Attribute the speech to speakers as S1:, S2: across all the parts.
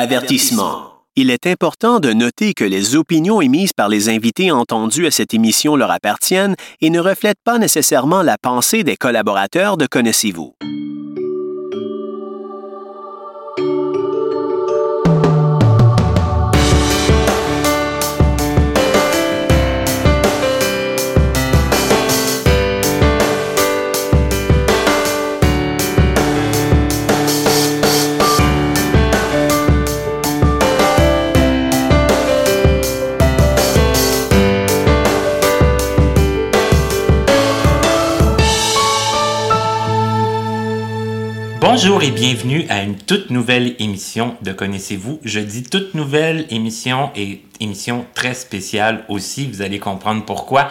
S1: Avertissement. Il est important de noter que les opinions émises par les invités entendus à cette émission leur appartiennent et ne reflètent pas nécessairement la pensée des collaborateurs de Connaissez-vous.
S2: Bonjour et bienvenue à une toute nouvelle émission de Connaissez-vous. Je dis toute nouvelle émission et émission très spéciale aussi. Vous allez comprendre pourquoi.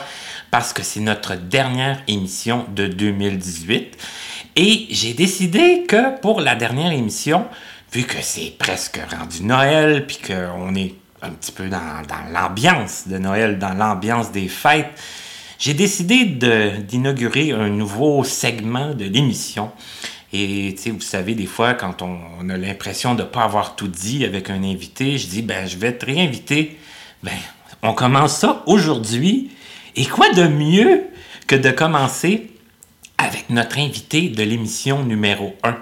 S2: Parce que c'est notre dernière émission de 2018. Et j'ai décidé que pour la dernière émission, vu que c'est presque rendu Noël, puis qu'on est un petit peu dans, dans l'ambiance de Noël, dans l'ambiance des fêtes, j'ai décidé d'inaugurer un nouveau segment de l'émission et vous savez, des fois, quand on, a l'impression de ne pas avoir tout dit avec un invité, je dis, ben, je vais te réinviter. Ben, on commence ça aujourd'hui. Et quoi de mieux que de commencer avec notre invité de l'émission numéro 1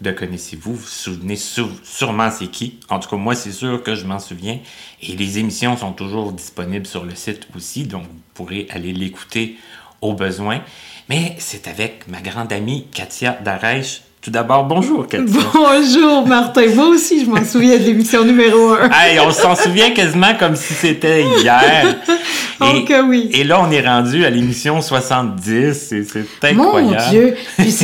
S2: de Connaissez-vous? Vous vous souvenez sûrement c'est qui. En tout cas, moi, c'est sûr que je m'en souviens. Et les émissions sont toujours disponibles sur le site aussi, donc vous pourrez aller l'écouter au besoin. Mais c'est avec ma grande amie Katia Darèche. Tout d'abord, bonjour Katia.
S3: Bonjour Martin. Moi aussi, je m'en souviens de l'émission numéro 1.
S2: hey, on s'en souvient quasiment comme si c'était hier.
S3: Et, oh oui.
S2: Et là, on est rendu à l'émission 70. C'est incroyable.
S3: Mon Dieu! Puis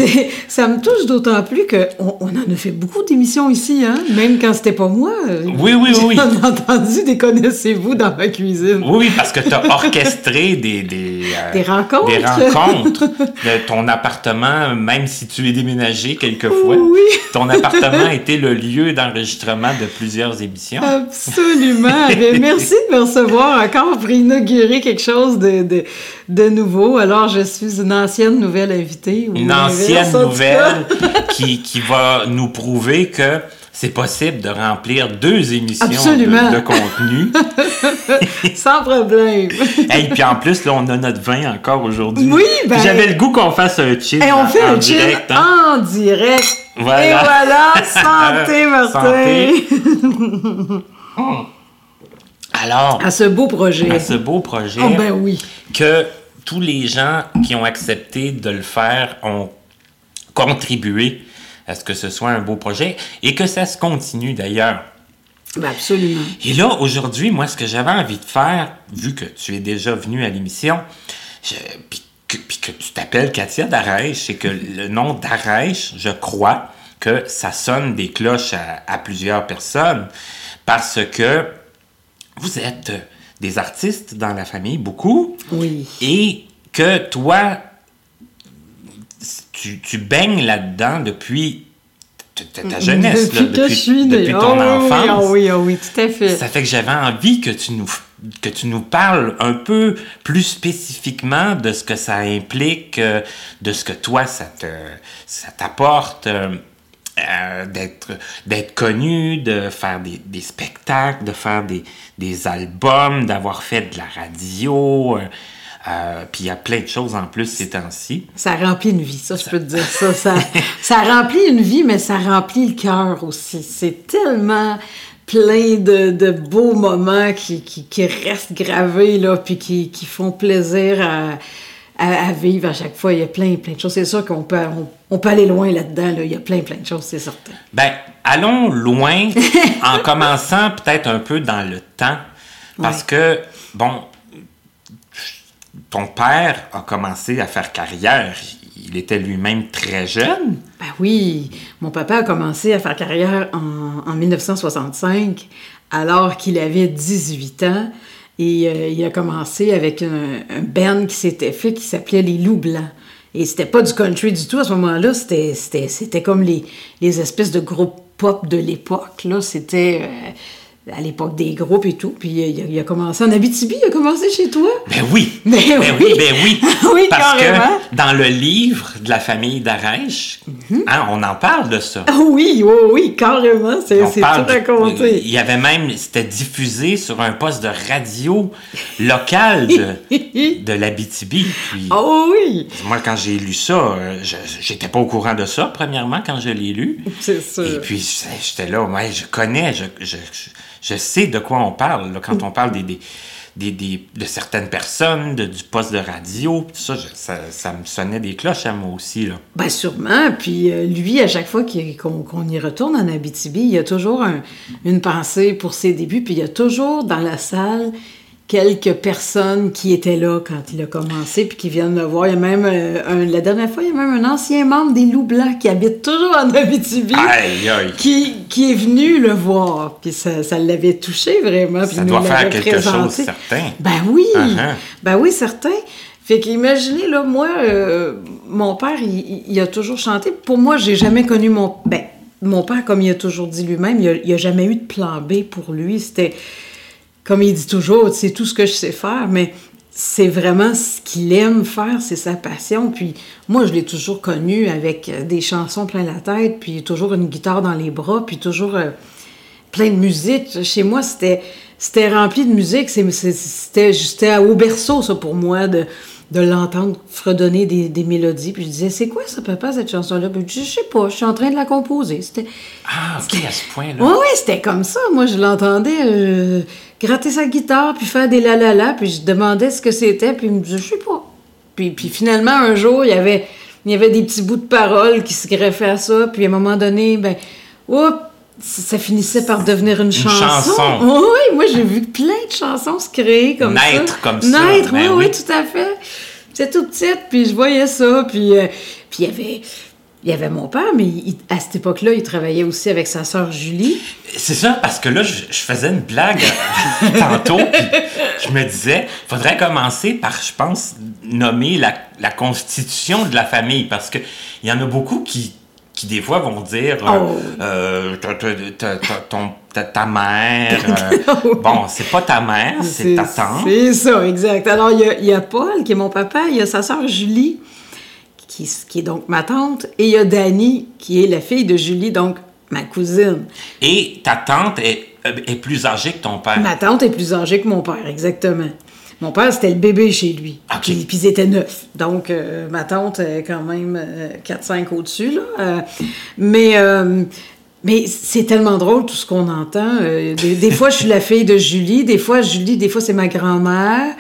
S3: ça me touche d'autant plus qu'on on en a fait beaucoup d'émissions ici, hein? même quand c'était pas moi.
S2: Oui, oui, oui.
S3: On a entendu des connaissez-vous dans ma cuisine.
S2: Oui, oui, parce que tu as orchestré des, des,
S3: euh, des rencontres.
S2: Des rencontres de ton appartement, même si tu es déménagé quelquefois.
S3: Oui.
S2: Ton appartement a été le lieu d'enregistrement de plusieurs émissions.
S3: Absolument. merci de me recevoir encore pour inaugurer quelque chose de, de, nouveau. Alors, je suis une ancienne nouvelle invitée.
S2: une ancienne nouvelle qui, qui va nous prouver que c'est possible de remplir deux émissions de, contenu.
S3: Sans problème.
S2: Et puis en plus, là, on a notre vin encore aujourd'hui.
S3: Oui, ben...
S2: J'avais le goût qu'on fasse un chin
S3: Et on fait un direct, hein. en direct. Voilà. Et voilà, santé Martin. Santé.
S2: Alors.
S3: À ce beau projet.
S2: À ce beau projet.
S3: Oh, ben oui.
S2: Que tous les gens qui ont accepté de le faire ont contribué à ce que ce soit un beau projet et que ça se continue d'ailleurs.
S3: Ben absolument.
S2: Et là, aujourd'hui, moi, ce que j'avais envie de faire, vu que tu es déjà venu à l'émission, puis que, tu t'appelles Katia Darèche, c'est que le nom Darèche, je crois que ça sonne des cloches à, à plusieurs personnes parce que vous êtes des artistes dans la famille, beaucoup.
S3: Oui.
S2: Et que toi, tu, tu baignes là-dedans depuis ta jeunesse,
S3: depuis,
S2: là,
S3: depuis, je suis
S2: depuis ton enfance.
S3: Oui, oui, oui, tout à fait.
S2: Ça fait que j'avais envie que tu nous que tu nous parles un peu plus spécifiquement de ce que ça implique, euh, de ce que toi ça te ça t'apporte. Euh, euh, d'être d'être connu, de faire des, des, spectacles, de faire des, des albums, d'avoir fait de la radio. Euh, euh, puis il y a plein de choses en plus ces temps-ci.
S3: Ça remplit une vie, ça, je peux te dire ça. ça. ça remplit une vie, mais ça remplit le cœur aussi. C'est tellement plein de, de, beaux moments qui, qui, qui, restent gravés, là, puis qui, qui font plaisir à, à, vivre à chaque fois. Il y a plein, plein de choses. C'est sûr qu'on peut, on, peut aller loin là-dedans. Là. Il y a plein, plein de choses, c'est certain.
S2: Ben, allons loin en commençant peut-être un peu dans le temps. Parce que, bon, ton père a commencé à faire carrière. Il était lui-même très jeune.
S3: Ben oui, mon papa a commencé à faire carrière en, en 1965 alors qu'il avait 18 ans. Et euh, il a commencé avec un, band qui s'était fait qui s'appelait Les Loups Blancs. Et c'était pas du country du tout à ce moment-là, c'était comme les, les espèces de groupes pop de l'époque. C'était. Euh, à l'époque des groupes et tout. Puis il a, il a commencé en Abitibi, il a commencé chez toi.
S2: Ben oui.
S3: Ben
S2: Ben oui,
S3: oui.
S2: ben oui.
S3: Oui,
S2: Parce
S3: carrément.
S2: que dans le livre de la famille d'Arèche,
S3: Mhm.
S2: hein, on en parle de ça.
S3: Ah oui, oui, oui, carrément, c'est tout
S2: du-
S3: raconté.
S2: Il y avait même, c'était diffusé sur un poste de radio local de, de l'Abitibi.
S3: Oh oui,
S2: moi, quand j'ai lu ça, euh, je j'étais pas au courant de ça, premièrement, quand je l'ai lu.
S3: c'est ça.
S2: Et puis, j'étais là, ouais, je connais, je, je, je sais de quoi on parle là, quand on parle des, de certaines personnes, de- du poste de radio, ça, je- ça, me sonnait des cloches à moi aussi. Là.
S3: Ben sûrement. Puis euh, lui, à chaque fois qu'on y retourne en Abitibi, il y a toujours un- une pensée pour ses débuts. Puis il y a toujours dans la salle quelques personnes qui étaient là quand il a commencé, puis qui viennent le voir. Il y a même, euh, un- la dernière fois, il y a même un ancien membre des Loups Blancs qui habite toujours en Abitibi.
S2: Aïe, aïe!
S3: Qui, qui est venu le voir, puis ça, ça l'avait touché vraiment. puis
S2: Ça doit faire quelque chose, certain.
S3: Ben oui,
S2: Uh-huh.
S3: ben oui, certain. Fait qu'imaginez, là, moi, euh, mon père, il, a toujours chanté. Pour moi, j'ai jamais connu mon... Ben, mon père, comme il a toujours dit lui-même, il a, il a jamais eu de plan B pour lui. C'était, comme il dit toujours, c'est tout ce que je sais faire, mais c'est vraiment ce qu'il aime faire, c'est sa passion. Puis moi, je l'ai toujours connu avec euh, des chansons plein la tête, puis toujours une guitare dans les bras, puis toujours euh, plein de musique. Chez moi, c'était rempli de musique. C'était au berceau, ça, pour moi, de l'entendre fredonner des, des mélodies. Puis je disais, c'est quoi ça, papa, cette chanson-là? Puis je dis, je sais pas, je suis en train de la composer. C'était...
S2: Ah, ok, à ce point-là.
S3: Oui, oui, c'était comme ça. Moi, je l'entendais euh, gratter sa guitare, puis faire des la la la, puis je demandais ce que c'était, puis il me disait, je sais pas. Puis, puis finalement, un jour, il y avait, il y avait des petits bouts de paroles qui se greffaient à ça, puis à un moment donné, ben, oups, ça finissait par devenir une, chanson.
S2: chanson.
S3: Oui, moi, j'ai vu plein de chansons se créer comme ça.
S2: Naître comme ça,
S3: Naître,
S2: ben
S3: oui,
S2: oui.
S3: oui, tout à fait. J'étais toute petite, puis je voyais ça, puis euh, puis il y avait... Il y avait mon père, mais il- à cette époque-là, il travaillait aussi avec sa sœur Julie.
S2: C'est ça, parce que là, je, je faisais une blague tantôt, puis je me disais, faudrait commencer par, je pense, nommer la, la constitution de la famille, parce que il y en a beaucoup qui, qui des fois vont dire, euh,
S3: Oh.
S2: euh, ta, ton- ta- ta mère, euh, bon, c'est pas ta mère, c'est ta tante.
S3: C'est ça, exact. Alors, il y, a, y a Paul, qui est mon papa, il y a sa sœur Julie, qui, qui est donc ma tante, et il y a Dani, qui est la fille de Julie, donc ma cousine.
S2: Et ta tante est, est plus âgée que ton père.
S3: Ma tante est plus âgée que mon père, exactement. Mon père, c'était le bébé chez lui.
S2: Ok.
S3: Puis, puis ils étaient neufs. Donc, euh, ma tante est quand même euh, 4-5 au-dessus, là. Euh, mais... euh, mais c'est tellement drôle tout ce qu'on entend. Euh, des, des fois, je suis la fille de Julie. Des fois, Julie, des fois, c'est ma grand-mère.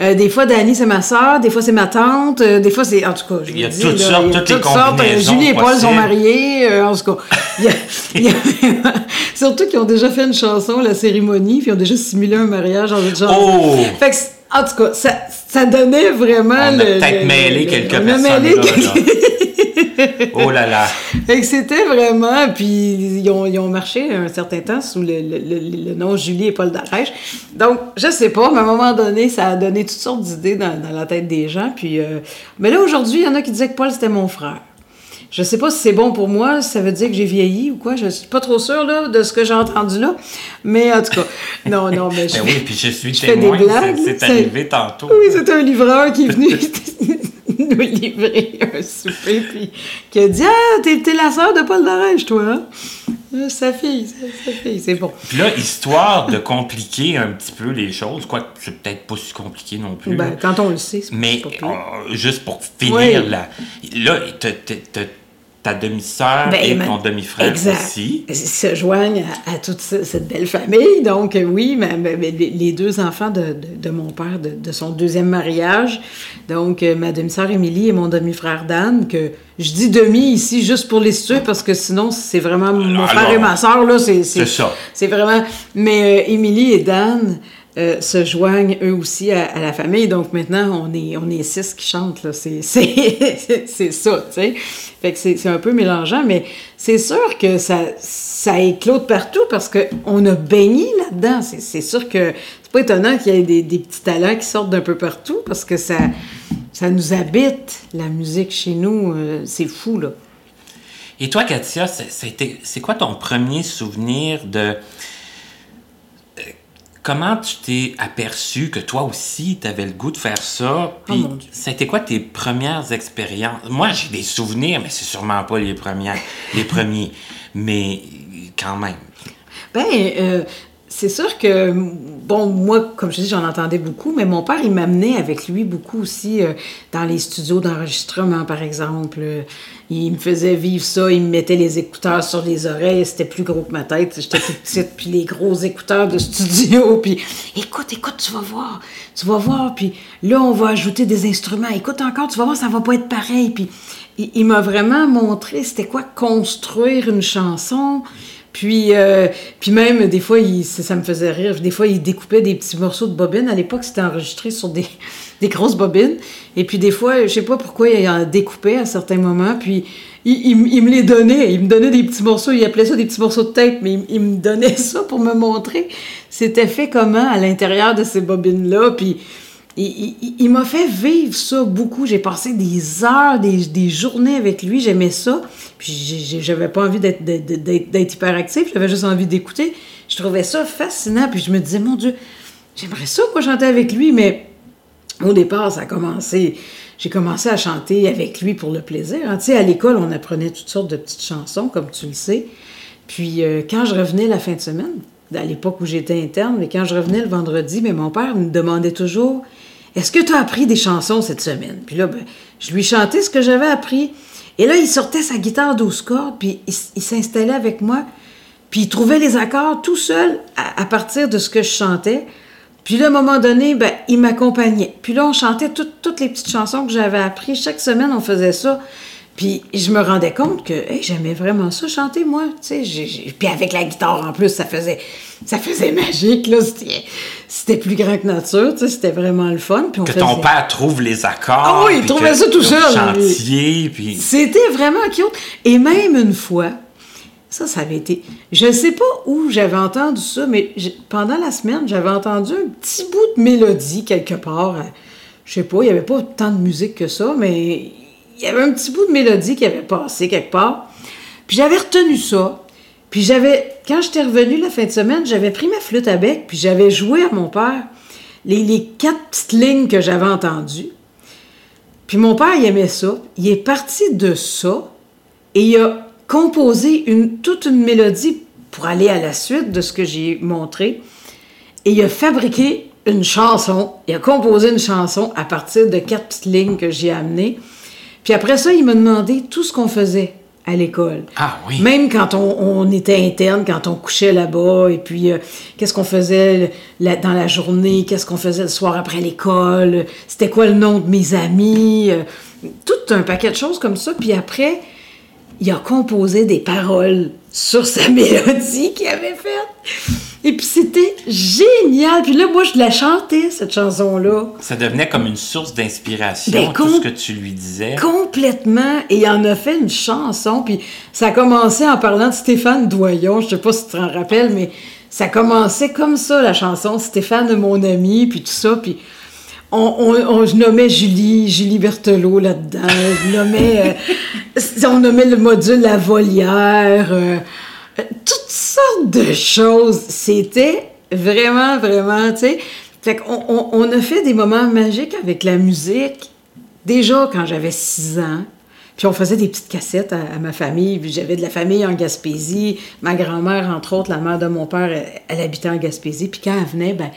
S3: Euh, des fois, Dani, c'est ma soeur. Des fois, c'est ma tante. Euh, des fois, c'est... En tout cas, je
S2: Il y a
S3: dis,
S2: toutes
S3: là,
S2: sortes,
S3: il y a
S2: toutes les
S3: sortes. Euh,
S2: combinaisons
S3: Julie et Paul sont mariés. euh, en tout cas, il y a- y a- surtout qu'ils ont déjà fait une chanson, la cérémonie, puis ils ont déjà simulé un mariage en.
S2: Oh!
S3: Fait que, en tout cas, ça, ça donnait vraiment
S2: On a
S3: le-
S2: peut-être mêlé
S3: le-
S2: quelques
S3: on a
S2: personnes
S3: mêlé
S2: là,
S3: quelques-
S2: Oh là là!
S3: Fait que c'était vraiment, puis ils ont, ils ont marché un certain temps sous le, le- le- le nom Julie et Paul Darèche. Donc, je sais pas, mais à un moment donné, ça a donné toutes sortes d'idées dans, dans la tête des gens. Puis, euh, mais là, aujourd'hui, il y en a qui disaient que Paul, c'était mon frère. Je sais pas si c'est bon pour moi, si ça veut dire que j'ai vieilli ou quoi. Je suis pas trop sûre là, de ce que j'ai entendu là. Mais en tout cas, non, non, mais je
S2: Ben oui, puis je suis
S3: je fais des
S2: témoin, c'est- c'est
S3: c'est-
S2: arrivé tantôt.
S3: oui, c'était un livreur qui est venu nous livrer un souper, puis qui a dit Ah, t'es, t'es la sœur de Paul Darèche, toi, hein? Euh, Sa fille, sa, fille, c'est bon.
S2: Puis là, histoire de compliquer un petit peu les choses, quoique c'est peut-être pas si compliqué non plus.
S3: Ben, quand on le sait, c'est
S2: mais
S3: c'est pas
S2: euh, juste pour finir,
S3: Oui.
S2: là, là t'as ta demi-sœur
S3: Ben,
S2: et ton demi-frère aussi.
S3: Ils se joignent à, à toute ce- cette belle famille. Donc, euh, oui, ma- ma- ma- les deux enfants de, de- de mon père, de, de son deuxième mariage. Donc, euh, ma demi-sœur Émilie et mon demi-frère Dan, que je dis demi ici juste pour les situer parce que sinon, c'est vraiment mon
S2: Alors,
S3: frère et ma sœur, C'est
S2: ça.
S3: C'est vraiment. Mais euh, Émilie et Dan. Euh, se joignent eux aussi à, la famille. Donc maintenant, on est, on est six qui chantent. C'est ça, tu sais. Fait que c'est un peu mélangeant, mais c'est sûr que ça, ça éclode partout parce qu'on a baigné là-dedans. C'est sûr que c'est pas étonnant qu'il y ait des, des petits talents qui sortent d'un peu partout parce que ça, ça nous habite, la musique chez nous. euh, c'est fou, là.
S2: Et toi, Katia, c'est- c'est quoi ton premier souvenir de comment tu t'es aperçu que toi aussi, tu avais le goût de faire ça?
S3: Oh
S2: Puis,
S3: Dieu.
S2: c'était quoi tes premières expériences? Moi, j'ai des souvenirs, mais c'est sûrement pas les premières, les premiers. Mais quand même.
S3: Ben, euh, c'est sûr que, bon, moi, comme je dis, j'en entendais beaucoup, mais mon père, il m'amenait avec lui beaucoup aussi euh, dans les studios d'enregistrement, par exemple. Il me faisait vivre ça, il me mettait les écouteurs sur les oreilles, c'était plus gros que ma tête, j'étais toute petite, puis les gros écouteurs de studio, puis écoute, écoute, tu vas voir, tu vas voir, puis là, on va ajouter des instruments, écoute encore, tu vas voir, ça va pas être pareil, puis il, m'a vraiment montré c'était quoi construire une chanson, puis, euh, puis même, des fois, ça, ça me faisait rire. Des fois, il découpait des petits morceaux de bobines. À l'époque, c'était enregistré sur des, des grosses bobines. Et puis, des fois, je sais pas pourquoi, il en découpait à certains moments. Puis, il, il- me les donnait. Il me donnait des petits morceaux. Il appelait ça des petits morceaux de tape, mais il, me donnait ça pour me montrer c'était fait comment à l'intérieur de ces bobines-là. Puis, il, m'a fait vivre ça beaucoup. J'ai passé des heures, des, des journées avec lui. J'aimais ça. Puis j'avais pas envie d'être- d'être hyperactif. J'avais juste envie d'écouter. Je trouvais ça fascinant. Puis je me disais, mon Dieu, j'aimerais ça, moi, chanter avec lui. Mais au départ, ça a commencé. J'ai commencé à chanter avec lui pour le plaisir. hein. À l'école, on apprenait toutes sortes de petites chansons, comme tu le sais. Puis euh, quand je revenais la fin de semaine, à l'époque où j'étais interne, mais quand je revenais le vendredi, mais mon père me demandait toujours Est-ce que tu as appris des chansons cette semaine? Puis là, ben, je lui chantais ce que j'avais appris. Et là, il sortait sa guitare 12 cordes, puis il, s'installait avec moi, puis il trouvait les accords tout seul à partir de ce que je chantais. Puis là, à un moment donné, ben, il m'accompagnait. Puis là, on chantait toutes- toutes les petites chansons que j'avais apprises. Chaque semaine, on faisait ça. Puis je me rendais compte que hey, j'aimais vraiment ça, chanter, moi. Tu sais, Puis avec la guitare, en plus, ça faisait, ça faisait magique. là. C'était c'était plus grand que nature. tu sais, C'était vraiment le fun. Puis on
S2: Que
S3: faisait-
S2: ton père trouve les accords.
S3: Ah oui, il trouvait ça tout seul,
S2: puis...
S3: C'était vraiment cute. Et même une fois, ça, ça avait été. Je ne sais pas où j'avais entendu ça, mais pendant la semaine, j'avais entendu un petit bout de mélodie quelque part. Euh, Je sais pas, il n'y avait pas tant de musique que ça, mais il y avait un petit bout de mélodie qui avait passé quelque part. Puis j'avais retenu ça. Puis j'avais, quand j'étais revenue la fin de semaine, j'avais pris ma flûte à bec, puis j'avais joué à mon père les, les quatre petites lignes que j'avais entendues. Puis mon père, il aimait ça. Il est parti de ça et il a composé une, toute une mélodie pour aller à la suite de ce que j'ai montré. Et il a fabriqué une chanson. Il a composé une chanson à partir de quatre petites lignes que j'ai amenées. Puis après ça, il m'a demandé tout ce qu'on faisait à l'école.
S2: Ah oui.
S3: Même quand on, on était interne, quand on couchait là-bas, et puis euh, qu'est-ce qu'on faisait la- dans la journée, qu'est-ce qu'on faisait le soir après l'école, c'était quoi le nom de mes amis, euh, tout un paquet de choses comme ça. Puis après, il a composé des paroles sur sa mélodie qu'il avait faite. Et puis c'était génial. Puis là, moi, je la chantais, cette chanson-là.
S2: Ça devenait comme une source d'inspiration,
S3: Ben,
S2: tout ce que tu lui disais.
S3: Complètement. Et il en a fait une chanson. Puis ça a commencé en parlant de Stéphane Doyon. Je sais pas si tu te en rappelles, mais ça commençait comme ça, la chanson. Stéphane, mon ami, puis tout ça. Puis on, on- je Julie, Julie Berthelot là-dedans. Je nommais, euh, on nommait le module La Volière. euh, toutes sortes de choses. C'était vraiment, vraiment, tu sais. Fait qu'on on, on a fait des moments magiques avec la musique déjà quand j'avais 6 ans. Puis on faisait des petites cassettes à, ma famille. J'avais de la famille en Gaspésie. Ma grand-mère, entre autres, la mère de mon père, elle, elle habitait en Gaspésie. Puis quand elle venait, ben,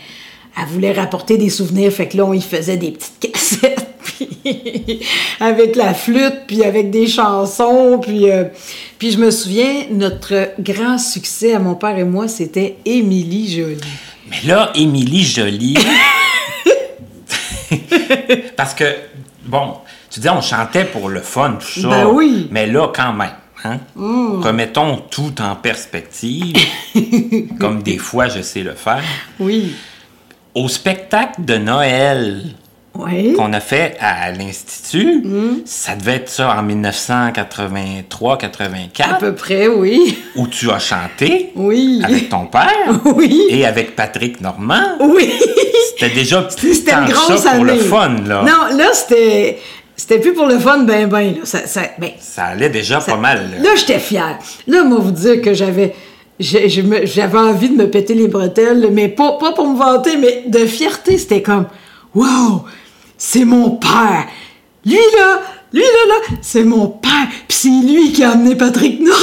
S3: elle voulait rapporter des souvenirs. Fait que là, on y faisait des petites cassettes. Puis avec la flûte, puis avec des chansons. Puis, euh, puis je me souviens, notre grand succès à mon père et moi, c'était Émilie Jolie.
S2: Mais là, Émilie Jolie. Parce que, bon, tu dis, on chantait pour le fun, tout ça.
S3: Ben oui. Mm.
S2: Mais là, quand même, hein, remettons tout en perspective, comme des fois je sais le faire.
S3: Oui.
S2: Au spectacle de Noël
S3: Oui.
S2: qu'on a fait à l'Institut,
S3: Mm.
S2: ça devait être ça en 1983-84,
S3: À peu près, oui.
S2: où tu as chanté
S3: Oui.
S2: avec ton père
S3: Oui.
S2: et avec Patrick Normand.
S3: Oui.
S2: C'était déjà
S3: C'était
S2: tant ça pour le fun, là.
S3: Non, là, c'était. C'était plus pour le fun, ben, ben. Là, ça, ça- ben,
S2: Ça allait déjà
S3: ça-
S2: pas mal. là.
S3: Là, j'étais fière. Là, moi, vous dire que j'avais. J'avais envie de me péter les bretelles, mais pas, pas pour me vanter, mais de fierté, c'était comme Wow, c'est mon père! Lui là, lui là, là, c'est mon père! Puis c'est lui qui a amené Patrick Normand!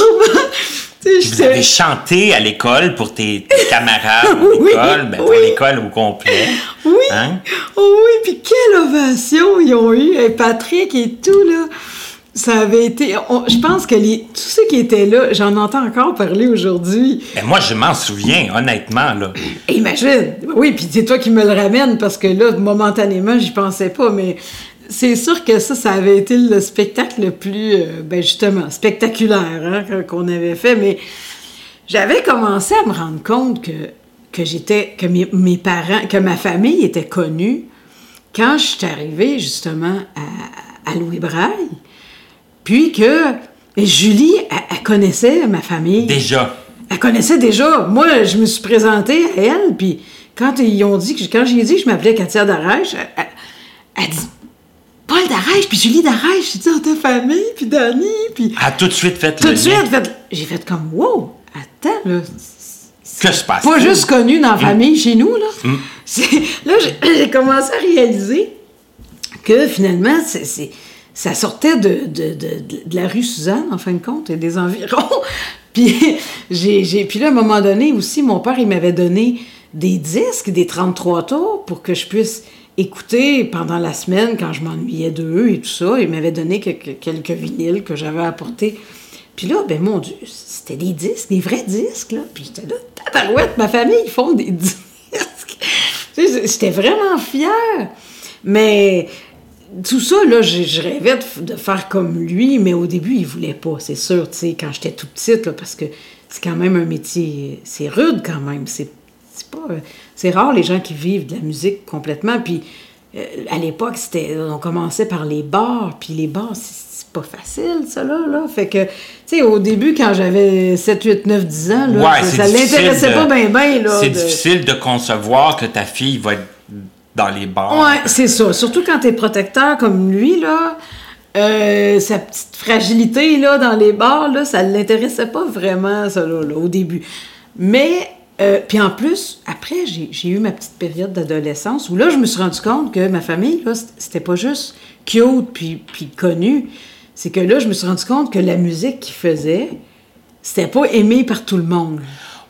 S2: Vous avez chanté à l'école pour tes, camarades à l'école, ben, pour l'école au complet.
S3: Oui. Hein? Oh oui, puis quelle ovation ils ont eu, et Patrick et tout, là. Ça avait été. je pense que les, tous ceux qui étaient là, j'en entends encore parler aujourd'hui.
S2: Ben moi, je m'en souviens, honnêtement, là.
S3: Imagine! Oui, puis c'est toi qui me le ramènes parce que là, momentanément, j'y pensais pas, mais c'est sûr que ça, ça avait été le spectacle le plus, euh, ben justement, spectaculaire hein, qu'on avait fait. Mais j'avais commencé à me rendre compte que, que j'étais, que mes, parents, que ma famille était connue quand je suis arrivée justement à, Louis Braille. Puis que Julie, elle, connaissait ma famille.
S2: Déjà.
S3: Elle connaissait déjà. Moi, je me suis présentée à elle, puis quand ils ont dit que quand j'ai dit que je m'appelais Katia Darèche, elle, elle, dit Paul Darèche, puis Julie Darèche, j'ai dit, oh, ta famille, puis Dani, puis...
S2: A tout de suite fait
S3: Tout de suite, fait... j'ai fait comme, wow, attends, là...
S2: Que se passe
S3: Pas juste connu dans la mm. famille chez nous, là. Mm. Là, j'ai commencé à réaliser que, finalement, c'est ça sortait de, de, de, la rue Suzanne, en fin de compte, et des environs. puis, puis là, à un moment donné aussi, mon père, il m'avait donné des disques, des 33 tours, pour que je puisse écouter pendant la semaine quand je m'ennuyais d'eux et tout ça. Il m'avait donné quelques, quelques vinyles que j'avais apportés. Puis là, ben mon Dieu, c'était des disques, des vrais disques, là. Puis j'étais là, tabarouette, ma famille, ils font des disques. J'étais vraiment fière. Mais tout ça, là, je, rêvais de, faire comme lui, mais au début, il voulait pas, c'est sûr, tu sais, quand j'étais toute petite, là, parce que c'est quand même un métier, c'est rude quand même, c'est pas... C'est rare les gens qui vivent de la musique complètement. Puis euh, à l'époque, c'était, on commençait par les bars, puis les bars, c'est pas facile, ça, là. là. Fait que, tu sais, au début, quand j'avais 7, 8, 9, 10 ans, là, ça, l'intéressait pas bien, bien,
S2: C'est difficile de concevoir que ta fille va être dans les bars.
S3: Ouais, c'est ça. Surtout quand t'es protecteur comme lui, là. Euh, sa petite fragilité là, dans les bars, là, ça ne l'intéressait pas vraiment, ça, là, au début. Mais euh, puis en plus, après, j'ai eu ma petite période d'adolescence où là, je me suis rendu compte que ma famille, là, c'était pas juste cute puis, puis connue. C'est que là, je me suis rendu compte que la musique qu'ils faisaient, c'était pas aimé par tout le monde.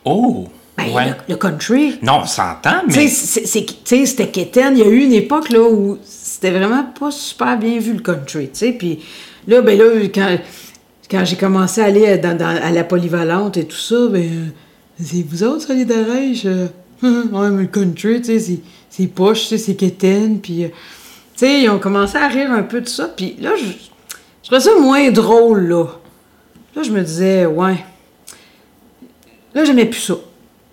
S2: Oh!
S3: Ben, le, country.
S2: Non, on s'entend, mais. Tu
S3: sais, c'était quétaine. Il y a eu une époque là, où c'était vraiment pas super bien vu le country. Tu sais, puis là, ben là, quand, quand j'ai commencé à aller dans, à la polyvalente et tout ça, ben c'est vous autres, les d'arèche? Euh, ouais, mais le country, tu sais, c'est poche, tu sais, c'est quétaine, puis... Euh, tu sais, ils ont commencé à rire un peu de ça, puis là, je, je trouvais ça moins drôle, là. Là, je me disais, ouais... Là, j'aimais plus ça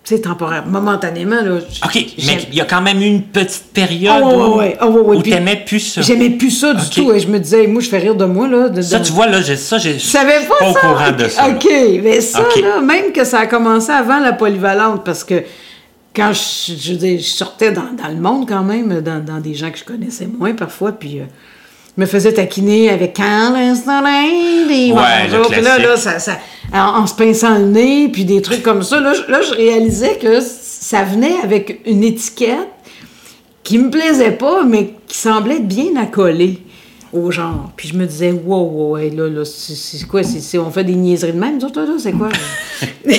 S3: c'est temporaire, momentanément. Là,
S2: OK, mais il y a quand même eu une petite période oh, ouais, où, oh, où t'aimais plus ça.
S3: J'aimais plus ça du tout. Et je me disais, moi, je fais rire de moi. Là, de,
S2: ça, tu vois, là, ça, j'ai
S3: savais pas,
S2: pas au courant de ça.
S3: OK, mais ça, là, même que ça a commencé avant la polyvalente, parce que quand je, je, je sortais dans, dans, le monde quand même, dans, dans, des gens que je connaissais moins parfois, puis... Euh, me faisait taquiner avec quand le soleil
S2: ouais,
S3: là, là ça, ça, en, se pinçant le nez, puis des trucs comme ça. Là, là, je réalisais que ça venait avec une étiquette qui me plaisait pas, mais qui semblait être bien accolée au genre. Puis je me disais, wow, wow, là, là, c'est quoi? c'est on fait des niaiseries de même, là, c'est quoi? là,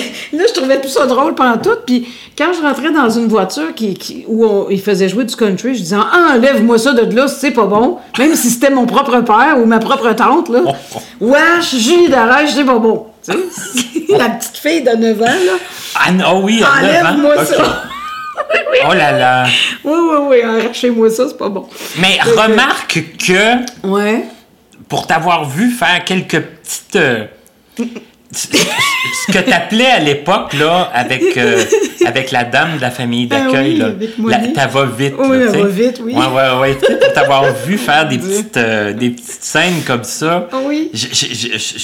S3: je trouvais tout ça drôle pendant tout. Puis quand je rentrais dans une voiture qui, où on, il faisait jouer du country, je disais, ah, enlève-moi ça de là, c'est pas bon. Même si c'était mon propre père ou ma propre tante, là. Wesh, Julie Darèche, c'est pas bon. la petite fille de 9 ans, là.
S2: Ah, oh oui, à 9 ans.
S3: Enlève-moi ça.
S2: Oh là là!
S3: Oui, oui, oui, arrachez-moi ça, c'est pas bon.
S2: Mais remarque que.
S3: Ouais.
S2: Pour t'avoir vu faire quelques petites. Euh, ce que t'appelais à l'époque, là, avec, euh, avec la dame de la famille ah d'accueil, là. Va vite.
S3: Oui, elle va vite, oui.
S2: Ouais, ouais, ouais. pour t'avoir vu faire des petites, euh, des petites scènes comme ça.
S3: Ah oui.
S2: Je suis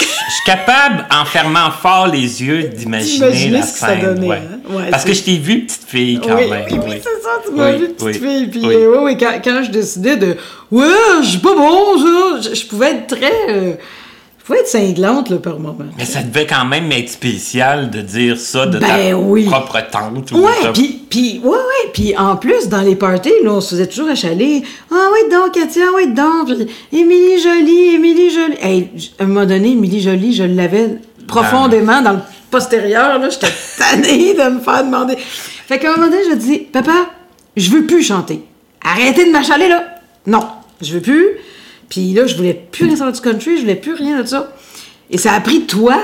S2: capable, en fermant fort les yeux, d'imaginer la scène. ouais. Hein? Parce que je t'ai vu, petite fille, quand
S3: même. Oui, oui, c'est ça, tu m'as vu, petite fille. Puis, oui, euh, oui, quand, quand, je décidais de. Ouais, je suis pas bon, ça. Je, pouvais être très pouvais être cinglante, là, par moment.
S2: Mais ça devait quand même être spécial de dire ça de
S3: Ben
S2: ta
S3: oui.
S2: propre tante. ou
S3: Ouais, puis, puis, ouais, ouais, puis en plus, dans les parties, là, on se faisait toujours achaler. Ah, ouais, donc, Katia, ouais, donc. Émilie Jolie, Émilie Jolie. Hey, à un moment donné, Émilie Jolie, je l'avais profondément dans le postérieur, là. J'étais tannée de me faire demander. Fait qu'à un moment donné, je dis, papa, je veux plus chanter. Arrêtez de m'achaler, là. Non, je veux plus. Puis là, je voulais plus rien savoir du country, je voulais plus rien de ça. Et ça a pris toi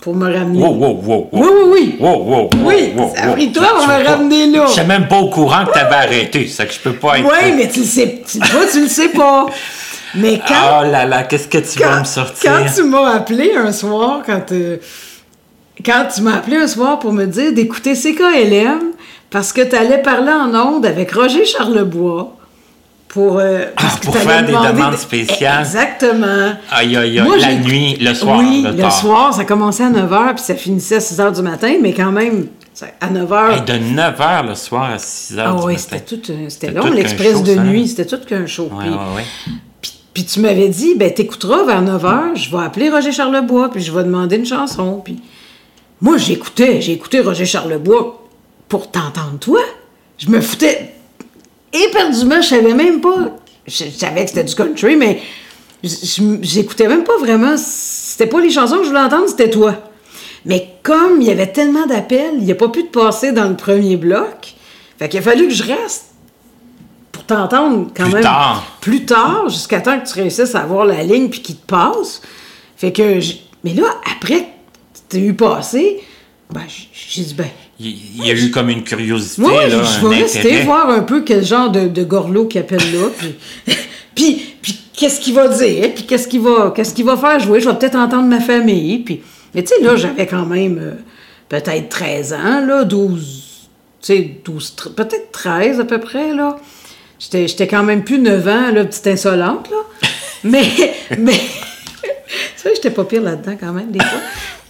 S3: pour me ramener.
S2: Wow, wow, wow, wow.
S3: Oui, oui, oui.
S2: Wow, wow,
S3: Oui,
S2: wow,
S3: ça a pris toi pour me
S2: sais
S3: ramener là.
S2: Je suis même pas au courant que t'avais arrêté, c'est que je peux pas être.
S3: Oui, mais tu le sais. Tu, toi, tu le sais pas. Mais quand,
S2: Oh là là, qu'est-ce que tu vas me sortir?
S3: quand tu m'as appelé un soir, quand, euh, quand tu m'as appelé un soir pour me dire d'écouter CKLM parce que tu allais parler en ondes avec Roger Charlebois pour, euh,
S2: Ah, pour faire des demandes
S3: de-
S2: spéciales.
S3: Exactement.
S2: Aïe, aïe, aïe,
S3: Moi,
S2: la nuit, le soir,
S3: Oui,
S2: le
S3: soir, ça commençait à 9h puis ça finissait à 6h du matin, mais quand même, à 9h.
S2: Hey, de 9h le soir à 6h
S3: ah
S2: du
S3: oui,
S2: matin.
S3: c'était tout, euh, c'était long, l'express de
S2: ça,
S3: nuit, c'était tout qu'un show.
S2: Ouais,
S3: Puis- tu m'avais dit, ben t'écouteras vers 9h, je vais appeler Roger Charlebois, puis je vais demander une chanson. Puis moi, j'écoutais, j'ai écouté Roger Charlebois pour t'entendre toi. Je me foutais éperdument, je savais même pas. Je, je savais que c'était du country, mais j'écoutais même pas vraiment. C'était pas les chansons que je voulais entendre, c'était toi. Mais comme il y avait tellement d'appels, il n'y a pas pu de passer dans le premier bloc. Fait qu'il a fallu que je reste pour t'entendre quand
S2: Plus
S3: même
S2: tard.
S3: plus tard, jusqu'à temps que tu réussisses à avoir la ligne puis qu'il te passe. Fait que, mais là, après que t'as eu passé, ben, j'ai dit, ben,
S2: Il y a eu comme une curiosité,
S3: moi,
S2: là,
S3: je vais rester voir un peu quel genre de, de gorlot qui appelle là, puis, puis, puis qu'est-ce qu'il va dire, puis qu'est-ce qu'il va, qu'est-ce qu'il va faire jouer. Je vais peut-être entendre ma famille, puis, mais tu sais, là, j'avais quand même euh, peut-être 13 ans, là, 12, tu sais, 12, tr- peut-être 13 à peu près, là. J'étais, j'étais quand même plus 9 ans, là, petite insolente, là. Mais, mais, tu sais, j'étais pas pire là-dedans quand même, des fois.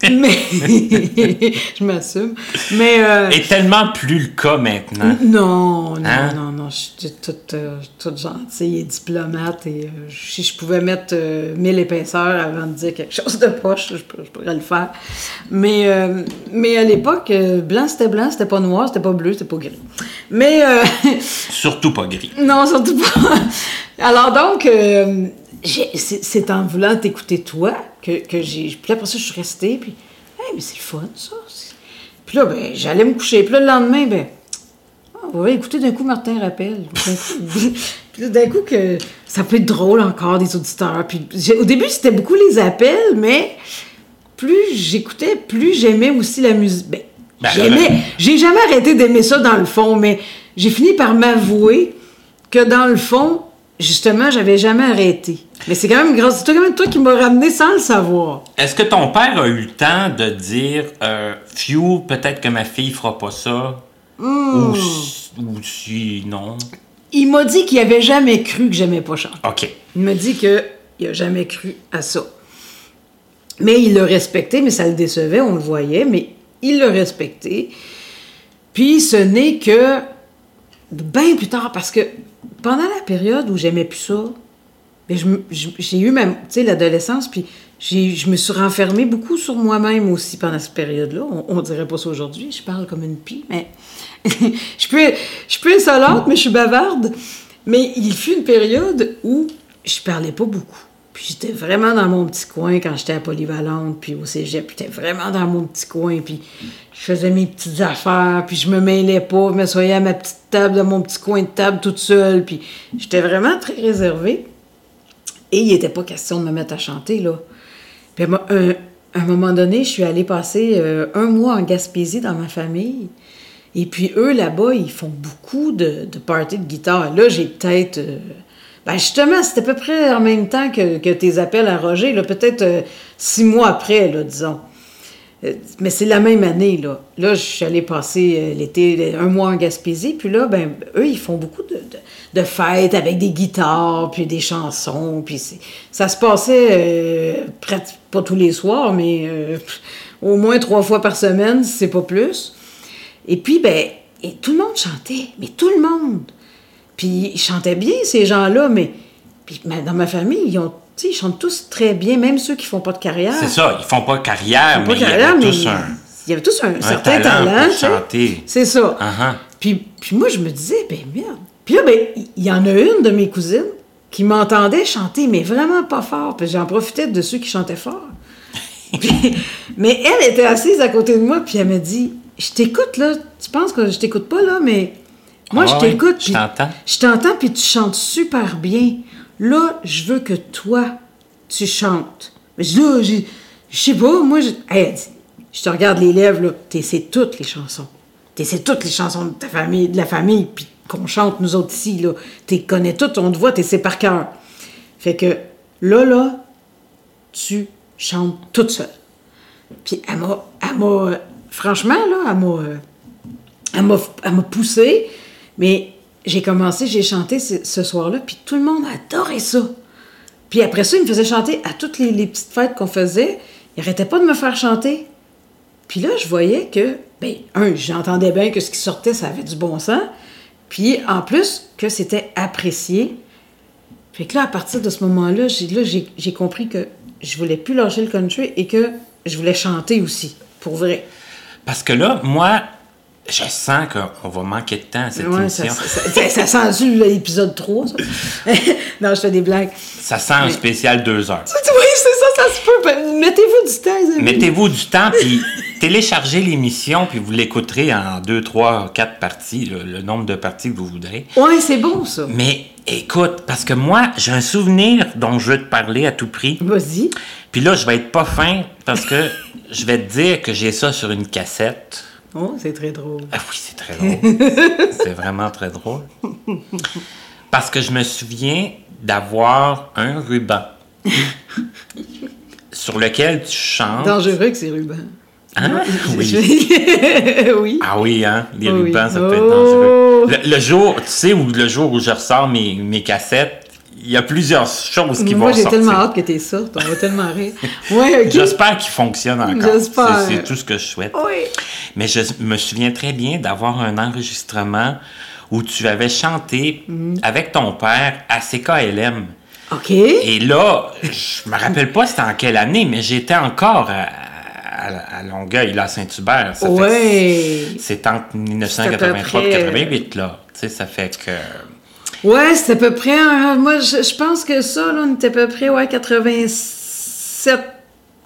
S3: Mais, je m'assume. Mais, euh,
S2: Et tellement plus le cas maintenant.
S3: non, non,
S2: Hein?
S3: non, non, je suis toute, euh, toute gentille et diplomate et euh, si je pouvais mettre euh, mille épaisseurs avant de dire quelque chose de poche, je, je pourrais le faire. Mais, euh, mais à l'époque, blanc c'était blanc, c'était pas noir, c'était pas bleu, c'était pas gris. Mais
S2: Surtout pas gris.
S3: non, surtout pas. Alors donc, c'est en voulant t'écouter toi que, que j'ai. Puis là, après ça, je suis restée, puis, hey, mais c'est le fun, ça. Puis là, ben, j'allais me coucher. Puis là, le lendemain, ben, ah, on va écouter d'un coup Martin Rappel. Puis là, d'un coup, que ça peut être drôle encore, des auditeurs. Puis au début, c'était beaucoup les appels, mais plus j'écoutais, plus j'aimais aussi la musique. Ben,
S2: Ben,
S3: j'aimais.
S2: euh,
S3: J'ai jamais arrêté d'aimer ça dans le fond, mais j'ai fini par m'avouer que dans le fond, justement, j'avais jamais arrêté. Mais c'est quand même grâce c'est quand même toi qui m'as ramené sans le savoir.
S2: Est-ce que ton père a eu le temps de dire euh, Phew, peut-être que ma fille fera pas ça?
S3: Hmm.
S2: ou, si- ou si non?
S3: Il m'a dit qu'il avait jamais cru que j'aimais pas chanter.
S2: Ok.
S3: Il m'a dit qu'il a jamais cru à ça. Mais il l'a respecté, mais ça le décevait, on le voyait, mais il l'a respecté. Puis ce n'est que bien plus tard, parce que pendant la période où j'aimais plus ça, ben, j'ai eu même, tu l'adolescence, puis je me suis renfermée beaucoup sur moi-même aussi pendant cette période-là. On, on dirait pas ça aujourd'hui, je parle comme une pie, mais je peux, je peux insolente, mais je suis bavarde. Mais il fut une période où je parlais pas beaucoup. Puis j'étais vraiment dans mon petit coin quand j'étais à Polyvalente, puis au cégep, puis j'étais vraiment dans mon petit coin, puis je faisais mes petites affaires, puis je me mêlais pas, je m'assoyais à ma petite table, dans mon petit coin de table toute seule, puis j'étais vraiment très réservée. Et il n'était pas question de me mettre à chanter, là. Puis à un- un moment donné, je suis allée passer euh, un mois en Gaspésie dans ma famille. Et puis eux, là-bas, ils font beaucoup de, de parties de guitare. Là, j'ai peut-être... euh, ben justement, c'était à peu près en même temps que, tes appels à Roger, peut-être euh, six mois après, là, disons. Euh, Mais c'est la même année, là. Là, je suis allée passer euh, l'été, un mois en Gaspésie, puis là, ben, eux, ils font beaucoup de, de- fêtes avec des guitares, puis des chansons, puis c'est- ça se passait pas tous les soirs, mais au moins trois fois par semaine, c'est pas plus. Et puis, ben, tout le monde chantait, mais tout le monde. Puis ils chantaient bien, ces gens-là, mais puis, dans ma famille, ils ont ils chantent tous très bien, même ceux qui font pas de carrière.
S2: C'est ça, ils font pas carrière,
S3: Ils
S2: mais
S3: de carrière,
S2: ils
S3: mais
S2: ont tous un,
S3: il y avait tous un,
S2: un
S3: certain
S2: talent,
S3: talent.
S2: chanter.
S3: C'est ça.
S2: Uh-huh.
S3: Puis, puis moi, je me disais, ben merde. Puis là, ben, il y en a une de mes cousines qui m'entendait chanter, mais vraiment pas fort. Puis j'en profitais de ceux qui chantaient fort. Puis- mais elle était assise à côté de moi, puis elle me dit, je t'écoute, là. Tu penses que je t'écoute pas, là, mais moi,
S2: Ah
S3: je
S2: ouais,
S3: t'écoute.
S2: je
S3: puis
S2: t'entends.
S3: Je t'entends, puis tu chantes super bien. Là, je veux que toi, tu chantes. Mais je là, j'ai- je sais pas, moi, je... Hey, je te regarde les lèvres, là, t'essaies toutes les chansons. T'essaies toutes les chansons de ta famille, de la famille, puis qu'on chante, nous autres ici, là. T'es connais toutes, on te voit, t'essaies par cœur. Fait que, là, là, tu chantes toute seule. Puis elle m'a, euh, franchement, là, elle m'a, euh, elle m'a, elle m'a poussé, mais j'ai commencé, j'ai chanté ce, soir-là, puis tout le monde adorait ça. Puis après ça, il me faisait chanter à toutes les, petites fêtes qu'on faisait. Il arrêtait pas de me faire chanter. Puis là, je voyais que, ben, un, j'entendais bien que ce qui sortait, ça avait du bon sens. Puis en plus, que c'était apprécié. Que là, à partir de ce moment-là, j'ai, là, j'ai, j'ai compris que je voulais plus lâcher le country et que je voulais chanter aussi, pour vrai.
S2: Parce que là, moi, je sens qu'on va manquer de temps à cette
S3: Ouais,
S2: émission.
S3: ça, ça, ça sent l'épisode 3, ça. non, je fais des blagues.
S2: Ça sent un spécial deux heures.
S3: Oui, c'est ça, ça se peut. Ben, Mettez-vous du temps, les amis.
S2: Mettez-vous du temps, puis téléchargez l'émission, puis vous l'écouterez en deux, trois, quatre parties, le, le nombre de parties que vous voudrez.
S3: Ouais, c'est bon, ça.
S2: Mais écoute, parce que moi, j'ai un souvenir dont je veux te parler à tout prix.
S3: Vas-y.
S2: Puis là, je vais être pas fin, parce que je vais te dire que j'ai ça sur une cassette.
S3: Oh, c'est très drôle.
S2: Ah oui, c'est très drôle. c'est vraiment très drôle. Parce que je me souviens d'avoir un ruban sur lequel tu chantes.
S3: Dangereux que ces rubans.
S2: Hein? Oui.
S3: Oui.
S2: Ah oui, hein? Les
S3: Oui.
S2: rubans, ça peut être
S3: Oh.
S2: dangereux. Le, le jour, tu sais, où le jour où je ressors mes, mes cassettes, il y a plusieurs choses qui
S3: Moi,
S2: vont
S3: j'ai
S2: sortir.
S3: tellement hâte que t'es sortes. On va tellement rire. Ouais.
S2: J'espère qu'il fonctionne encore.
S3: J'espère.
S2: C'est tout ce que je souhaite.
S3: Oui.
S2: Mais je me souviens très bien d'avoir un enregistrement où tu avais chanté
S3: Mm-hmm.
S2: avec ton père à CKLM.
S3: OK.
S2: Et là, je me rappelle pas c'était en quelle année, mais j'étais encore à, à- à Longueuil, là, à Saint-Hubert. Ça fait-
S3: Ouais.
S2: C'est entre 1983 et
S3: C'est à peu près-
S2: 88, là. Tu sais, ça fait que...
S3: Ouais, c'est à peu près. un- moi, je, je pense que ça, là, on était à peu près, ouais, 87,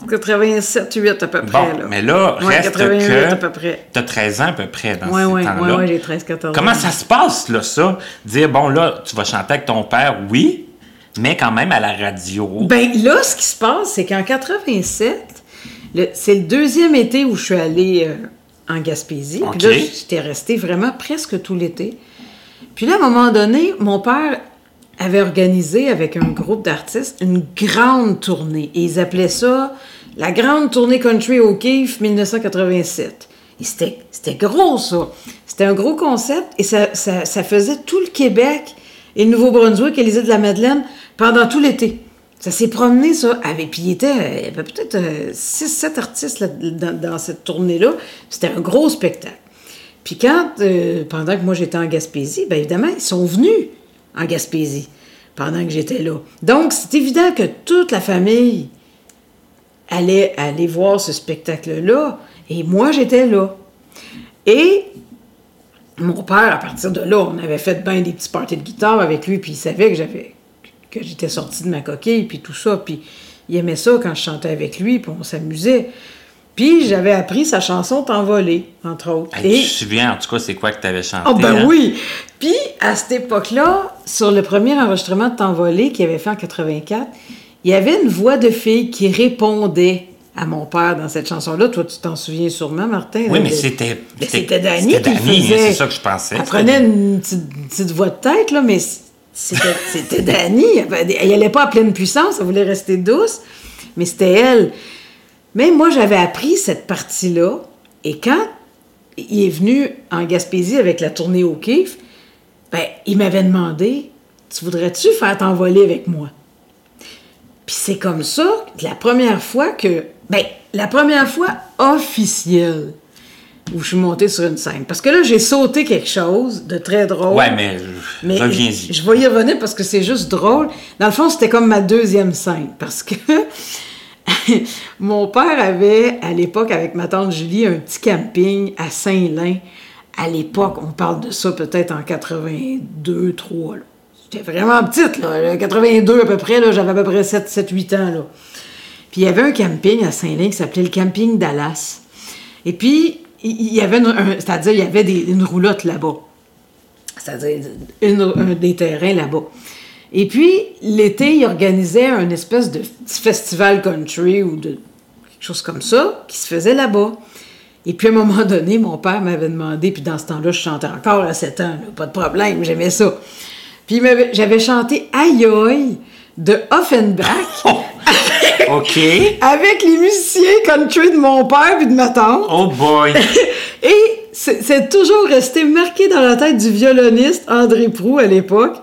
S3: 87, 8 à peu près.
S2: Bon,
S3: là.
S2: mais là,
S3: Ouais,
S2: reste
S3: 88
S2: que...
S3: à peu près.
S2: T'as 13 ans à peu près dans
S3: Ouais,
S2: ces
S3: ouais,
S2: temps-là.
S3: ouais, j'ai 13, 14
S2: Comment
S3: ans.
S2: ça se passe, là, ça? Dire, bon, là, tu vas chanter avec ton père, oui, mais quand même à la radio.
S3: Ben là, ce qui se passe, c'est qu'en 87, le- c'est le deuxième été où je suis allée euh, en Gaspésie. Puis là, j'étais restée vraiment presque tout l'été. Puis là, à un moment donné, mon père avait organisé avec un groupe d'artistes une grande tournée. Et ils appelaient ça la Grande Tournée Country O'Keeffe 1987. Et c'était gros, ça. C'était un gros concept et ça, ça- faisait tout le Québec et le Nouveau-Brunswick et les îles de la Madeleine pendant tout l'été. Ça s'est promené, ça. Avec, puis il, euh, y avait peut-être 6-7 artistes là- dans, dans cette tournée-là. C'était un gros spectacle. Puis quand, euh, pendant que moi j'étais en Gaspésie, bien évidemment, ils sont venus en Gaspésie pendant que j'étais là. Donc, c'est évident que toute la famille allait aller voir ce spectacle-là. Et moi, j'étais là. Et mon père, à partir de là, on avait fait bien des petits parties de guitare avec lui, puis il savait que j'avais que j'étais sortie de ma coquille, puis tout ça. Puis il aimait ça quand je chantais avec lui, puis on s'amusait. Puis j'avais appris sa chanson T'envoler, entre autres.
S2: Hey,
S3: Et-
S2: Tu te souviens, en tout cas, c'est quoi que tu avais chanté?
S3: ah ben
S2: hein?
S3: oui! Puis, à cette époque-là, sur le premier enregistrement de T'envoler qu'il avait fait en 84, il y avait une voix de fille qui répondait à mon père dans cette chanson-là. Toi, tu t'en souviens sûrement, Martin?
S2: Oui,
S3: là,
S2: mais
S3: de-
S2: c'était...
S3: Mais c'était Dani
S2: C'était
S3: qui
S2: hein,
S3: faisait.
S2: c'est ça que je pensais.
S3: Elle prenait une petite, petite voix de tête, là, mais c'était c'était Dani. Elle n'allait pas à pleine puissance, elle voulait rester douce, mais c'était elle. Mais moi, j'avais appris cette partie-là, et quand il est venu en Gaspésie avec la tournée au kiff, ben, il m'avait demandé Tu voudrais-tu faire t'envoler avec moi Puis c'est comme ça, la première fois que. Ben, la première fois officielle où je suis montée sur une scène. Parce que là, j'ai sauté quelque chose de très drôle.
S2: Ouais, mais,
S3: Mais
S2: reviens-y.
S3: Je vais y revenir parce que c'est juste drôle. Dans le fond, c'était comme ma deuxième scène. Parce que mon père avait, à l'époque, avec ma tante Julie, un petit camping à Saint-Lin. À l'époque, on parle de ça peut-être en 82, 3. là. J'étais vraiment petite, là. 82 à peu près, là. J'avais à peu près 7, 7, 8 ans, là. Puis il y avait un camping à Saint-Lin qui s'appelait le camping Dallas. Et puis, il y avait, c'est-à-dire, il y avait une roulotte là-bas. C'est-à-dire, des terrains là-bas. Et puis, l'été, il organisait un espèce de festival country ou de quelque chose comme ça qui se faisait là-bas. Et puis, à un moment donné, mon père m'avait demandé, puis dans ce temps-là, je chantais encore à 7 ans, là, pas de problème, j'aimais ça. Puis, j'avais chanté Aïe aïe de Offenbach
S2: OK.
S3: avec les musiciens country de mon père puis de ma tante.
S2: Oh boy.
S3: Et c'est c'est toujours resté marqué dans la tête du violoniste André Prou à l'époque.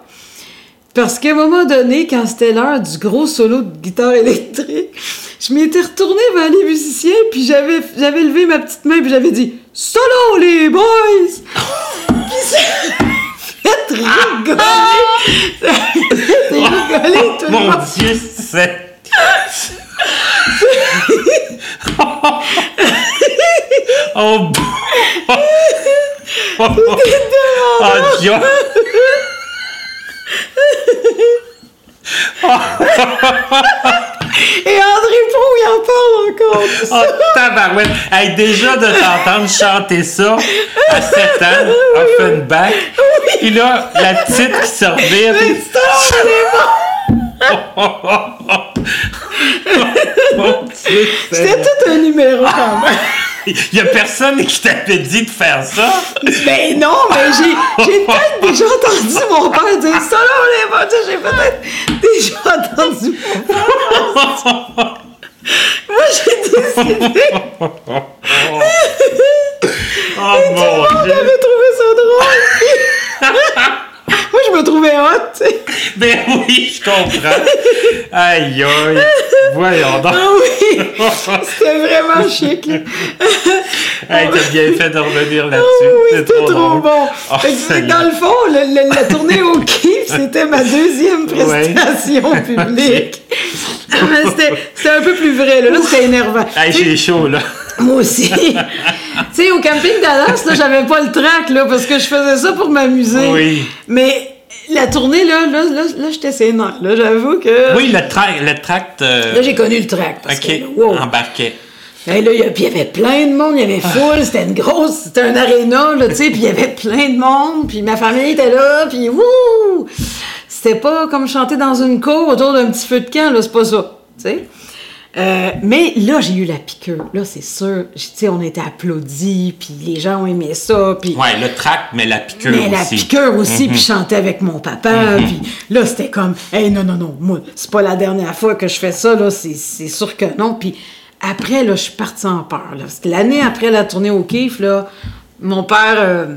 S3: Parce qu'à un moment donné, quand c'était l'heure du gros solo de guitare électrique, je m'étais retournée vers les musiciens, puis j'avais, j'avais levé ma petite main, puis j'avais dit « Solo, les boys! » Puis fait rigoler! Fait rigoler tout le
S2: Mon
S3: monde!
S2: Dieu, c'est. oh boy. Oh Dieu.
S3: Et André Prou, il en parle encore de ça!
S2: Oh tabarouette. Hey, déjà de t'entendre chanter ça à 7 ans, Offenbach. Puis là, la petite qui revire.
S3: Mais
S2: puis- Dieu,
S3: C'était tout un numéro quand même.
S2: Il y a personne qui t'avait dit de faire ça?
S3: Ben non, mais j'ai, j'ai peut-être déjà entendu mon père dire ça, là, les boys, j'ai peut-être déjà entendu mon père. Moi, j'ai décidé,
S2: Oh mon Dieu.
S3: j'avais trouvé ça drôle. Moi, je me trouvais hot, tu sais.
S2: Ben oui, je comprends. Aïe aïe. Voyons donc.
S3: Ah oui, c'était vraiment chic.
S2: Hey, t'as bien fait de revenir
S3: Ah
S2: là-dessus.
S3: oui, c'était trop, bon.
S2: Oh,
S3: Fait que,
S2: Seigneur.
S3: dans le fond, le- le- la tournée au Kiff, c'était ma deuxième prestation publique. Mais c'était, un peu plus vrai, là, là c'était énervant.
S2: Hey, j'ai chaud, là.
S3: Moi aussi. tu sais, au camping Dallas, là, j'avais pas le track, là, parce que je faisais ça pour m'amuser.
S2: Oui.
S3: Mais la tournée, là, là, là, là j'étais sénère, là, j'avoue que...
S2: Oui, le, tra- le tract. euh,
S3: Là, j'ai connu le track, parce
S2: OK,
S3: que, wow.
S2: embarquait.
S3: Hey, là, il y avait plein de monde, il y avait foule, c'était une grosse, c'était un aréna, là, tu sais, puis il y avait plein de monde, puis ma famille était là, puis wouh! C'était pas comme chanter dans une cour autour d'un petit feu de camp, là, c'est pas ça, tu sais. Euh, mais là, j'ai eu la piqûre, là, c'est sûr. Tu sais, on était applaudis, puis les gens ont aimé ça, puis...
S2: Ouais, le tract, mais la piqûre
S3: Mais la
S2: aussi.
S3: piqûre aussi, puis je chantais avec mon papa, puis là, c'était comme, hey, non, non, non, moi, c'est pas la dernière fois que je fais ça, là, c'est c'est sûr que non. Puis après, là, je suis partie en peur, l'année après la tournée au Kiff, là, mon père, euh,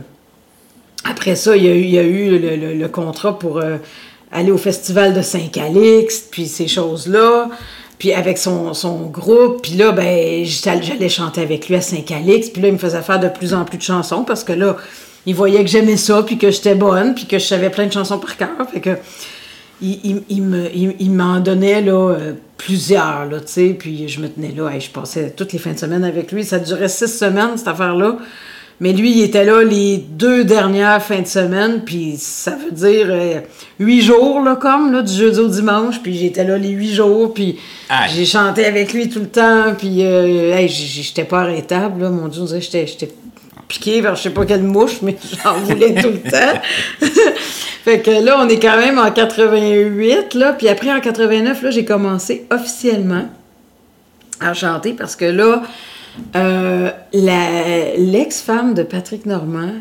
S3: après ça, il y a eu, il a eu le, le- le contrat pour euh, aller au festival de Saint-Calixte, puis ces choses-là. Puis avec son, son groupe, puis là, ben, j'allais chanter avec lui à Saint-Calixte, puis là, il me faisait faire de plus en plus de chansons, parce que là, il voyait que j'aimais ça, puis que j'étais bonne, puis que je savais plein de chansons par cœur, fait que il, il- il me, il, m'en donnait là, euh, plusieurs, là, tu sais, puis je me tenais là, hey, je passais toutes les fins de semaine avec lui, ça durait six semaines, cette affaire-là, mais lui, il était là les deux dernières fins de semaine, puis ça veut dire euh, huit jours, là, comme, là, du jeudi au dimanche, puis j'étais là les huit jours, puis j'ai chanté avec lui tout le temps, puis euh, hey, j'étais pas arrêtable, là, mon Dieu, j'étais piqué vers je sais pas quelle mouche, mais j'en voulais tout le temps. fait que là, on est quand même en 88, là, puis après, en 89, là, j'ai commencé officiellement à chanter parce que là, euh, l'ex-femme de Patrick Normand,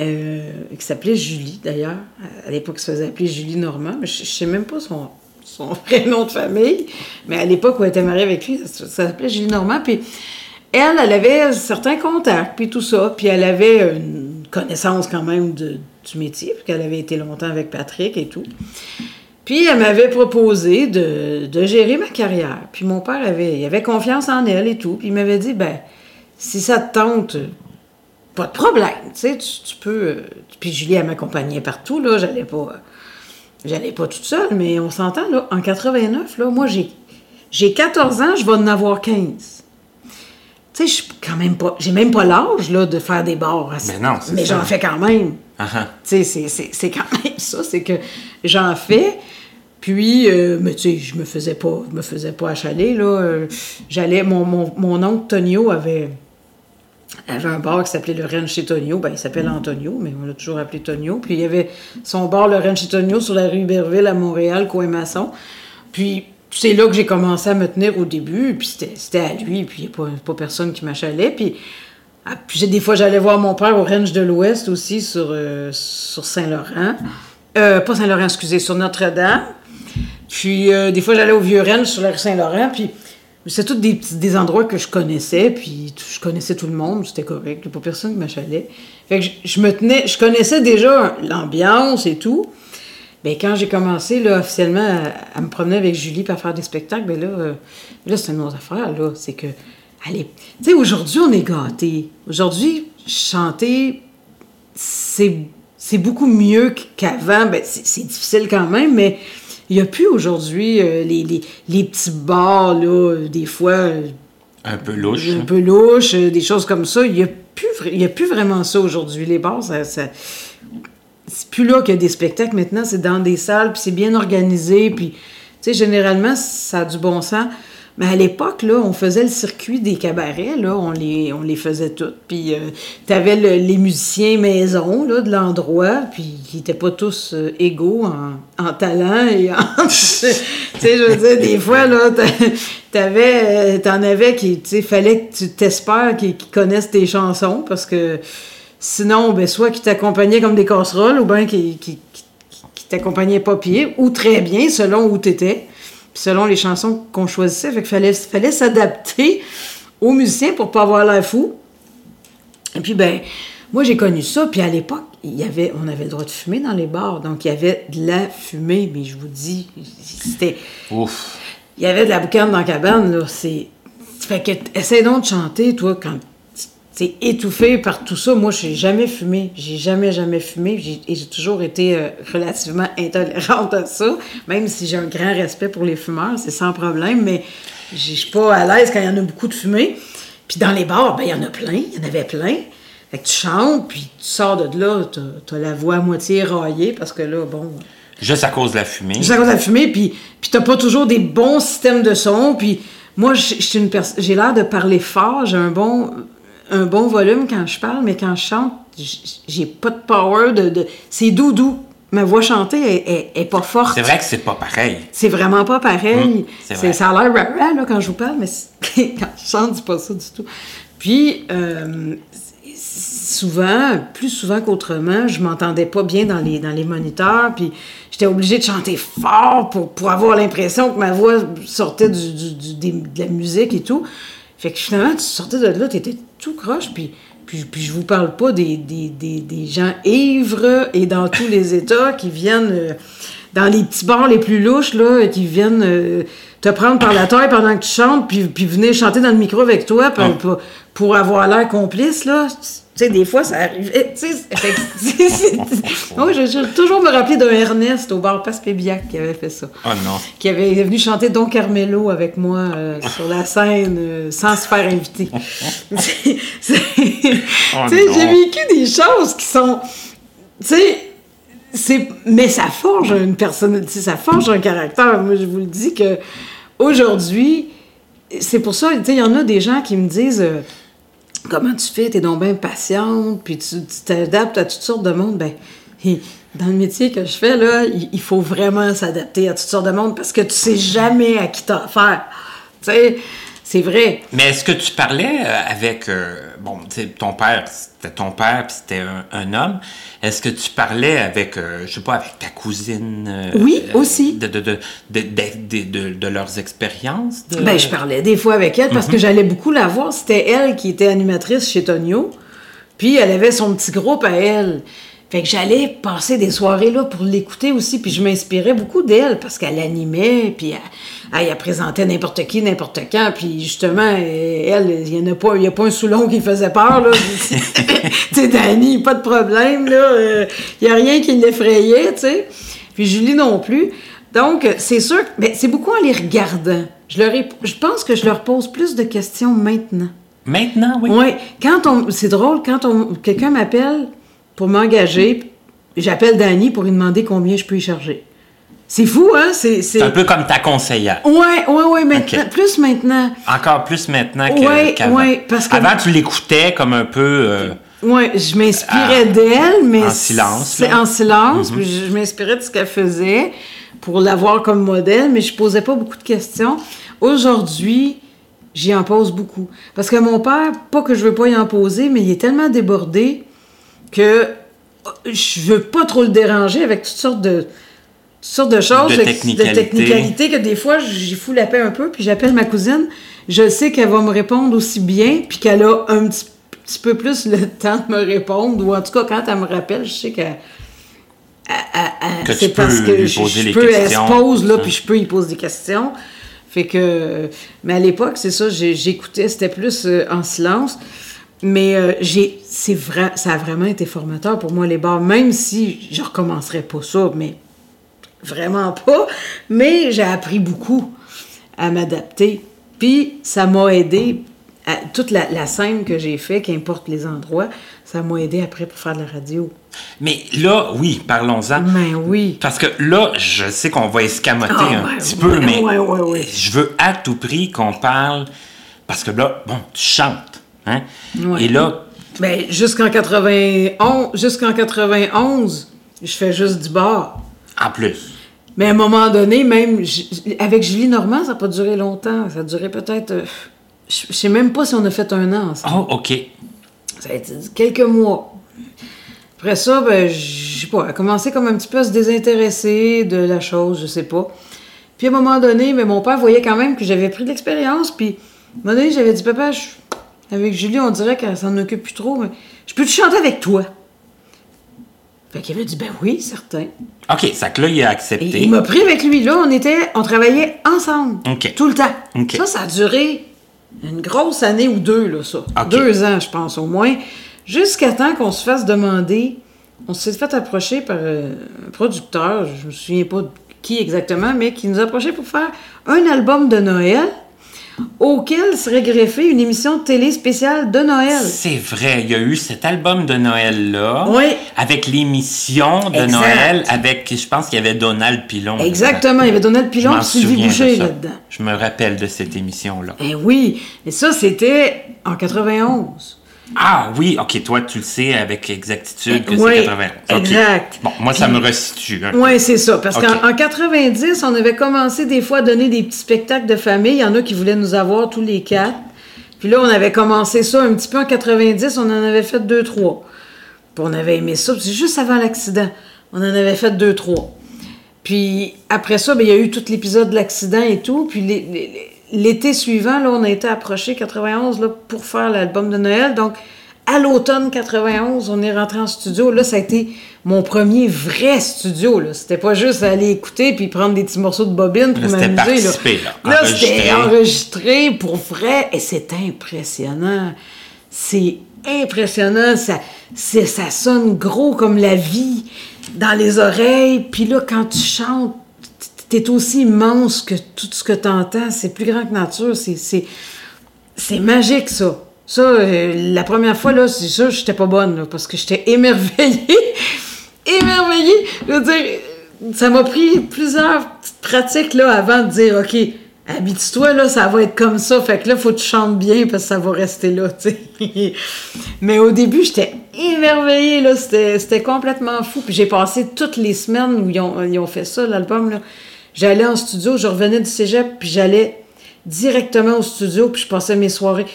S3: euh, qui s'appelait Julie d'ailleurs, à l'époque, se faisait appeler Julie Normand, mais je, je sais même pas son, son vrai nom de famille, mais à l'époque où elle était mariée avec lui, ça, s'appelait Julie Normand, puis elle, elle avait certains contacts, puis tout ça, puis elle avait une connaissance quand même du métier, puis qu'elle avait été longtemps avec Patrick et tout. Puis elle m'avait proposé de, de gérer ma carrière. Puis mon père avait, il avait confiance en elle et tout. Puis il m'avait dit, ben, si ça te tente, pas de problème, tu sais, tu, peux... Euh, puis Julie, elle m'accompagnait partout, là, j'allais pas... J'allais pas toute seule, mais on s'entend, là, en 89, là, moi, j'ai... J'ai 14 ans, je vais en avoir 15. Tu sais, je suis quand même pas... J'ai même pas l'âge, là, de faire des bars.
S2: Mais non,
S3: Mais j'en fais quand même. Uh-huh. Tu sais, c'est quand même ça, c'est que j'en fais... Puis, euh, mais tu sais, je me faisais pas, je me faisais pas achaler, là. J'allais, mon, mon, mon, oncle Tonio avait, avait un bar qui s'appelait le Rennes chez Tonio. Ben, il s'appelle Antonio, mais on l'a toujours appelé Tonio. Puis, il y avait son bar, le Rennes chez Tonio, sur la rue Iberville à Montréal, Coin-Maçon. Puis, c'est là que j'ai commencé à me tenir au début. Puis, c'était à lui. Puis, il n'y a pas, pas, personne qui m'achalait. Puis, ah, puis des fois, j'allais voir mon père au Range de l'Ouest aussi, sur, euh, sur Saint-Laurent. Euh, pas Saint-Laurent, excusez, sur Notre-Dame. Puis euh, des fois, j'allais au Vieux-Rennes sur la rue Saint-Laurent, puis c'est tous des, endroits que je connaissais, puis je connaissais tout le monde, c'était correct, il n'y a pas personne qui m'achalait. Fait que je, me tenais, je connaissais déjà l'ambiance et tout. Mais quand j'ai commencé là, officiellement à, me promener avec Julie pour faire des spectacles, ben là, euh, là c'est une autre affaire, là. C'est que, allez, tu sais, aujourd'hui, on est gâtés. Aujourd'hui, chanter, c'est, c'est beaucoup mieux qu'avant. Ben, c'est difficile quand même, mais il n'y a plus aujourd'hui euh, les, les, petits bars, là, des fois. Euh,
S2: un peu louche.
S3: Un peu louche, euh, des choses comme ça. Il n'y a, plus, a plus vraiment ça aujourd'hui. Les bars, ça, c'est plus là qu'il y a des spectacles maintenant, c'est dans des salles, puis c'est bien organisé, puis, tu sais, généralement, ça a du bon sens. Mais à l'époque, on faisait le circuit des cabarets, on les, on les faisait toutes. Puis euh, tu avais les musiciens maison, là, de l'endroit, puis qui n'étaient pas tous euh, égaux en, talent et tu sais, je veux dire, des fois, là, t'avais, euh, t'en avais qui, tu sais, fallait que tu t'espères qu'ils connaissent tes chansons, parce que sinon, ben, soit qu'ils t'accompagnaient comme des casseroles, ou bien qu'ils qui, qui, t'accompagnaient pas pied, ou très bien, selon où selon les chansons qu'on choisissait. Fait qu'il fallait, fallait s'adapter aux musiciens pour pas avoir l'air fou. Et puis, ben, moi, j'ai connu ça. Puis à l'époque, il y avait, on avait le droit de fumer dans les bars. Donc, il y avait de la fumée. Mais je vous dis, c'était. Ouf. Il y avait de la boucane dans la cabane, là. C'est. Fait que, essaie donc de chanter, toi, quand c'est étouffé par tout ça. Moi, je n'ai jamais fumé. J'ai jamais, jamais fumé. Et j'ai toujours été euh, relativement intolérante à ça. Même si j'ai un grand respect pour les fumeurs, c'est sans problème. Mais je suis pas à l'aise quand il y en a beaucoup de fumée. Puis dans les bars, ben, il y en a plein. Il y en avait plein. Fait que tu chantes, puis tu sors de là, tu as, la voix à moitié raillée parce que là, bon.
S2: Juste à cause de la fumée.
S3: Juste à cause de la fumée, puis, puis tu pas toujours des bons systèmes de son. Puis moi, j'ai l'air de parler fort, j'ai un bon un bon volume quand je parle, mais quand je chante, j'ai pas de power de. C'est doux, doux. Ma voix chantée est, pas forte.
S2: C'est vrai que c'est pas pareil.
S3: C'est vraiment pas pareil. Hum, ça a l'air rare là, quand je vous parle, mais quand je chante, c'est pas ça du tout. Puis, euh, souvent, plus souvent qu'autrement, je m'entendais pas bien dans les, dans les moniteurs, puis j'étais obligée de chanter fort pour, pour avoir l'impression que ma voix sortait du, du, de la musique et tout. Fait que finalement, tu sortais de là, tu étais tout croche, puis, puis, puis, je vous parle pas des, des, des, des, gens ivres et dans tous les états qui viennent euh, dans les petits bars les plus louches, là, qui viennent euh, te prendre par la taille pendant que tu chantes, puis, puis venir chanter dans le micro avec toi pour, ah. pour avoir l'air complice, là. Tu sais, des fois, ça arrivait. Tu sais, moi, je, toujours me rappeler d'un Ernest au bar Paspébiac qui avait fait ça.
S2: Oh non.
S3: Qui avait venu chanter Don Carmelo avec moi euh, sur la scène euh, sans se faire inviter. oh tu sais, j'ai vécu des choses qui sont. Tu sais, mais ça forge une personne, ça forge un caractère. Moi, je vous le dis que aujourd'hui, c'est pour ça, tu sais, il y en a des gens qui me disent. Euh, comment tu fais, t'es donc bien patiente, puis tu t'adaptes à toutes sortes de monde, ben dans le métier que je fais, là, il, faut vraiment s'adapter à toutes sortes de monde parce que tu sais jamais à qui t'as affaire. Tu sais, c'est vrai.
S2: Mais est-ce que tu parlais euh, avec, euh, bon, ton père, c'était ton père, puis c'était un, homme. Est-ce que tu parlais avec, euh, je sais pas, avec ta cousine?
S3: oui, aussi.
S2: De, de, de, de, leurs expériences?
S3: Ben, je parlais des fois avec elle parce que mhm. j'allais beaucoup la voir. C'était elle qui était animatrice chez Tonio. Puis elle avait son petit groupe à elle. Fait que j'allais passer des soirées là pour l'écouter aussi, puis je m'inspirais beaucoup d'elle parce qu'elle animait, puis elle, elle, présentait n'importe qui, n'importe quand, puis justement, elle, il n'y a pas, y a pas un Soulon qui faisait peur, là. tu sais, Dani, pas de problème, là. Il euh, n'y a rien qui l'effrayait, tu sais. Puis Julie non plus. Donc, c'est sûr, mais c'est beaucoup en les regardant. Je, leur je pense que je leur pose plus de questions maintenant.
S2: Maintenant, oui.
S3: Oui. Quand on, c'est drôle, quand on, quelqu'un m'appelle pour m'engager, j'appelle Dani pour lui demander combien je peux y charger. C'est fou, hein?
S2: C'est, un peu comme ta conseillère.
S3: Oui, oui, oui, maintenant, plus maintenant.
S2: Encore plus maintenant que, qu'avant. Oui, parce que... Avant, tu l'écoutais comme un peu... Euh,
S3: oui, je m'inspirais d'elle, mais...
S2: En silence.
S3: C'est en silence, mm je, m'inspirais de ce qu'elle faisait pour l'avoir comme modèle, mais je posais pas beaucoup de questions. Aujourd'hui, j'y en pose beaucoup. Parce que mon père, pas que je veux pas y en poser, mais il est tellement débordé que je veux pas trop le déranger avec toutes sortes de, sortes de choses,
S2: de, technicalité.
S3: que des fois, j'y fous la paix un peu, puis j'appelle ma cousine. Je sais qu'elle va me répondre aussi bien, puis qu'elle a un petit, peu plus le temps de me répondre, ou en tout cas, quand elle me rappelle, je sais qu'elle...
S2: c'est parce que je, peux,
S3: elle se pose là, puis je peux y poser des questions. Fait que, mais à l'époque, c'est ça, j'écoutais, c'était plus euh, en silence. Mais euh, j'ai, c'est vrai, ça a vraiment été formateur pour moi, les bars, même si je recommencerais pas ça, mais vraiment pas. Mais j'ai appris beaucoup à m'adapter. Puis ça m'a aidé, à, toute la, scène que j'ai fait, qu'importe les endroits, ça m'a aidé après pour faire de la radio.
S2: Mais là, oui, parlons-en.
S3: Ben oui.
S2: Parce que là, je sais qu'on va escamoter ah, un petit peu, mais je veux à tout prix qu'on parle. Parce que là, bon, tu chantes. Hein? Et là.
S3: Ben, jusqu'en 91, jusqu'en 91, je fais juste du bar.
S2: En plus.
S3: Mais à un moment donné, même avec Julie Normand, ça n'a pas duré longtemps. Ça a duré peut-être. Euh, je ne sais même pas si on a fait un an
S2: Oh, OK.
S3: Ça a été quelques mois. Après ça, ben, je sais pas, elle a commencé comme un petit peu à se désintéresser de la chose, je sais pas. Puis à un moment donné, mais mon père voyait quand même que j'avais pris de l'expérience, puis à un moment donné, j'avais dit, papa, je avec Julie, on dirait qu'elle s'en occupe plus trop, mais je peux te chanter avec toi? Fait qu'il avait dit, ben oui, certain.
S2: OK, ça que là, il a accepté.
S3: il m'a pris avec lui. Là, on était, on travaillait ensemble.
S2: OK.
S3: Tout le temps. Ça, ça a duré une grosse année ou deux, là, ça. Deux ans, je pense, au moins. Jusqu'à temps qu'on se fasse demander. On s'est fait approcher par euh, un producteur, je me souviens pas qui exactement, mais qui nous a approché pour faire un album de Noël auquel serait greffée une émission de télé spéciale de Noël.
S2: C'est vrai, il y a eu cet album de Noël-là.
S3: Oui.
S2: Avec l'émission de Noël, avec, je pense qu'il y avait Donald Pilon.
S3: Exactement, il y avait Donald Pilon et Sylvie Boucher là-dedans.
S2: Je me rappelle de cette émission-là.
S3: Eh oui, et ça, c'était en 91.
S2: Ah oui, ok, toi tu le sais avec exactitude que
S3: c'est
S2: 91.
S3: Exact.
S2: Bon, moi ça me restitue.
S3: Oui, c'est ça. Parce qu'en 90, on avait commencé des fois à donner des petits spectacles de famille. Il y en a qui voulaient nous avoir tous les quatre. Puis là, on avait commencé ça un petit peu en 90, on en avait fait deux, trois. Puis on avait aimé ça. C'est juste avant l'accident. On en avait fait deux, trois. Puis après ça, ben, il y a eu tout l'épisode de l'accident et tout. Puis les l'été suivant, là, on a été approché 91 là, pour faire l'album de Noël. Donc, à l'automne 91, on est rentré en studio. Là, ça a été mon premier vrai studio. Là. C'était pas juste aller écouter puis prendre des petits morceaux de bobine pour m'amuser.
S2: Là,
S3: là c'était enregistré pour vrai et c'est impressionnant. C'est impressionnant. Ça, ça sonne gros comme la vie dans les oreilles. Puis là, quand tu chantes, c'est aussi immense que tout ce que tu entends. C'est plus grand que nature. C'est magique, ça. Ça, euh, la première fois, là, c'est sûr, j'étais pas bonne, parce que j'étais émerveillée. émerveillée! Je veux dire, ça m'a pris plusieurs pratiques, là, avant de dire, OK, habite-toi, là, ça va être comme ça. Fait que là, faut que tu chantes bien, parce que ça va rester là. Mais au début, j'étais émerveillée, là. C'était complètement fou. Puis j'ai passé toutes les semaines où ils ont, ils ont fait ça, l'album, là. J'allais en studio, je revenais du cégep, puis j'allais directement au studio, puis je passais mes soirées.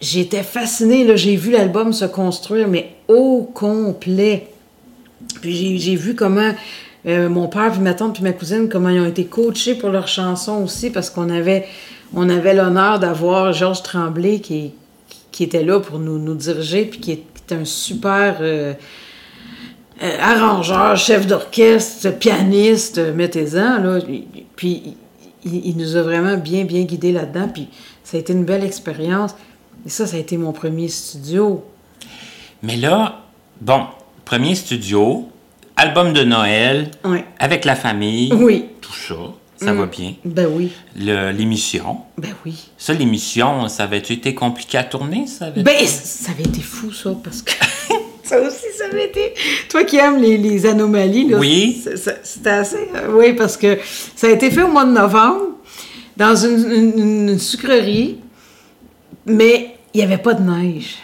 S3: J'étais fascinée, là, j'ai vu l'album se construire, mais au complet. Puis j'ai vu comment euh, mon père, puis ma tante, puis ma cousine, comment ils ont été coachés pour leurs chansons aussi, parce qu'on avait, on avait l'honneur d'avoir Georges Tremblay qui, qui était là pour nous, nous diriger, puis qui était un super... Euh, euh, arrangeur, chef d'orchestre, pianiste, euh, mettez-en, là. Puis il, il nous a vraiment bien, bien guidés là-dedans. Puis ça a été une belle expérience. Et ça, ça a été mon premier studio.
S2: Mais là, bon, premier studio, album de Noël, avec la famille,
S3: Oui.
S2: tout ça, ça va bien.
S3: Ben oui.
S2: L'émission,
S3: Ben oui.
S2: ça, l'émission, ça avait-tu été compliqué à tourner? Ça avait
S3: Ben, ça avait été fou, ça, parce que. Ça aussi, ça avait été. Toi qui aimes les, les anomalies, là.
S2: Oui.
S3: C'était assez. euh, oui, parce que ça a été fait au mois de novembre, dans une, une- une sucrerie, mais il n'y avait pas de neige.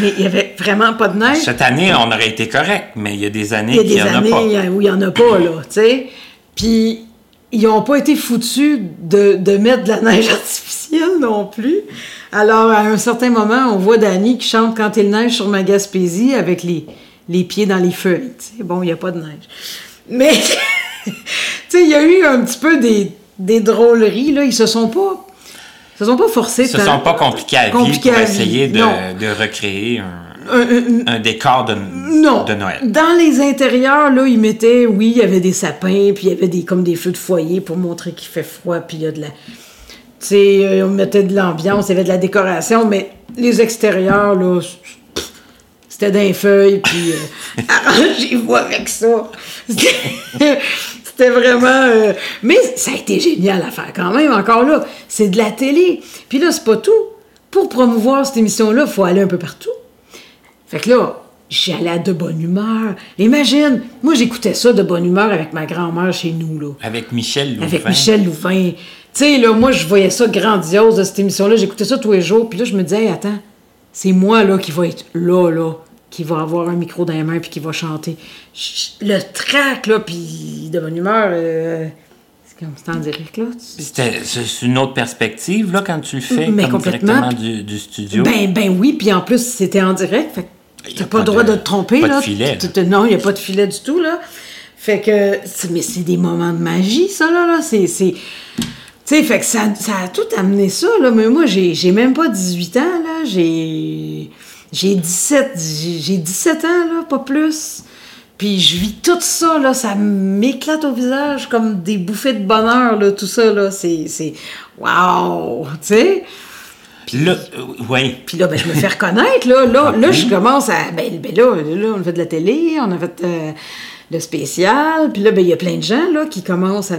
S3: Mais il n'y avait vraiment pas de neige.
S2: Cette année, on aurait été correct, mais il y a des années
S3: Il
S2: qu'il
S3: des
S2: n'y en a pas.
S3: où il n'y en a pas, là, tu sais. Puis, ils n'ont pas été foutus de, de mettre de la neige artificielle non plus. Alors, à un certain moment, on voit Dani qui chante Quand il neige sur ma Gaspésie avec les, les pieds dans les feuilles. Bon, il n'y a pas de neige. Mais, tu sais, il y a eu un petit peu des, des drôleries, là. Ils se sont pas... se sont pas forcés
S2: Ils se sont pas compliqués à vivre pour
S3: à
S2: essayer de, recréer un,
S3: Un- un-
S2: un décor de,
S3: Non.
S2: de Noël.
S3: Dans les intérieurs, là, ils mettaient, oui, il y avait des sapins, puis il y avait des, comme des feux de foyer pour montrer qu'il fait froid, puis il y a de la. Sais, euh, on mettait de l'ambiance, il y avait de la décoration, mais les extérieurs, là, c'était d'un feuille, puis euh, arrangez-vous avec ça. C'était vraiment. euh, mais ça a été génial à faire quand même, encore là. C'est de la télé. Puis là, c'est pas tout. Pour promouvoir cette émission-là, il faut aller un peu partout. Fait que là, j'allais de bonne humeur. Imagine, moi j'écoutais ça de bonne humeur avec ma grand-mère chez nous, là.
S2: Avec Michel Louvain.
S3: Avec Michel Louvain. Tu sais, là, moi je voyais ça grandiose de cette émission-là. J'écoutais ça tous les jours. Puis là, je me disais, Hey, attends, c'est moi, là, qui va être là, là, qui va avoir un micro dans les mains puis qui va chanter. Ch- Le track, là, puis de bonne humeur, euh, c'est comme c'était en direct, là.
S2: C'est une autre perspective, là, quand tu le fais,
S3: Mais
S2: comme
S3: complètement.
S2: directement du, du studio?
S3: Ben, ben oui, puis en plus, c'était en direct. Fait t'as pas
S2: pas
S3: le droit
S2: de-
S3: de, te tromper,
S2: pas de
S3: là.
S2: filet,
S3: T-
S2: là.
S3: t- Non, il n'y a pas de filet du tout, là. Fait que, mais c'est des moments de magie, ça, là. là. C'est. Tu sais, fait que ça, ça a tout amené ça, là. Mais moi, j'ai j'ai même pas 18 ans, là. J'ai. J'ai 17, j'ai j'ai 17 ans, là, pas plus. Puis je vis tout ça, là, ça m'éclate au visage comme des bouffées de bonheur, là, tout ça, là. C'est. c'est- Waouh! Tu sais?
S2: Là, euh, ouais.
S3: Puis là, ben, je me fais reconnaître. Là, là,
S2: Ah
S3: là je commence à. Ben, ben là, là, on a fait de la télé, on a fait euh, le spécial. Puis là, ben, il y a plein de gens là, qui commencent à.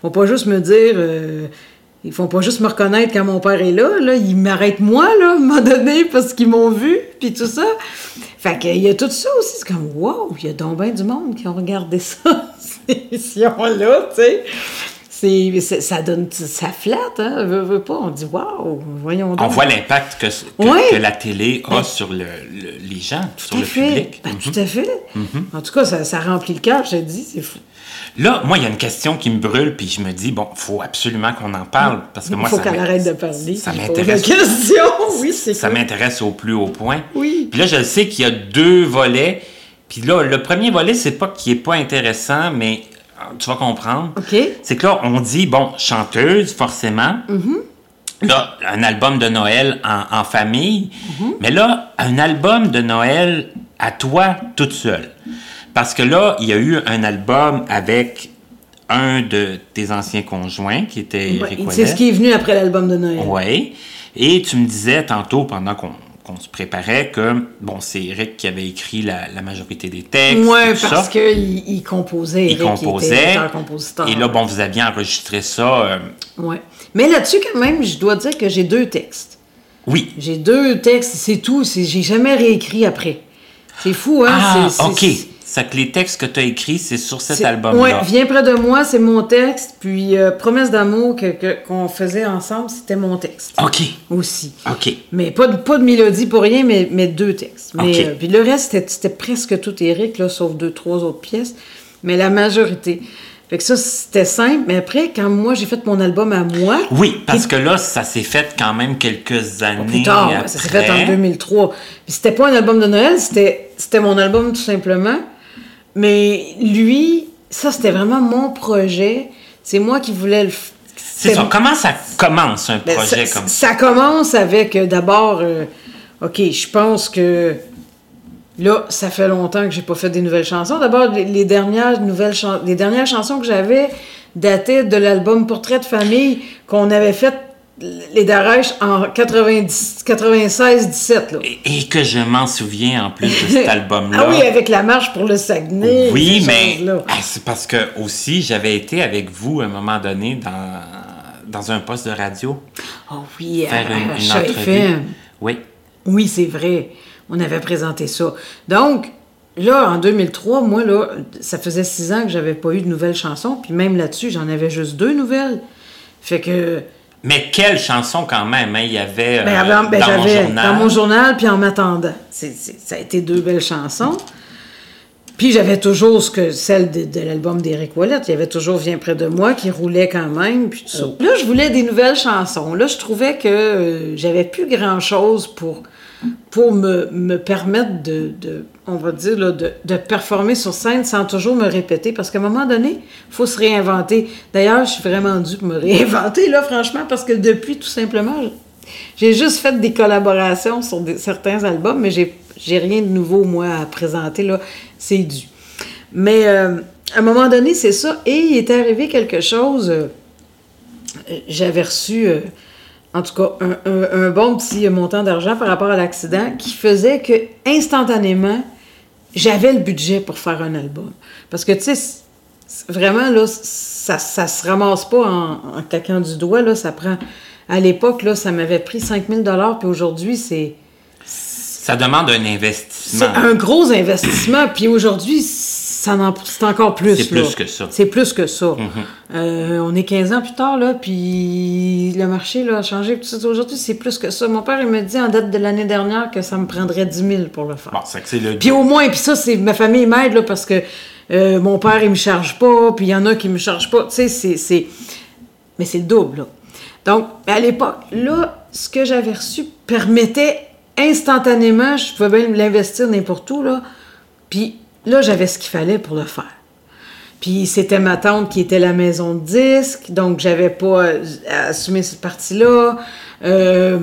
S3: Font pas juste me dire. euh, ils font pas juste me reconnaître quand mon père est là. là ils m'arrêtent moi, là, à un moment donné, parce qu'ils m'ont vu, puis tout ça. Fait qu'il y a tout ça aussi. C'est comme, wow, il y a donc bien du monde qui ont regardé ça, ces émissions-là, tu sais. C'est, ça donne, ça flatte, hein, veut, veut pas. On dit, wow, voyons donc.
S2: On voit l'impact que, que,
S3: Ouais.
S2: que la télé a
S3: Ben,
S2: sur le, le- les gens, sur
S3: à
S2: le
S3: fait.
S2: public.
S3: Ben,
S2: Mhm.
S3: Tout à fait. En tout cas, ça, ça remplit le cœur, je te dis, c'est fou.
S2: Là, moi, il y a une question qui me brûle, puis je me dis, bon, faut absolument qu'on en parle, parce que
S3: Il
S2: moi,
S3: faut
S2: ça
S3: qu'elle arrête de parler.
S2: Ça m'intéresse.
S3: question, oui, c'est
S2: Ça m'intéresse au plus haut point.
S3: Oui.
S2: Puis là, je sais qu'il y a deux volets. Puis là, le premier volet, c'est pas qu'il est pas intéressant, mais tu vas comprendre.
S3: OK.
S2: C'est que là, on dit, bon, chanteuse, forcément.
S3: Mm-hmm.
S2: Là, un album de Noël en, en famille.
S3: Mm-hmm.
S2: Mais là, un album de Noël à toi, toute seule. Parce que là, il y a eu un album avec un de tes anciens conjoints, qui était
S3: Ouais, c'est ce qui est venu après l'album de Noël.
S2: Oui. Et tu me disais tantôt, pendant qu'on qu'on se préparait, que bon, c'est Eric qui avait écrit la, la majorité des textes.
S3: Oui, parce qu'il il composait.
S2: Il
S3: Eric,
S2: composait.
S3: était compositeur.
S2: Et là, bon, vous aviez enregistré ça. euh,
S3: Ouais. Mais là-dessus, quand même, je dois dire que j'ai deux textes.
S2: oui.
S3: J'ai deux textes, c'est tout. c'est- J'ai jamais réécrit après. C'est fou, hein?
S2: Ah, OK. C'est que les textes que tu as écrits, c'est sur cet album-là.
S3: Ouais, Viens près de moi, c'est mon texte. Puis euh, Promesse d'amour qu'on faisait ensemble, c'était mon texte
S2: OK.
S3: aussi.
S2: OK.
S3: Mais pas de, pas de mélodie pour rien, mais, mais deux textes. Mais,
S2: Ok.
S3: euh, puis le reste, c'était- presque tout Eric, là, sauf deux, trois autres pièces. Mais la majorité. Fait que ça, c'était simple. Mais après, quand moi, j'ai fait mon album à moi,
S2: Oui, parce que là, ça s'est fait quand même quelques années.
S3: plus tard,
S2: après.
S3: ça s'est fait en 2003. Puis c'était pas un album de Noël, c'était c'était mon album tout simplement. Mais lui, ça, c'était vraiment mon projet. C'est moi qui voulais le...
S2: C'est ça. Comment ça commence un
S3: Ben,
S2: projet
S3: ça,
S2: comme ça?
S3: ça commence avec euh, d'abord, euh, OK, je pense que Là, ça fait longtemps que j'ai pas fait des nouvelles chansons. D'abord, les, les dernières nouvelles les dernières chansons que j'avais dataient de l'album Portrait de famille qu'on avait fait les Darèches en 90 96-17 là.
S2: Et, et que je m'en souviens en plus de cet album-là.
S3: Ah oui, avec la marche pour le Saguenay.
S2: Oui, mais ah, c'est parce que aussi j'avais été avec vous à un moment donné dans, dans un poste de radio
S3: Oh oui,
S2: faire
S3: à,
S2: une,
S3: à
S2: une
S3: Choc
S2: entrevue.
S3: FM.
S2: Oui.
S3: Oui, c'est vrai. On avait présenté ça. Donc, là, en 2003, moi, là, ça faisait six ans que j'avais pas eu de nouvelles chansons. Puis même là-dessus, j'en avais juste deux nouvelles. Fait que,
S2: Mais quelle chanson quand même, hein? Il y avait euh,
S3: ben, avant, ben,
S2: dans mon
S3: j'avais
S2: journal.
S3: dans mon journal, puis en m'attendant. Ça a été deux belles chansons. Puis j'avais toujours ce que celle de, de l'album d'Éric Ouellette. Il y avait toujours Viens près de moi qui roulait quand même, puis tout ça.
S2: Oh.
S3: Là, je voulais des nouvelles chansons. Là, je trouvais que euh, j'avais plus grand-chose pour, pour me, me permettre de, de- on va dire, là, de, de performer sur scène sans toujours me répéter. Parce qu'à un moment donné, il faut se réinventer. D'ailleurs, je suis vraiment due pour me réinventer, là, franchement, parce que depuis, tout simplement, j'ai juste fait des collaborations sur certains albums, mais j'ai, j'ai rien de nouveau, moi, à présenter, là. C'est dû. Mais euh, à un moment donné, c'est ça. Et il est arrivé quelque chose. euh, j'avais reçu, euh, en tout cas, un, un- un bon petit montant d'argent par rapport à l'accident qui faisait que, instantanément, j'avais le budget pour faire un album. Parce que, tu sais, vraiment, là, ça, ça se ramasse pas en, en claquant du doigt, là, ça prend... À l'époque, là, ça m'avait pris 5000 dollars, puis aujourd'hui, c'est...
S2: Ça demande un investissement.
S3: C'est un gros investissement, puis aujourd'hui, ça c'est encore plus.
S2: C'est plus que ça.
S3: C'est plus que ça.
S2: Mhm.
S3: Euh, on est 15 ans plus tard, là, puis le marché là, a changé. puis tout ça. Aujourd'hui, c'est plus que ça. Mon père, il me dit en date de l'année dernière que ça me prendrait 10 000 pour le faire.
S2: Bon, c'est que c'est le
S3: Puis au moins, puis ça, c'est ma famille m'aide, là, parce que euh, mon père, il me charge pas, puis il y en a qui me chargent pas. Tu sais, c'est- c'est... Mais c'est le double, là. Donc, à l'époque, là, ce que j'avais reçu permettait instantanément, je pouvais bien l'investir n'importe où, là. Puis là, j'avais ce qu'il fallait pour le faire. Puis c'était ma tante qui était la maison de disques, donc j'avais pas assumer cette partie-là. Euh,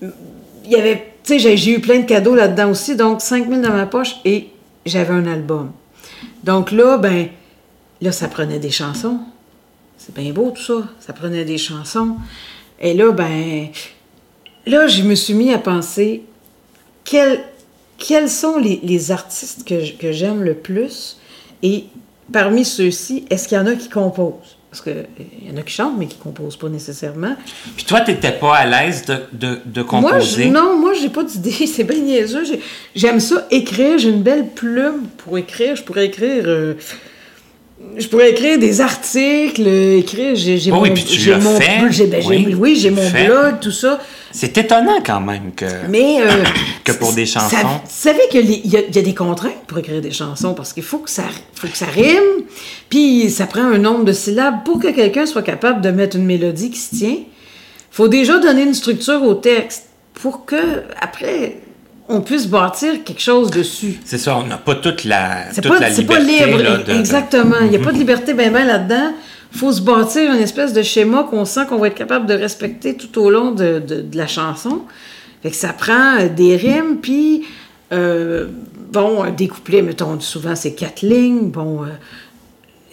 S3: il y avait, tu sais, j'ai- eu plein de cadeaux là-dedans aussi, donc 5 000 dans ma poche et j'avais un album. Donc là, ben, là, ça prenait des chansons. C'est bien beau tout ça, ça prenait des chansons. Et là, ben, là, je me suis mis à penser quels, quels sont les, les artistes que, j'aime le plus? Et parmi ceux-ci, est-ce qu'il y en a qui composent? Parce qu'il y en a qui chantent, mais qui composent pas nécessairement.
S2: Puis toi, t'étais pas à l'aise de, de, de
S3: Moi, je-
S2: composer?
S3: non, moi, j'ai pas d'idée. C'est bien niaiseux. J'ai- J'aime ça écrire. J'ai une belle plume pour écrire. Je pourrais écrire. euh, je pourrais écrire des articles, écrire. J'ai j'ai
S2: Oh
S3: mon,
S2: oui, puis tu
S3: j'ai mon-
S2: fait.
S3: j'ai- ben, j'ai-
S2: Oui,
S3: oui, j'ai
S2: tu
S3: mon blog, tout ça.
S2: C'est étonnant quand même que.
S3: Mais. euh,
S2: Que pour des
S3: ça-
S2: chansons.
S3: Vous savez qu'il y, y a des contraintes pour écrire des chansons parce qu'il faut que ça, faut que ça rime, puis ça prend un nombre de syllabes pour que quelqu'un soit capable de mettre une mélodie qui se tient. faut déjà donner une structure au texte pour que, après, on puisse bâtir quelque chose dessus.
S2: C'est ça, on n'a pas toute la,
S3: C'est
S2: toute
S3: pas,
S2: la
S3: c'est
S2: liberté.
S3: pas libre,
S2: là, de- de-
S3: exactement. Il n'y a pas de liberté ben ben là-dedans. Il faut se bâtir une espèce de schéma qu'on sent qu'on va être capable de respecter tout au long de, de- de la chanson. Fait que ça prend euh, des rimes, puis, euh, bon, des couplets, mettons, souvent c'est quatre lignes, bon, euh,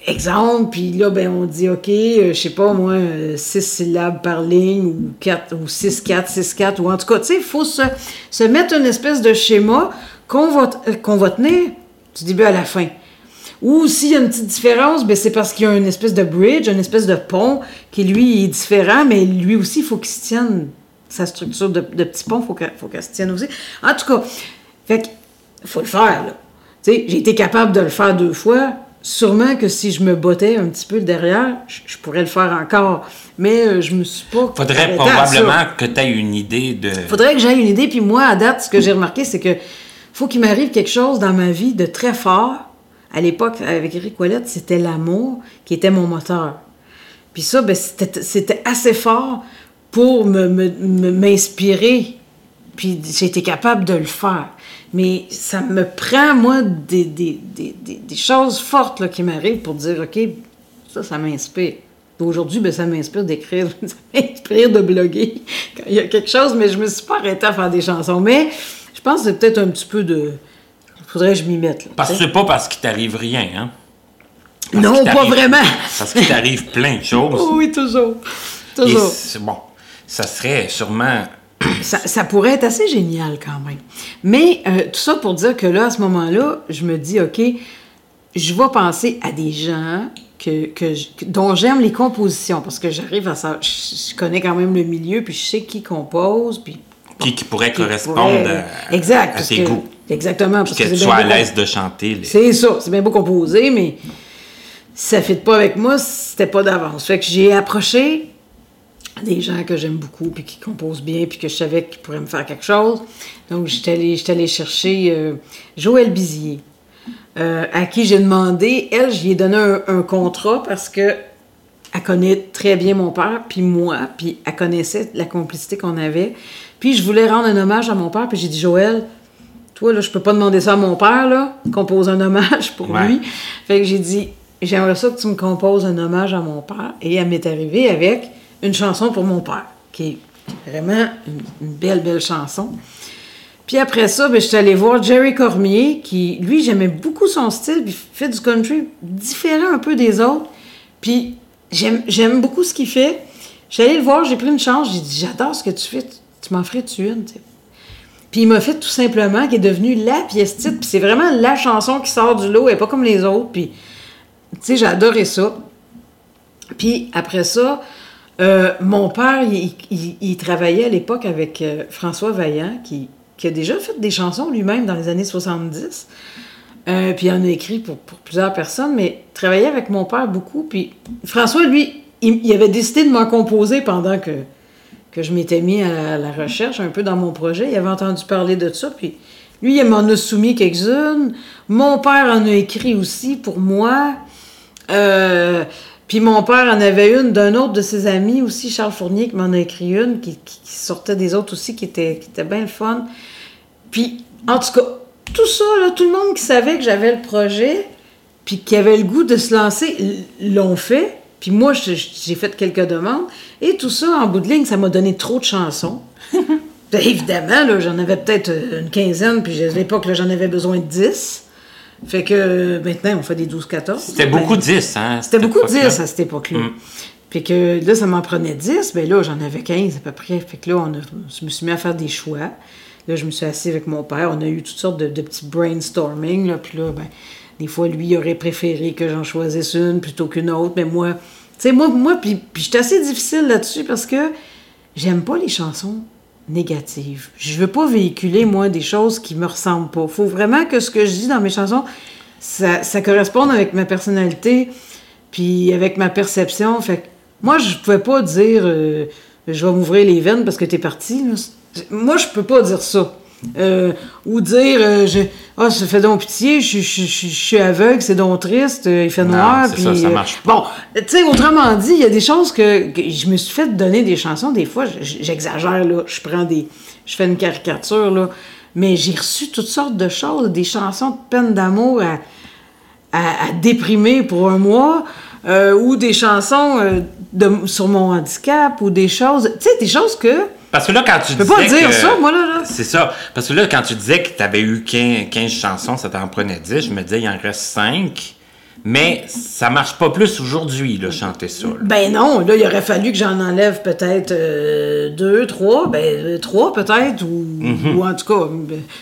S3: exemple, puis là, ben, on dit, OK, euh, je sais pas, moi, euh, six syllabes par ligne, ou quatre, ou six, quatre, six, quatre, ou en tout cas, tu sais, il faut se, se mettre une espèce de schéma qu'on va, t- qu'on va tenir du début à la fin. Ou s'il y a une petite différence, ben c'est parce qu'il y a une espèce de bridge, une espèce de pont qui, lui, est différent, mais lui aussi, il faut qu'il se tienne. Sa structure de, de petit pont, il faut qu'elle se tienne aussi. En tout cas, fait faut le faire, là. Tu sais, j'ai été capable de le faire deux fois. Sûrement que si je me bottais un petit peu derrière, je, je pourrais le faire encore. Mais euh, je me suis pas.
S2: Faudrait probablement que tu aies une idée de.
S3: Faudrait que j'aie une idée. Puis moi, à date, ce que j'ai remarqué, c'est que faut qu'il m'arrive quelque chose dans ma vie de très fort. À l'époque, avec Eric Ouellette, c'était l'amour qui était mon moteur. Puis ça, ben, c'était assez fort pour me- me- me- m'inspirer. Puis j'ai été capable de le faire. Mais ça me prend, moi, des, des, des, des- choses fortes là, qui m'arrivent pour dire, OK, ça, ça m'inspire. Aujourd'hui, ben, ça m'inspire d'écrire, ça m'inspire de bloguer quand il y a quelque chose, mais je me suis pas arrêtée à faire des chansons. Mais je pense que c'est peut-être un petit peu de... faudrait que je m'y mette. Là,
S2: parce que c'est pas parce qu'il t'arrive rien, hein?
S3: Parce non, pas vraiment.
S2: Parce qu'il t'arrive plein de choses.
S3: oui, toujours. Toujours.
S2: bon, ça serait sûrement.
S3: Ça, ça, pourrait être assez génial quand même. Mais euh, tout ça pour dire que là, à ce moment-là, je me dis, OK, je vais penser à des gens que, que dont j'aime les compositions parce que j'arrive à ça. Je, connais quand même le milieu, puis je sais qui compose, puis.
S2: qui, qui pourrait correspondre À,
S3: exact,
S2: tes goûts.
S3: Exactement.
S2: Parce que, tu sois à l'aise de chanter.
S3: C'est ça, c'est bien beau composer, mais si ça ne fit pas avec moi, c'était pas d'avance. Fait que j'ai approché des gens que j'aime beaucoup, puis qui composent bien, puis que je savais qu'ils pourraient me faire quelque chose. Donc, j'étais allée, allée chercher euh, Joël Bizier, euh, à qui j'ai demandé, elle, lui ai donné un, contrat parce que elle connaît très bien mon père, puis moi, puis elle connaissait la complicité qu'on avait. Puis je voulais rendre un hommage à mon père, puis j'ai dit, Joël, toi, là, je peux pas demander ça à mon père, là, compose un hommage pour lui. Fait que j'ai dit, j'aimerais ça que tu me composes un hommage à mon père. Et elle m'est arrivée avec une chanson pour mon père, qui est vraiment une, belle, belle chanson. Puis après ça, ben, je suis allée voir Jerry Cormier, qui, lui, j'aimais beaucoup son style, puis fait du country différent un peu des autres. Puis j'aime beaucoup ce qu'il fait. Je suis le voir, j'ai pris une chance, j'ai dit, j'adore ce que tu fais, tu, m'en ferais-tu une, Puis il m'a fait tout simplement, qui est devenu la pièce titre, puis c'est vraiment la chanson qui sort du lot, n'est pas comme les autres, puis tu sais, j'ai adoré ça. Puis après ça, euh, mon père, il, travaillait à l'époque avec euh, François Vaillant, qui, a déjà fait des chansons lui-même dans les années 70. Euh, puis il en a écrit pour, plusieurs personnes, mais travaillait avec mon père beaucoup. Puis François, lui, il, avait décidé de m'en composer pendant que, que je m'étais mis à la recherche un peu dans mon projet. Il avait entendu parler de ça, puis lui, il m'en a soumis quelques-unes. Mon père en a écrit aussi pour moi. Euh, puis mon père en avait une d'un autre de ses amis aussi, Charles Fournier, qui m'en a écrit une, qui, sortait des autres aussi, qui était, qui bien le fun. Puis, en tout cas, tout ça, tout le monde qui savait que j'avais le projet, puis qui avait le goût de se lancer, l'ont fait. Puis moi, j'ai fait quelques demandes. Et tout ça, en bout de ligne, ça m'a donné trop de chansons. Évidemment, j'en avais peut-être une quinzaine, puis à l'époque, j'en avais besoin de dix. Fait que maintenant, on fait des 12-14.
S2: C'était beaucoup 10, hein?
S3: C'était beaucoup 10 à cette époque-là. Mm. Puis que là, ça m'en prenait 10. Ben là, j'en avais 15 à peu près. Fait que là, on je me suis mis à faire des choix. Là, je me suis assis avec mon père. On a eu toutes sortes de, petits brainstorming. Là. Puis là, ben, des fois, lui, il aurait préféré que j'en choisisse une plutôt qu'une autre. Mais moi, tu sais, moi, moi puis, puis j'étais assez difficile là-dessus parce que j'aime pas les chansons négative. Je veux pas véhiculer, moi, des choses qui me ressemblent pas. faut vraiment que ce que je dis dans mes chansons, ça, ça corresponde avec ma personnalité, puis avec ma perception. Fait que moi, je pouvais pas dire euh, je vais m'ouvrir les veines parce que tu es parti. Moi, je peux pas dire ça. Euh, ou dire euh, je, ah, ça fait donc pitié, je, suis aveugle, c'est donc triste, euh, il fait noir.
S2: Puis, ça, ça marche
S3: pas. Bon, tu sais, autrement dit, il y a des choses que, je me suis fait donner des chansons, des fois, j'exagère, là, je prends des. Je fais une caricature, là, mais j'ai reçu toutes sortes de choses, des chansons de peine d'amour à, à, déprimer pour un mois. ou des chansons de, sur mon handicap, ou des choses, tu sais, des choses que
S2: parce que là, quand tu
S3: disais. peux pas dire ça, moi, là. là.
S2: C'est ça. Parce que là, quand tu disais que tu avais eu 15, chansons, ça t'en prenait 10, je me disais, il en reste 5. Mais ça marche pas plus aujourd'hui, là, chanter ça.
S3: Ben non, là, il aurait fallu que j'en enlève peut-être euh, deux, trois, ben euh, trois peut-être, ou, mhm. ou, en tout cas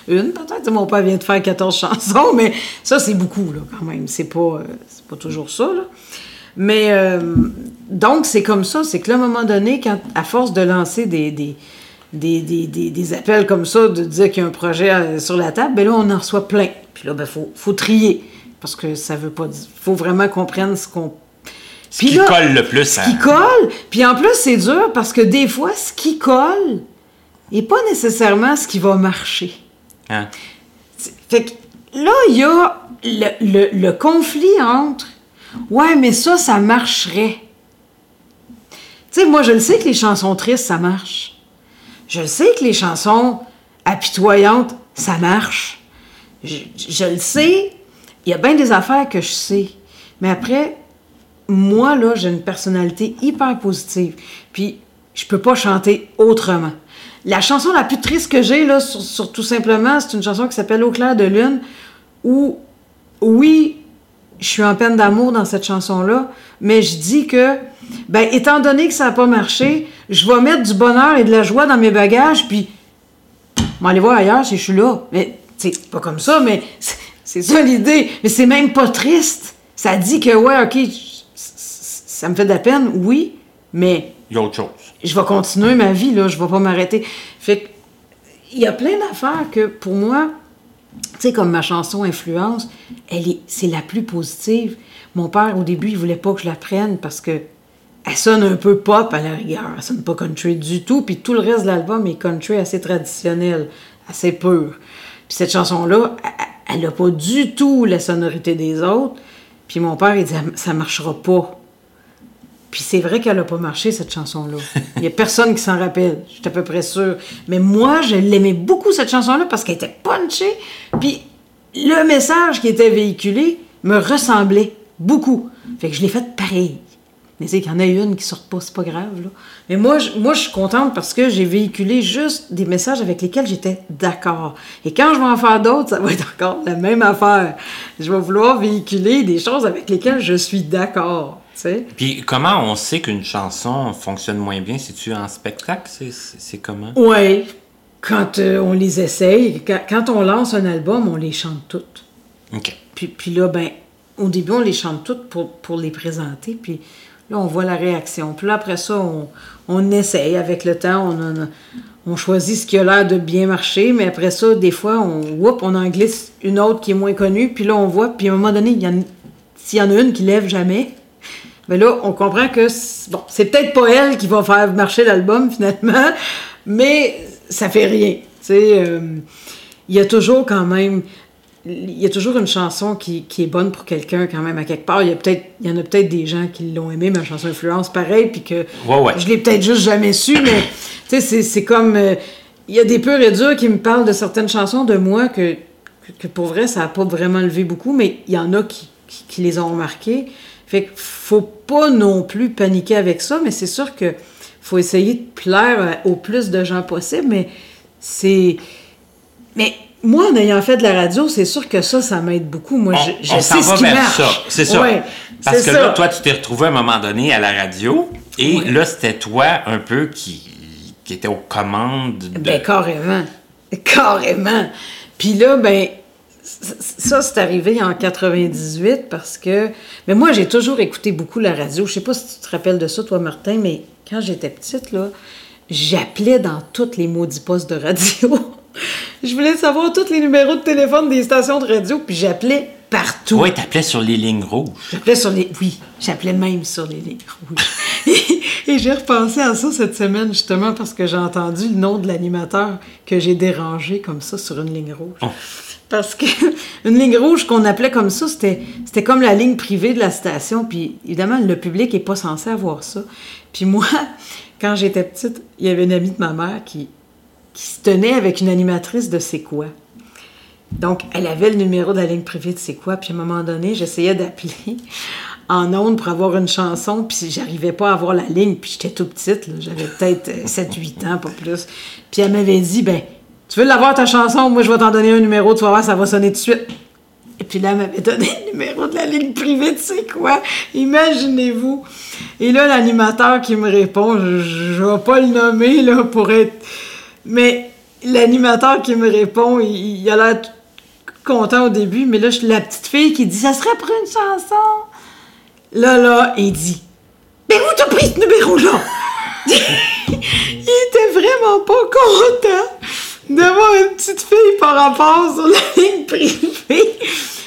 S3: une peut-être. Mon père vient de faire 14 chansons, mais ça, c'est beaucoup, là, quand même. C'est pas, euh, pas toujours ça, là. Mais donc, c'est comme ça. C'est que là, à un moment donné, quand, à force de lancer des, des, des, appels comme ça, de dire qu'il y a un projet euh, sur la table, ben là, on en reçoit plein. Puis là, il ben, faut, faut trier. Parce que ça veut pas dire. faut vraiment comprendre ce qu'on.
S2: Ce qui colle le plus.
S3: Ce qui hein. colle. Puis en plus, c'est dur parce que des fois, ce qui colle n'est pas nécessairement ce qui va marcher. Hein? Fait que là, il y a le, le conflit entre Ouais, mais ça, ça marcherait. Tu sais, moi, je le sais que les chansons tristes, ça marche. Je le sais que les chansons apitoyantes, ça marche. Je, le sais. Il y a bien des affaires que je sais. Mais après, moi, là, j'ai une personnalité hyper positive. Puis, je peux pas chanter autrement. La chanson la plus triste que j'ai, là, sur, tout simplement, c'est une chanson qui s'appelle Au clair de lune. où, oui, je suis en peine d'amour dans cette chanson-là, mais je dis que, ben, étant donné que ça n'a pas marché, je vais mettre du bonheur et de la joie dans mes bagages, puis aller voir ailleurs si je suis là. Mais, c'est pas comme ça, mais c'est ça l'idée. Mais c'est même pas triste. Ça dit que, ouais, OK, ça me fait de la peine, oui, mais.
S2: Il y a autre chose.
S3: Je vais continuer ma vie, là, je vais pas m'arrêter. Fait que, il y a plein d'affaires que, pour moi, tu sais, comme ma chanson Influence, elle est, c'est la plus positive. Mon père, au début, il voulait pas que je la prenne parce que elle sonne un peu pop à la rigueur. Elle sonne pas country du tout. Puis tout le reste de l'album est country assez traditionnel, assez pur. Puis cette chanson-là, elle n'a pas du tout la sonorité des autres. Puis mon père, il dit, ça marchera pas. Puis c'est vrai qu'elle n'a pas marché, cette chanson-là. Il n'y a personne qui s'en rappelle, je suis à peu près sûre. Mais moi, je l'aimais beaucoup, cette chanson-là, parce qu'elle était punchée. Puis le message qui était véhiculé me ressemblait beaucoup. Fait que je l'ai fait pareil. Mais c'est qu'il y en a une qui sort pas, c'est pas grave. Mais moi je, moi, je suis contente parce que j'ai véhiculé juste des messages avec lesquels j'étais d'accord. Et quand je vais en faire d'autres, ça va être encore la même affaire. Je vais vouloir véhiculer des choses avec lesquelles je suis d'accord.
S2: Puis comment on sait qu'une chanson fonctionne moins bien? si tu en spectacle? C'est comment?
S3: Oui, quand euh, on les essaye. Quand, on lance un album, on les chante toutes.
S2: OK.
S3: Puis, puis là, ben, au début, on les chante toutes pour, pour les présenter. Puis là, on voit la réaction. Puis là, après ça, on, on essaye. Avec le temps, on, on choisit ce qui a l'air de bien marcher. Mais après ça, des fois, on, on en glisse une autre qui est moins connue. Puis là, on voit. Puis à un moment donné, s'il y en a une qui lève jamais, mais là, on comprend que bon, c'est peut-être pas elle qui va faire marcher l'album finalement, mais ça fait rien. Tu sais, euh, il y a toujours quand même, il y a toujours une chanson qui, qui est bonne pour quelqu'un quand même à quelque part. Il y a peut-être, il y en a peut-être des gens qui l'ont aimé ma chanson influence pareil, puis que je l'ai peut-être juste jamais su, mais tu sais, c'est comme, euh, il y a des purs et durs qui me parlent de certaines chansons de moi que, que, pour vrai ça a pas vraiment levé beaucoup, mais il y en a qui, qui, qui les ont remarquées. Fait qu'il faut pas non plus paniquer avec ça, mais c'est sûr que faut essayer de plaire au plus de gens possible, mais c'est... Mais moi, en ayant fait de la radio, c'est sûr que ça, ça m'aide beaucoup. Moi, je, je sais ce qui marche. ça,
S2: c'est ça. Parce que là, toi, tu t'es retrouvé à un moment donné à la radio, et là, c'était toi un peu qui, qui était aux commandes de...
S3: Ben, carrément. Carrément. Puis là, ben, ça, c'est arrivé en 98 parce que. Mais moi, j'ai toujours écouté beaucoup la radio. Je sais pas si tu te rappelles de ça, toi, Martin, mais quand j'étais petite, là, j'appelais dans tous les maudits postes de radio. je voulais savoir tous les numéros de téléphone des stations de radio, puis j'appelais partout.
S2: Oui, t'appelais sur les lignes rouges.
S3: J'appelais sur les. Oui, j'appelais même sur les lignes rouges. et, j'ai repensé à ça cette semaine, justement, parce que j'ai entendu le nom de l'animateur que j'ai dérangé comme ça sur une ligne rouge. Oh. Parce que une ligne rouge qu'on appelait comme ça, c'était, comme la ligne privée de la station. Puis évidemment, le public n'est pas censé avoir ça. Puis moi, quand j'étais petite, il y avait une amie de ma mère qui, qui se tenait avec une animatrice de C'est quoi. Donc, elle avait le numéro de la ligne privée de C'est quoi. Puis à un moment donné, j'essayais d'appeler en ondes pour avoir une chanson, puis j'arrivais pas à avoir la ligne, puis j'étais tout petite, j'avais peut-être 7-8 ans, pas plus. Puis elle m'avait dit, ben tu veux l'avoir ta chanson? Moi, je vais t'en donner un numéro, tu vas ça va sonner tout de suite. Et puis là, elle m'avait donné le numéro de la ligne privée, tu sais quoi? Imaginez-vous. Et là, l'animateur qui me répond, je, ne vais pas le nommer, là, pour être... Mais l'animateur qui me répond, il, a l'air content au début, mais là, je la petite fille qui dit, ça serait pour une chanson. Là, là, il dit, mais où t'as pris ce numéro-là? il était vraiment pas content d'avoir une petite fille par rapport sur la ligne privée.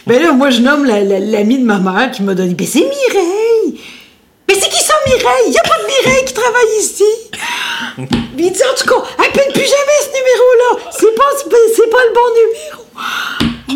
S3: Ben là, moi, je nomme l'amie de ma mère qui m'a donné. Ben, c'est Mireille! Mais c'est qui ça, Mireille? Il a pas de Mireille qui travaille ici! Mais il dit, en tout cas, appelle plus jamais ce numéro-là! C'est pas, c'est pas le bon numéro!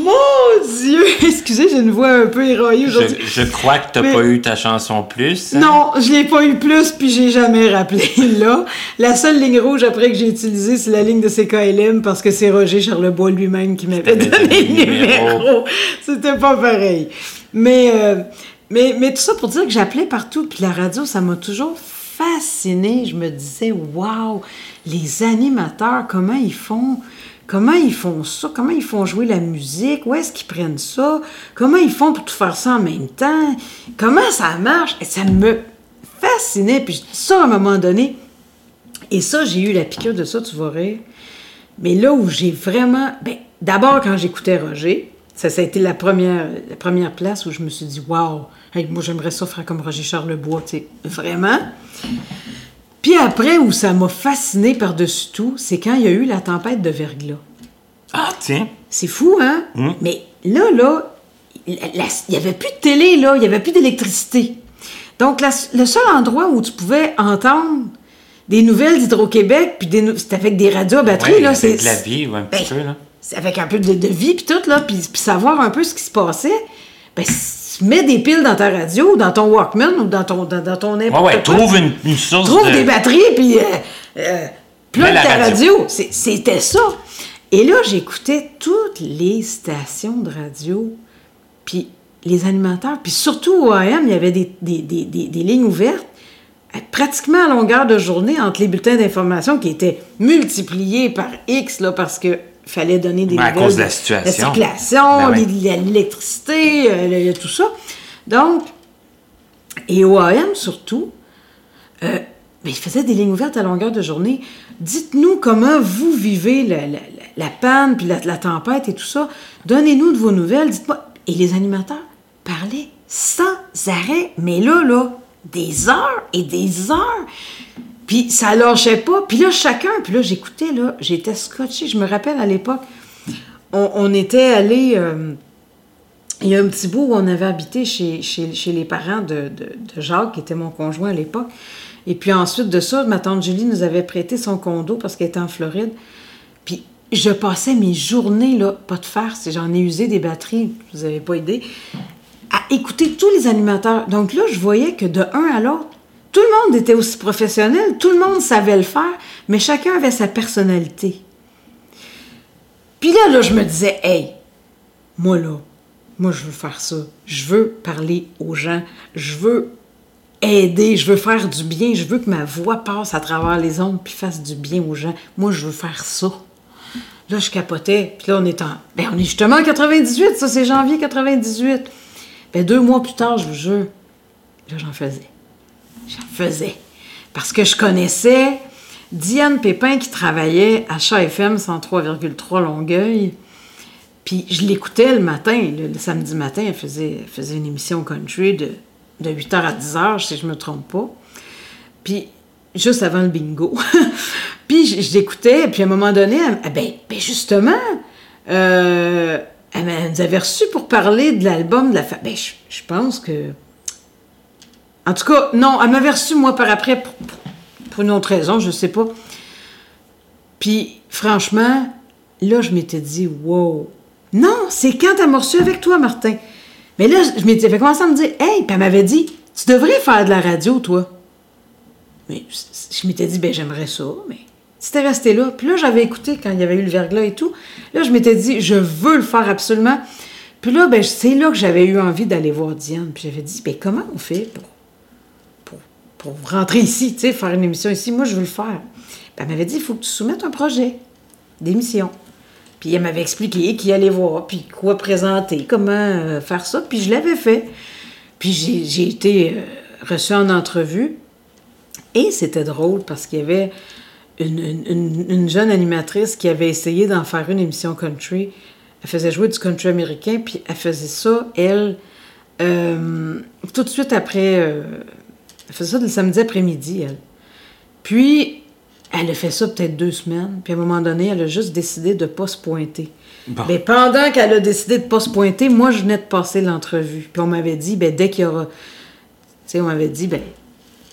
S3: Mon Dieu! Excusez, j'ai une voix un peu héroïque aujourd'hui.
S2: Je, crois que tu n'as pas eu ta chanson plus.
S3: Hein? Non, je l'ai pas eu plus, puis j'ai jamais rappelé là. La seule ligne rouge après que j'ai utilisée, c'est la ligne de CKLM parce que c'est Roger Charlebois lui-même qui m'avait donné le numéro. C'était pas pareil. Mais, euh, mais, mais tout ça pour dire que j'appelais partout, puis la radio, ça m'a toujours fasciné. Je me disais, waouh, les animateurs, comment ils font Comment ils font ça? Comment ils font jouer la musique? Où est-ce qu'ils prennent ça? Comment ils font pour tout faire ça en même temps? Comment ça marche? Et ça me fascinait. Puis ça, à un moment donné, et ça, j'ai eu la piqûre de ça, tu vas rire. Mais là où j'ai vraiment... Ben, d'abord, quand j'écoutais Roger, ça, ça a été la première, la première place où je me suis dit, waouh, moi j'aimerais ça faire comme Roger Charlebois, tu sais, vraiment. Puis après, où ça m'a fasciné par-dessus tout, c'est quand il y a eu la tempête de verglas.
S2: Ah, tiens.
S3: C'est fou, hein?
S2: Hum.
S3: Mais là, là, il n'y avait plus de télé, là, il n'y avait plus d'électricité. Donc, la- le seul endroit où tu pouvais entendre des nouvelles d'Hydro-Québec, puis c'était avec des radios à batterie,
S2: Ouais,
S3: là,
S2: avec
S3: c'est...
S2: de la vie, ouais, un petit
S3: Ben,
S2: peu, là.
S3: c'est avec un peu de, de vie, puis tout, là, puis, puis savoir un peu ce qui se passait, ben, mets des piles dans ta radio, dans ton Walkman, ou dans ton, dans, dans ton
S2: Ouais,
S3: n'importe
S2: ouais,
S3: quoi.
S2: trouve une, une source
S3: Trouve
S2: de...
S3: des batteries, puis euh, euh, plug ta
S2: radio.
S3: radio. C'était ça. Et là, j'écoutais toutes les stations de radio, puis les animateurs, puis surtout au AM, il y avait des, des- des- des- des lignes ouvertes, pratiquement à longueur de journée, entre les bulletins d'information qui étaient multipliés par X, là, parce que fallait donner des
S2: Ben, à cause de la situation.
S3: circulation,
S2: Ben ouais.
S3: l'électricité, euh, tout ça. Donc, et au AM surtout, euh, ben, il faisait des lignes ouvertes à longueur de journée. Dites-nous comment vous vivez la, la- la- la panne, puis la, la tempête et tout ça. Donnez-nous de vos nouvelles, dites-moi. Et les animateurs parlaient sans arrêt, mais là, là, des heures et des heures. Puis ça lâchait pas. Puis là, chacun, puis là, j'écoutais, là, j'étais scotché. Je me rappelle à l'époque, on, était allé... il y a un petit bout où on avait habité chez, les parents de Jacques, qui était mon conjoint à l'époque. Et puis ensuite de ça, ma tante Julie nous avait prêté son condo parce qu'elle était en Floride. Puis je passais mes journées, là, pas de farce, j'en ai usé des batteries, vous n'avez pas idée, à écouter tous les animateurs. Donc là, je voyais que de un à l'autre, tout le monde était aussi professionnel, tout le monde savait le faire, mais chacun avait sa personnalité. Puis là, là, je me disais, hey, moi là, moi je veux faire ça. Je veux parler aux gens. Je veux aider. Je veux faire du bien. Je veux que ma voix passe à travers les ondes puis fasse du bien aux gens. Moi, je veux faire ça. Là, je capotais. Puis là, on est en. Ben, on est justement en 98. Ça, c'est janvier 98. Ben, deux mois plus tard, je vous jure, là, j'en faisais. J'en faisais. Parce que je connaissais Diane Pépin qui travaillait à Chat FM 103,3 Longueuil. Puis je l'écoutais le matin, le, samedi matin, elle faisait, faisait une émission country de, de 8h à 10h, si je me trompe pas. Puis juste avant le bingo. puis je, je l'écoutais, puis à un moment donné, elle- elle- ben, ben justement, euh, elle, nous avait reçus pour parler de l'album de la fa- Ben, je, je pense que. En tout cas, non, elle m'avait reçu moi par après pour, pour- une autre raison, je sais pas. Puis franchement, là, je m'étais dit, wow. Non, c'est quand elle m'a reçu avec toi, Martin. Mais là, je m'étais fait commencer à me dire, hey, puis elle m'avait dit, tu devrais faire de la radio, toi. Mais je m'étais dit, ben j'aimerais ça, mais c'était resté là. Puis là, j'avais écouté quand il y avait eu le verglas et tout. Là, je m'étais dit, je veux le faire absolument. Puis là, ben, c'est là que j'avais eu envie d'aller voir Diane. Puis j'avais dit, ben comment on fait pour, pour, rentrer ici, tu sais, faire une émission ici? Moi, je veux le faire. Elle m'avait dit, il faut que tu soumettes un projet d'émission. Puis elle m'avait expliqué qui allait voir, puis quoi présenter, comment euh, faire ça. Puis je l'avais fait. Puis j'ai été euh, reçue en entrevue. Et c'était drôle parce qu'il y avait une, une- une- une jeune animatrice qui avait essayé d'en faire une émission country. Elle faisait jouer du country américain, puis elle faisait ça, elle, euh, tout de suite après. Elle faisait ça le samedi après-midi, elle. Puis, elle a fait ça peut-être deux semaines, puis à un moment donné, elle a juste décidé de ne pas se pointer.
S2: Bon.
S3: Mais pendant qu'elle a décidé de ne pas se pointer, moi, je venais de passer l'entrevue. Puis on m'avait dit, ben, dès qu'il y aura. Tu sais, on m'avait dit, ben,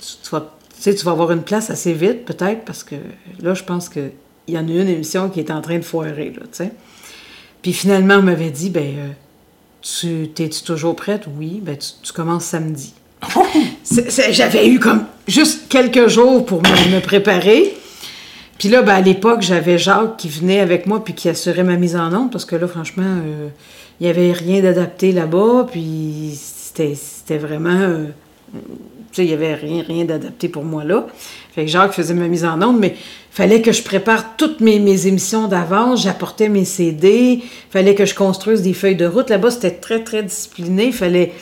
S3: tu, tu vas, tu vas avoir une place assez vite, peut-être, parce que là, je pense qu'il y en a une émission qui est en train de foirer, là, tu sais. Puis finalement, on m'avait dit, ben, euh, tu t'es-tu toujours prête? Oui, ben, tu, tu commences samedi. J'avais eu comme juste quelques jours pour me, préparer. Puis là, ben, à l'époque, j'avais Jacques qui venait avec moi puis qui assurait ma mise en onde parce que là, franchement, euh, il n'y avait rien d'adapté là-bas. Puis c'était vraiment euh, sais, il n'y avait rien, rien d'adapté pour moi là. Fait que Jacques faisait ma mise en onde, mais fallait que je prépare toutes mes, mes émissions d'avance, j'apportais mes CD, fallait que je construise des feuilles de route. Là-bas, c'était très, très discipliné. Fallait,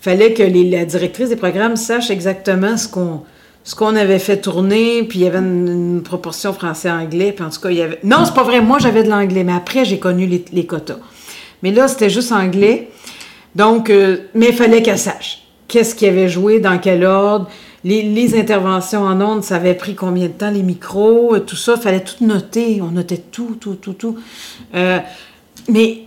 S3: fallait que les, la directrice des programmes sache exactement ce qu'on ce qu'on avait fait tourner, puis il y avait une, proportion français-anglais, puis en tout cas, il y avait... Non, c'est pas vrai, moi j'avais de l'anglais, mais après j'ai connu les, les, quotas. Mais là, c'était juste anglais. Donc, euh, mais il fallait qu'elle sache qu'est-ce qui avait joué, dans quel ordre, les, interventions en ondes, ça avait pris combien de temps, les micros, tout ça, fallait tout noter. On notait tout, tout, tout, tout. Euh, mais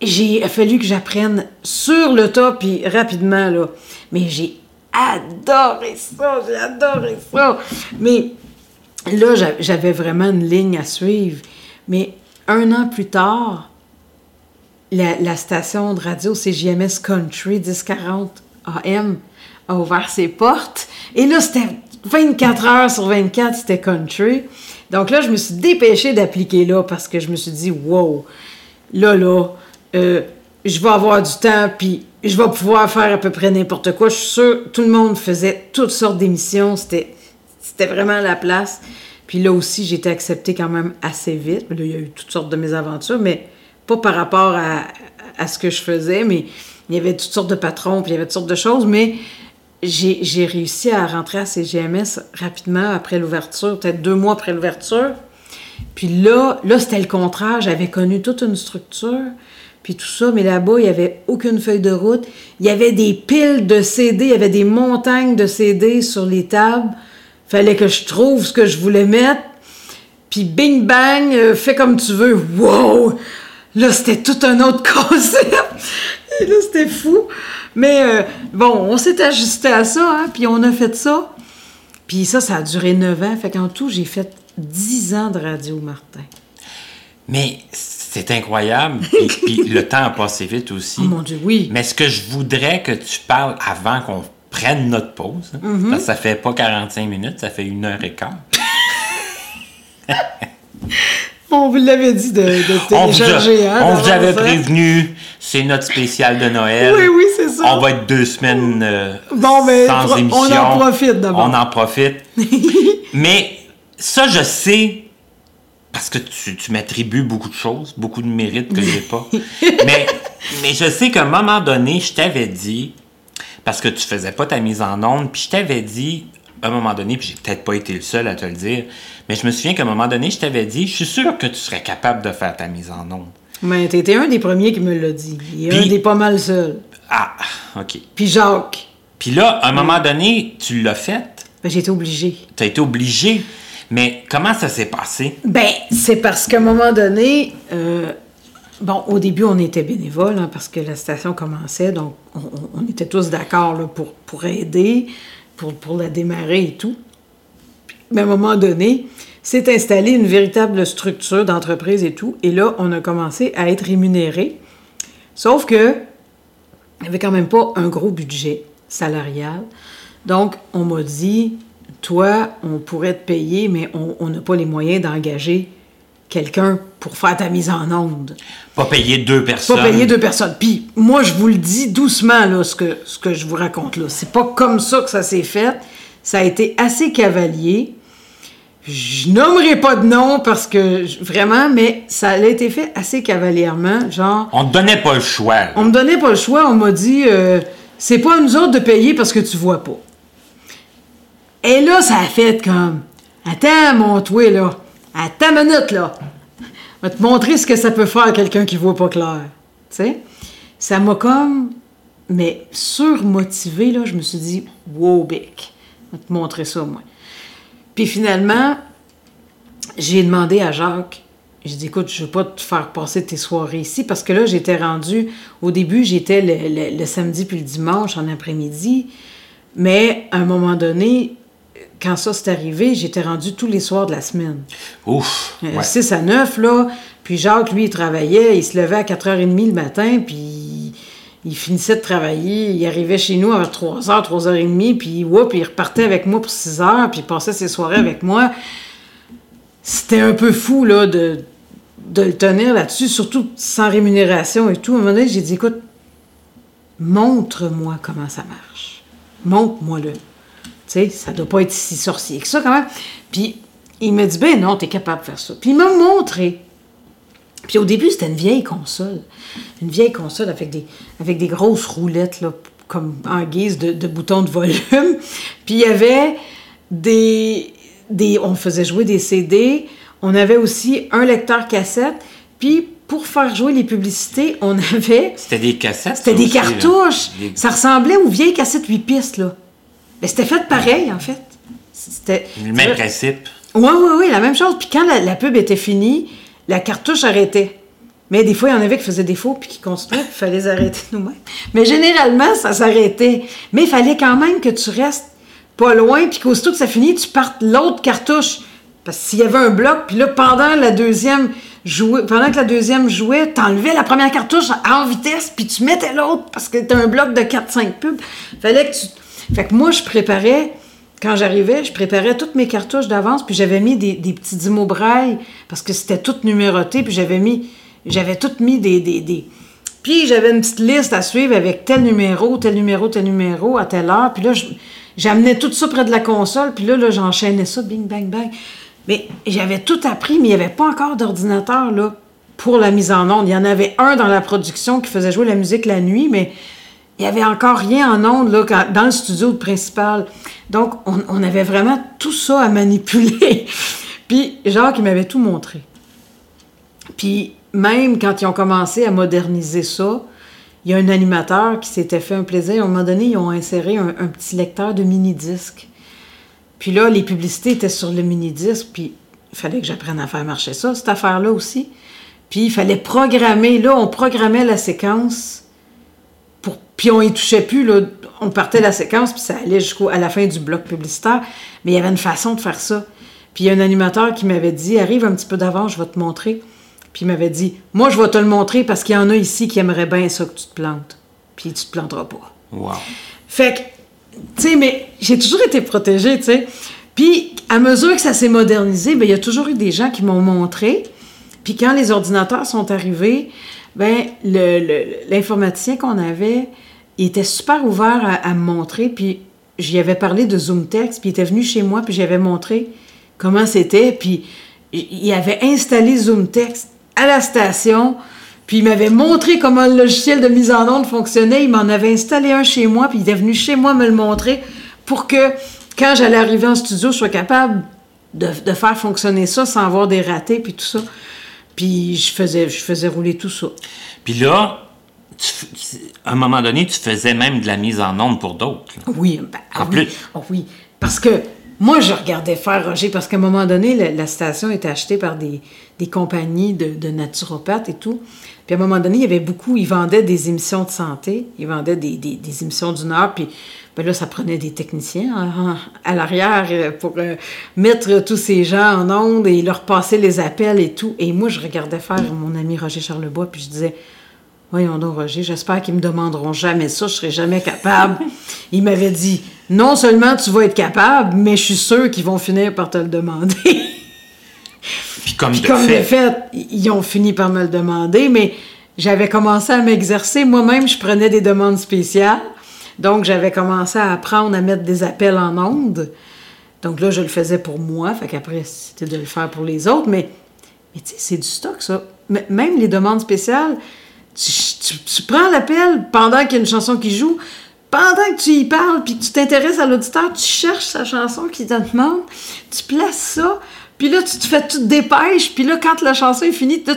S3: j'ai fallu que j'apprenne sur le tas, puis rapidement, là. Mais j'ai adoré ça, j'ai adoré ça. Mais là, j'avais vraiment une ligne à suivre. Mais un an plus tard, la, la station de radio CJMS Country 1040 AM a ouvert ses portes. Et là, c'était 24 heures sur 24, c'était country. Donc là, je me suis dépêchée d'appliquer là parce que je me suis dit, wow, là, là, euh, je vais avoir du temps, puis je vais pouvoir faire à peu près n'importe quoi. Je suis sûre, tout le monde faisait toutes sortes d'émissions. C'était, c'était vraiment la place. Puis là aussi, j'ai été acceptée quand même assez vite. Là, il y a eu toutes sortes de mésaventures, mais pas par rapport à, ce que je faisais, mais il y avait toutes sortes de patrons, puis il y avait toutes sortes de choses, mais j'ai réussi à rentrer à CGMS rapidement après l'ouverture, peut-être deux mois après l'ouverture. Puis là, là c'était le contraire. J'avais connu toute une structure, puis tout ça, mais là-bas, il n'y avait aucune feuille de route. Il y avait des piles de CD, il y avait des montagnes de CD sur les tables. Fallait que je trouve ce que je voulais mettre. Puis bing bang, euh, fais comme tu veux. Wow! Là, c'était tout un autre concept. Là, c'était fou. Mais euh, bon, on s'est ajusté à ça, hein, puis on a fait ça. Puis ça, ça a duré neuf ans. Fait qu'en tout, j'ai fait dix ans de radio, Martin.
S2: Mais c'est incroyable. puis, le temps a passé vite aussi.
S3: Oh mon Dieu, oui.
S2: Mais ce que je voudrais que tu parles avant qu'on prenne notre pause, hein, mm-hmm. parce que ça fait pas 45 minutes, ça fait une heure et quart.
S3: On vous l'avait dit de, de télécharger.
S2: On vous, hein, on vous avait prévenu. C'est notre spécial de Noël.
S3: Oui, oui, c'est ça.
S2: On va être deux semaines euh,
S3: bon, mais sans émission. On en profite d'abord.
S2: On en profite. mais ça, je sais, parce que tu, tu m'attribues beaucoup de choses, beaucoup de mérites que j'ai pas. mais, mais je sais qu'à un moment donné, je t'avais dit, parce que tu faisais pas ta mise en onde, puis je t'avais dit, à un moment donné, puis j'ai peut-être pas été le seul à te le dire, mais je me souviens qu'à un moment donné, je t'avais dit, je suis sûr que tu serais capable de faire ta mise en onde.
S3: Mais t'étais un des premiers qui me l'a dit. Et un des pas mal seuls.
S2: Ah, OK.
S3: Puis Jacques.
S2: Puis là, à un moment donné, tu l'as fait.
S3: Ben, j'ai été obligée.
S2: T'as été obligée. Mais comment ça s'est passé?
S3: Ben, c'est parce qu'à un moment donné, euh, bon, au début, on était bénévoles hein, parce que la station commençait, donc on, était tous d'accord pour, pour aider pour, la démarrer et tout. Mais à un moment donné, s'est installée une véritable structure d'entreprise et tout. Et là, on a commencé à être rémunéré. Sauf que, il n'y avait quand même pas un gros budget salarial. Donc, on m'a dit, toi, on pourrait te payer, mais on n'a pas les moyens d'engager quelqu'un pour faire ta mise en onde.
S2: Pas payer deux personnes.
S3: Pas payer deux personnes. Puis moi, je vous le dis doucement, là, ce que, ce que je vous raconte là. C'est pas comme ça que ça s'est fait. Ça a été assez cavalier. Je nommerai pas de nom parce que vraiment, mais ça a été fait assez cavalièrement, genre.
S2: On te donnait pas le choix.
S3: On me donnait pas le choix. On m'a dit, euh, c'est pas à nous autres de payer parce que tu vois pas. Et là, ça a fait comme, attends, mon toi là. Ta minute, là. Je vais te montrer ce que ça peut faire quelqu'un qui voit pas clair. Tu sais? Ça m'a comme. Mais surmotivé, là, je me suis dit, wow, Bic. Je vais te montrer ça, moi. Puis finalement, j'ai demandé à Jacques, j'ai dit, écoute, je veux pas te faire passer tes soirées ici, parce que là, j'étais rendue, au début, j'étais le, le, samedi puis le dimanche en après-midi, mais à un moment donné, quand ça s'est arrivé, j'étais rendu tous les soirs de la semaine.
S2: Ouf!
S3: 6 euh, à 9, là. Puis Jacques, lui, il travaillait, il se levait à 4h30 le matin, puis il finissait de travailler. Il arrivait chez nous à 3h, 3h30, puis whoop, il repartait avec moi pour 6 h puis il passait ses soirées avec moi. C'était un peu fou, là, de, de le tenir là-dessus, surtout sans rémunération et tout. À un moment donné, j'ai dit, écoute, montre-moi comment ça marche. montre-moi-le. Tu sais, ça doit pas être si sorcier que ça quand même. Puis il me dit, ben non, tu es capable de faire ça. Puis il m'a montré. Puis au début, c'était une vieille console. Une vieille console avec des, avec des grosses roulettes, là, comme en guise de, de boutons de volume. Puis il y avait des, des... On faisait jouer des CD. On avait aussi un lecteur cassette. Puis pour faire jouer les publicités, on avait...
S2: C'était des cassettes?
S3: C'était des cartouches. Ça ressemblait aux vieilles cassettes 8 pistes, là. Mais c'était fait pareil, en fait.
S2: C'était... Le même principe.
S3: Oui, oui, oui, la même chose. Puis quand la, pub était finie, la cartouche arrêtait. Mais des fois, il y en avait qui faisaient défaut puis qui construisaient, il fallait les arrêter nous-mêmes. Mais généralement, ça s'arrêtait. Mais il fallait quand même que tu restes pas loin, puis qu'aussitôt que ça finit, tu partes l'autre cartouche. Parce que s'il y avait un bloc, puis là, pendant la deuxième jouait, pendant que la deuxième jouait, t'enlevais la première cartouche en vitesse, puis tu mettais l'autre, parce que t'as un bloc de 4-5 pubs. Fallait que tu... Fait que moi, je préparais quand j'arrivais, je préparais toutes mes cartouches d'avance, puis j'avais mis des, petits mots braille, parce que c'était tout numéroté, puis j'avais mis, j'avais tout mis des, des, Puis j'avais une petite liste à suivre avec tel numéro, tel numéro, tel numéro, à telle heure, puis là, j'amenais tout ça près de la console, puis là, là j'enchaînais ça, bing, bang, bang. Mais j'avais tout appris, mais il n'y avait pas encore d'ordinateur, là, pour la mise en onde. Il y en avait un dans la production qui faisait jouer la musique la nuit, mais il n'y avait encore rien en ondes là, dans le studio principal. Donc, on, avait vraiment tout ça à manipuler. Puis, Jacques, il m'avait tout montré. Puis, même quand ils ont commencé à moderniser ça, il y a un animateur qui s'était fait un plaisir. À un moment donné, ils ont inséré un, petit lecteur de mini-disque. Puis là, les publicités étaient sur le mini-disque, puis il fallait que j'apprenne à faire marcher ça, cette affaire-là aussi. Puis il fallait programmer. Là, on programmait la séquence puis on y touchait plus, là. On partait la séquence, puis ça allait jusqu'à la fin du bloc publicitaire. Mais il y avait une façon de faire ça. Puis il y a un animateur qui m'avait dit Arrive un petit peu d'avant, je vais te montrer. Puis il m'avait dit Moi, je vais te le montrer parce qu'il y en a ici qui aimeraient bien ça que tu te plantes. Puis tu te planteras pas.
S2: Wow.
S3: Fait que, tu sais, mais j'ai toujours été protégée, tu sais. Puis à mesure que ça s'est modernisé, bien, il y a toujours eu des gens qui m'ont montré. Puis quand les ordinateurs sont arrivés, ben l'informaticien qu'on avait, il était super ouvert à, me montrer, puis j'y avais parlé de ZoomText, puis il était venu chez moi, puis j'avais montré comment c'était, puis il avait installé ZoomText à la station, puis il m'avait montré comment le logiciel de mise en onde fonctionnait, il m'en avait installé un chez moi, puis il était venu chez moi me le montrer pour que quand j'allais arriver en studio, je sois capable de faire fonctionner ça sans avoir des ratés, puis tout ça. Puis je faisais, je faisais rouler tout ça.
S2: Puis là, à un moment donné, tu faisais même de la mise en onde pour d'autres.
S3: Oui, ben, en plus. Oh oui, parce que moi, je regardais faire Roger, parce qu'à un moment donné, la, station était achetée par des, des compagnies de, de, naturopathes et tout. Puis à un moment donné, il y avait beaucoup, ils vendaient des émissions de santé, ils vendaient des, des, des émissions d'une heure, puis ben là, ça prenait des techniciens à l'arrière euh, pour euh, mettre tous ces gens en onde et leur passer les appels et tout. Et moi, je regardais faire mon ami Roger Charlebois, puis je disais, voyons donc, Roger, j'espère qu'ils me demanderont jamais ça, je serai jamais capable. Il m'avait dit, non seulement tu vas être capable, mais je suis sûr qu'ils vont finir par te le demander.
S2: Puis comme, de,
S3: fait. fait, ils ont fini par me le demander, mais j'avais commencé à m'exercer. Moi-même, je prenais des demandes spéciales. Donc, j'avais commencé à apprendre à mettre des appels en ondes. Donc là, je le faisais pour moi. Fait qu'après, c'était de le faire pour les autres. Mais, mais tu sais, c'est du stock, ça. même les demandes spéciales, tu, prends l'appel pendant qu'il y a une chanson qui joue. Pendant que tu y parles, puis que tu t'intéresses à l'auditeur, tu cherches sa chanson qui te demande, tu places ça, puis là, tu te fais, tu te dépêches, puis là, quand la chanson est finie, tu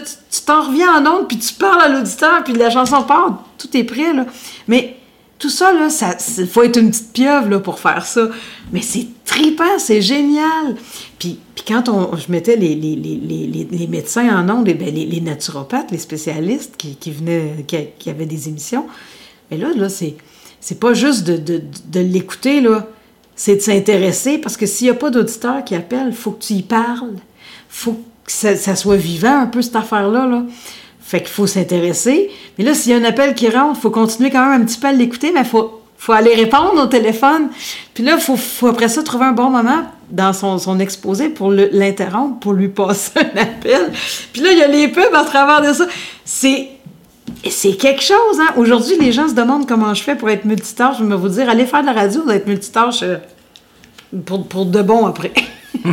S3: t'en reviens en ondes, puis tu parles à l'auditeur, puis la chanson part, tout est prêt, là. Mais tout ça, là, ça, faut être une petite pieuvre pour faire ça. Mais c'est tripant, c'est génial. Puis, quand je mettais les, médecins en ondes, eh les, naturopathes, les spécialistes qui, venaient, qui, avaient des émissions, mais là, là c'est, c'est pas juste de, l'écouter, là. C'est de s'intéresser parce que s'il n'y a pas d'auditeur qui appelle, faut que tu y parles. faut que ça, soit vivant un peu, cette affaire-là. Là. Fait qu'il faut s'intéresser. Mais là, s'il y a un appel qui rentre, il faut continuer quand même un petit peu à l'écouter, mais il faut, faut aller répondre au téléphone. Puis là, il faut, faut, après ça trouver un bon moment dans son, son exposé pour l'interrompre, pour lui passer un appel. Puis là, il y a les pubs à travers de ça. C'est c'est quelque chose, hein? Aujourd'hui, les gens se demandent comment je fais pour être multitâche. Je vais vous dire, allez faire de la radio, vous être multitâche euh, pour, pour de bon après.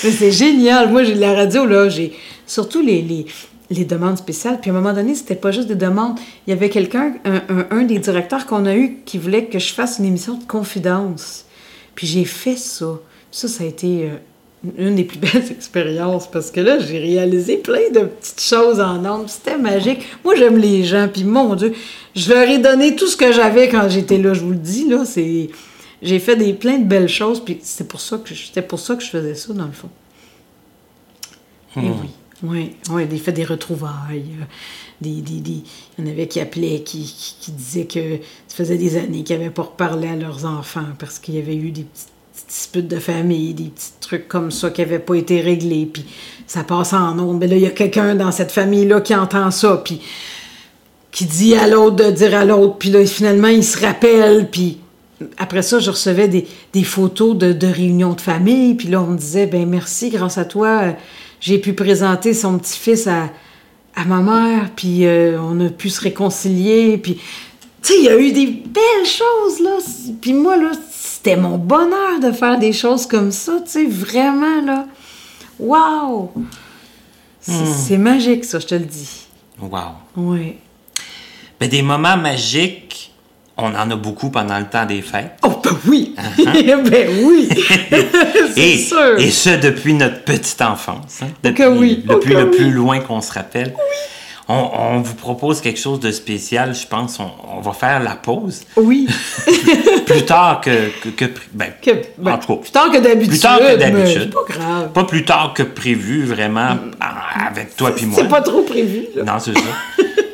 S3: c'est génial. Moi, j'ai la radio, là, j'ai surtout les, les, les, demandes spéciales. Puis à un moment donné, c'était pas juste des demandes. Il y avait quelqu'un, un, un, des directeurs qu'on a eu, qui voulait que je fasse une émission de confidence. Puis j'ai fait ça. Ça, ça a été euh, une des plus belles expériences parce que là, j'ai réalisé plein de petites choses en ondes. C'était magique. Moi, j'aime les gens, puis mon Dieu, je leur ai donné tout ce que j'avais quand j'étais là. Je vous le dis, là, c'est... J'ai fait des, plein de belles choses, puis c'était pour ça que pour ça que je faisais ça, dans le fond. Et hmm. oui. Oui, oui, des fait des retrouvailles. Euh, des, des, des, il y en avait qui appelaient, qui, qui, disaient que ça faisait des années qu'ils n'avaient pas reparlé à leurs enfants parce qu'il y avait eu des petites disputes de famille, des petits trucs comme ça qui n'avaient pas été réglés, puis ça passe en ondes. Mais là, il y a quelqu'un dans cette famille-là qui entend ça, puis qui dit à l'autre de dire à l'autre, puis là, finalement, il se rappelle, puis après ça, je recevais des, des photos de, de, réunions de famille, puis là, on me disait, ben merci, grâce à toi, j'ai pu présenter son petit-fils à, à, ma mère, puis euh, on a pu se réconcilier, puis, tu sais, il y a eu des belles choses, là, puis moi, là, c'était mon bonheur de faire des choses comme ça, tu sais, vraiment, là. Waouh! C'est magique, ça, je te le dis.
S2: Wow!
S3: Oui.
S2: Ben, des moments magiques, on en a beaucoup pendant le temps des fêtes.
S3: Oh, ben oui! Uh-huh. ben oui!
S2: C'est sûr! Et ce, depuis notre petite enfance. Hein? Depuis,
S3: oui.
S2: depuis le plus loin qu'on se rappelle. Oui on, vous propose quelque chose de spécial, je pense. On, va faire la pause.
S3: Oui.
S2: plus tard que. que, ben,
S3: ben, en tout cas, plus tard que d'habitude. Plus tard que d'habitude.
S2: Pas grave. Pas plus tard que prévu, vraiment, mm. avec toi puis moi.
S3: C'est pas trop prévu.
S2: Non, c'est ça.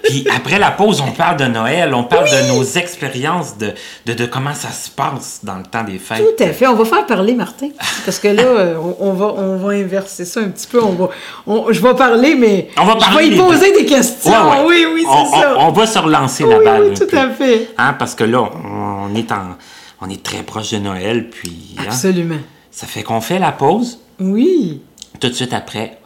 S2: Puis après la pause, on parle de Noël, on parle de nos expériences, de, de, comment ça se passe dans le temps des fêtes.
S3: Tout à fait. On va faire parler Martin. Parce que là, euh, on, va, on va inverser ça un petit peu. On va, je vais parler, mais
S2: on va
S3: je vais lui poser des questions. Oui, oui, c'est ça.
S2: On, va se relancer la balle.
S3: Oui, tout à fait.
S2: Hein, parce que là, on est, en, on est très proche de Noël. Puis,
S3: hein, Absolument.
S2: ça fait qu'on fait la pause.
S3: Oui.
S2: Tout de suite après,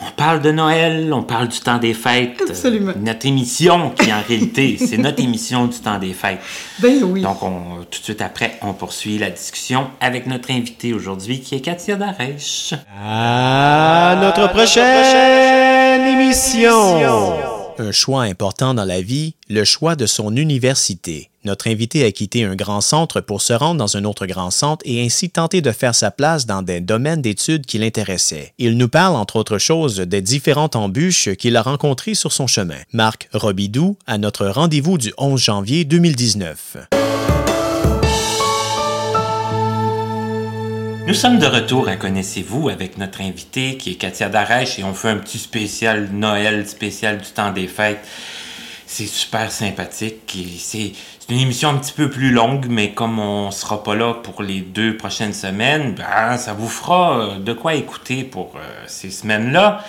S2: on parle de Noël, on parle du temps des fêtes.
S3: Absolument.
S2: Notre émission, qui en réalité, c'est notre émission du temps des fêtes.
S3: Ben oui.
S2: Donc, on, tout de suite après, on poursuit la discussion avec notre invité aujourd'hui, qui est Katia Darèche.
S1: À notre prochaine émission un choix important dans la vie, le choix de son université. Notre invité a quitté un grand centre pour se rendre dans un autre grand centre et ainsi tenter de faire sa place dans des domaines d'études qui l'intéressaient. Il nous parle, entre autres choses, des différentes embûches qu'il a rencontrées sur son chemin. Marc Robidou à notre rendez-vous du 11 janvier 2019.
S2: Nous sommes de retour à Connaissez-vous avec notre invité qui est Katia Darèche et on fait un petit spécial Noël, spécial du temps des fêtes. C'est super sympathique c'est une émission un petit peu plus longue, mais comme on sera pas là pour les deux prochaines semaines, ben, ça vous fera euh, de quoi écouter pour euh, ces semaines-là.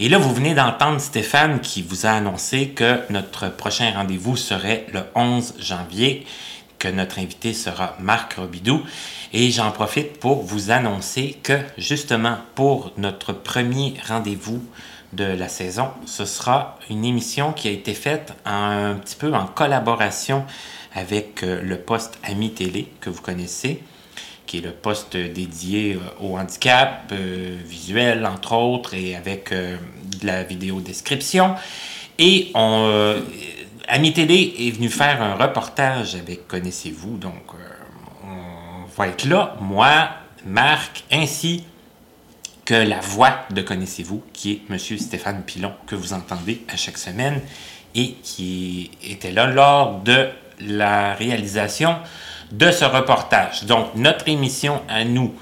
S2: Et là, vous venez d'entendre Stéphane qui vous a annoncé que notre prochain rendez-vous serait le 11 janvier, que notre invité sera Marc Robidou. Et j'en profite pour vous annoncer que justement pour notre premier rendez-vous de la saison, ce sera une émission qui a été faite un petit peu en collaboration avec euh, le poste Ami Télé que vous connaissez, qui est le poste dédié euh, au handicap euh, visuel entre autres et avec de la vidéo description. Et on, Ami Télé est venu faire un reportage avec Connaissez-vous, donc va être là, moi, Marc, ainsi que la voix de Connaissez-vous, qui est M. Stéphane Pilon, que vous entendez à chaque semaine et qui était là lors de la réalisation de ce reportage. Donc, notre émission à nous,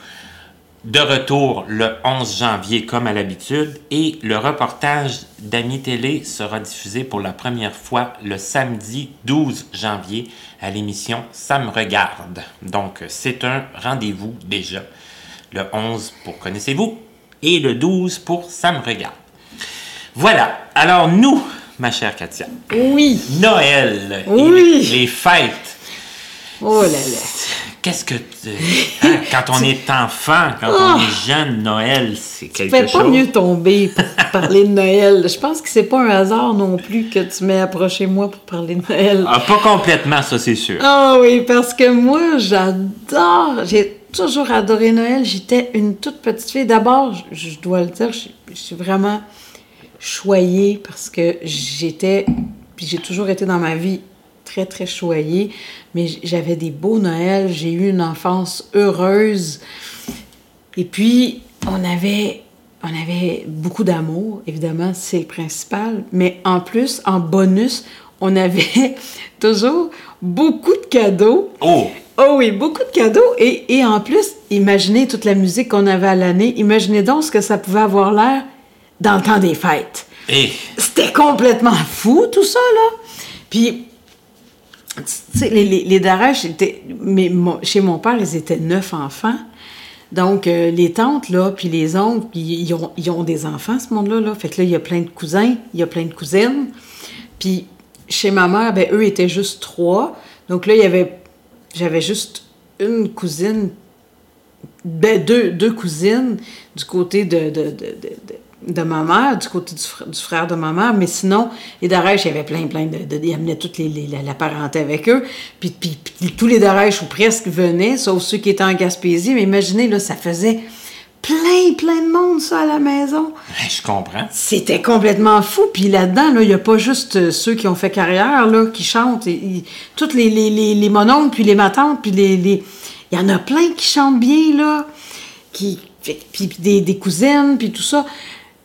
S2: de retour le 11 janvier comme à l'habitude et le reportage d'Ami Télé sera diffusé pour la première fois le samedi 12 janvier à l'émission Ça me regarde. Donc c'est un rendez-vous déjà. Le 11 pour Connaissez-vous et le 12 pour Ça me regarde. Voilà. Alors nous, ma chère Katia.
S3: Oui.
S2: Noël.
S3: Oui.
S2: les fêtes.
S3: Oh là là.
S2: Qu'est-ce que tu... hein, quand on est enfant, quand on est jeune, Noël, c'est quelque
S3: Fais
S2: chose.
S3: pas mieux tomber pour parler de Noël. Je pense que c'est pas un hasard non plus que tu m'aies approché moi pour parler de Noël.
S2: Ah, pas complètement, ça c'est sûr.
S3: Ah oui, parce que moi, j'adore. J'ai toujours adoré Noël. J'étais une toute petite fille. D'abord, je, je dois le dire, je, je suis vraiment choyée parce que j'étais, puis j'ai toujours été dans ma vie très, très choyée, mais j'avais des beaux Noëls. J'ai eu une enfance heureuse. Et puis, on avait, on avait beaucoup d'amour, évidemment, c'est le principal, mais en plus, en bonus, on avait toujours beaucoup de cadeaux.
S2: Oh!
S3: Oh oui, beaucoup de cadeaux. Et, et en plus, imaginez toute la musique qu'on avait à l'année. Imaginez donc ce que ça pouvait avoir l'air dans le temps des fêtes.
S2: Et
S3: C'était complètement fou, tout ça, là. Puis, les, les, les étaient- mais chez mon père, ils étaient neuf enfants. Donc, euh, les tantes, là, puis les oncles, ils ont, ils ont des enfants, ce monde-là, là. Fait que là, il y a plein de cousins, il y a plein de cousines. Puis, chez ma mère, ben, eux étaient juste trois. Donc là, il y avait... J'avais juste une cousine ben, deux, deux cousines du côté de, de- ma mère, du côté du, fr- du frère de ma mère, mais sinon, les Darèches, il y avait plein, plein de... de ils amenaient toute les, les- la, la parenté avec eux, puis, puis, puis tous les Darèches, ou presque, venaient, sauf ceux qui étaient en Gaspésie, mais imaginez, là, ça faisait plein, plein de monde, ça, à la maison.
S2: je comprends.
S3: C'était complètement fou. Puis là-dedans, là, il n'y a pas juste euh, ceux qui ont fait carrière là, qui chantent. Et- toutes les, les, les, les mononcles, puis les matantes, puis les... les- Il y en a plein qui chantent bien, là. Qui, puis, puis des, des cousines, puis tout ça.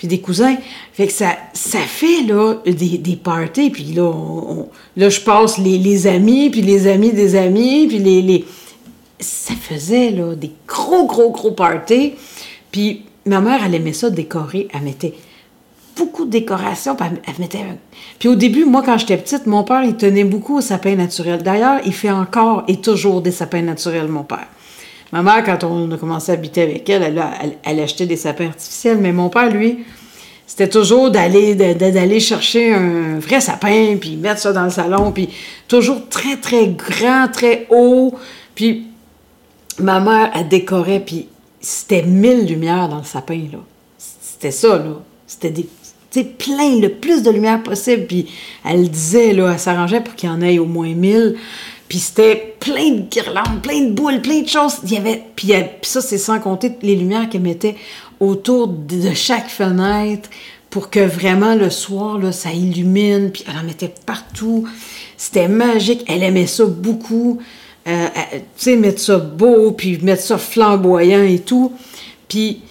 S3: Puis des cousins. Fait que ça, fait, là, des, parties. Puis là, je passe les, les amis, puis les amis des amis, puis les... les ça faisait là, des gros, gros, gros parties. Puis ma mère, elle aimait ça décorer. Elle mettait beaucoup de décorations. Puis, puis au début, moi, quand j'étais petite, mon père, il tenait beaucoup aux sapins naturels. D'ailleurs, il fait encore et toujours des sapins naturels, mon père. Ma mère, quand on a commencé à habiter avec elle, elle, elle, elle achetait des sapins artificiels. Mais mon père, lui, c'était toujours d'aller d'aller chercher un vrai sapin, puis mettre ça dans le salon, puis toujours très, très grand, très haut. Puis ma mère, elle décorait, puis c'était mille lumières dans le sapin, là. C'était ça, là. C'était des... Plein, le plus de lumière possible. Puis elle disait, là, elle s'arrangeait pour qu'il y en ait au moins mille. Puis c'était plein de guirlandes, plein de boules, plein de choses. Il y avait... Puis, ça, c'est sans compter les lumières qu'elle mettait autour de chaque fenêtre pour que vraiment le soir, là, ça illumine. Puis elle en mettait partout. C'était magique. Elle aimait ça beaucoup. Euh, tu sais, mettre ça beau, puis mettre ça flamboyant et tout. Puis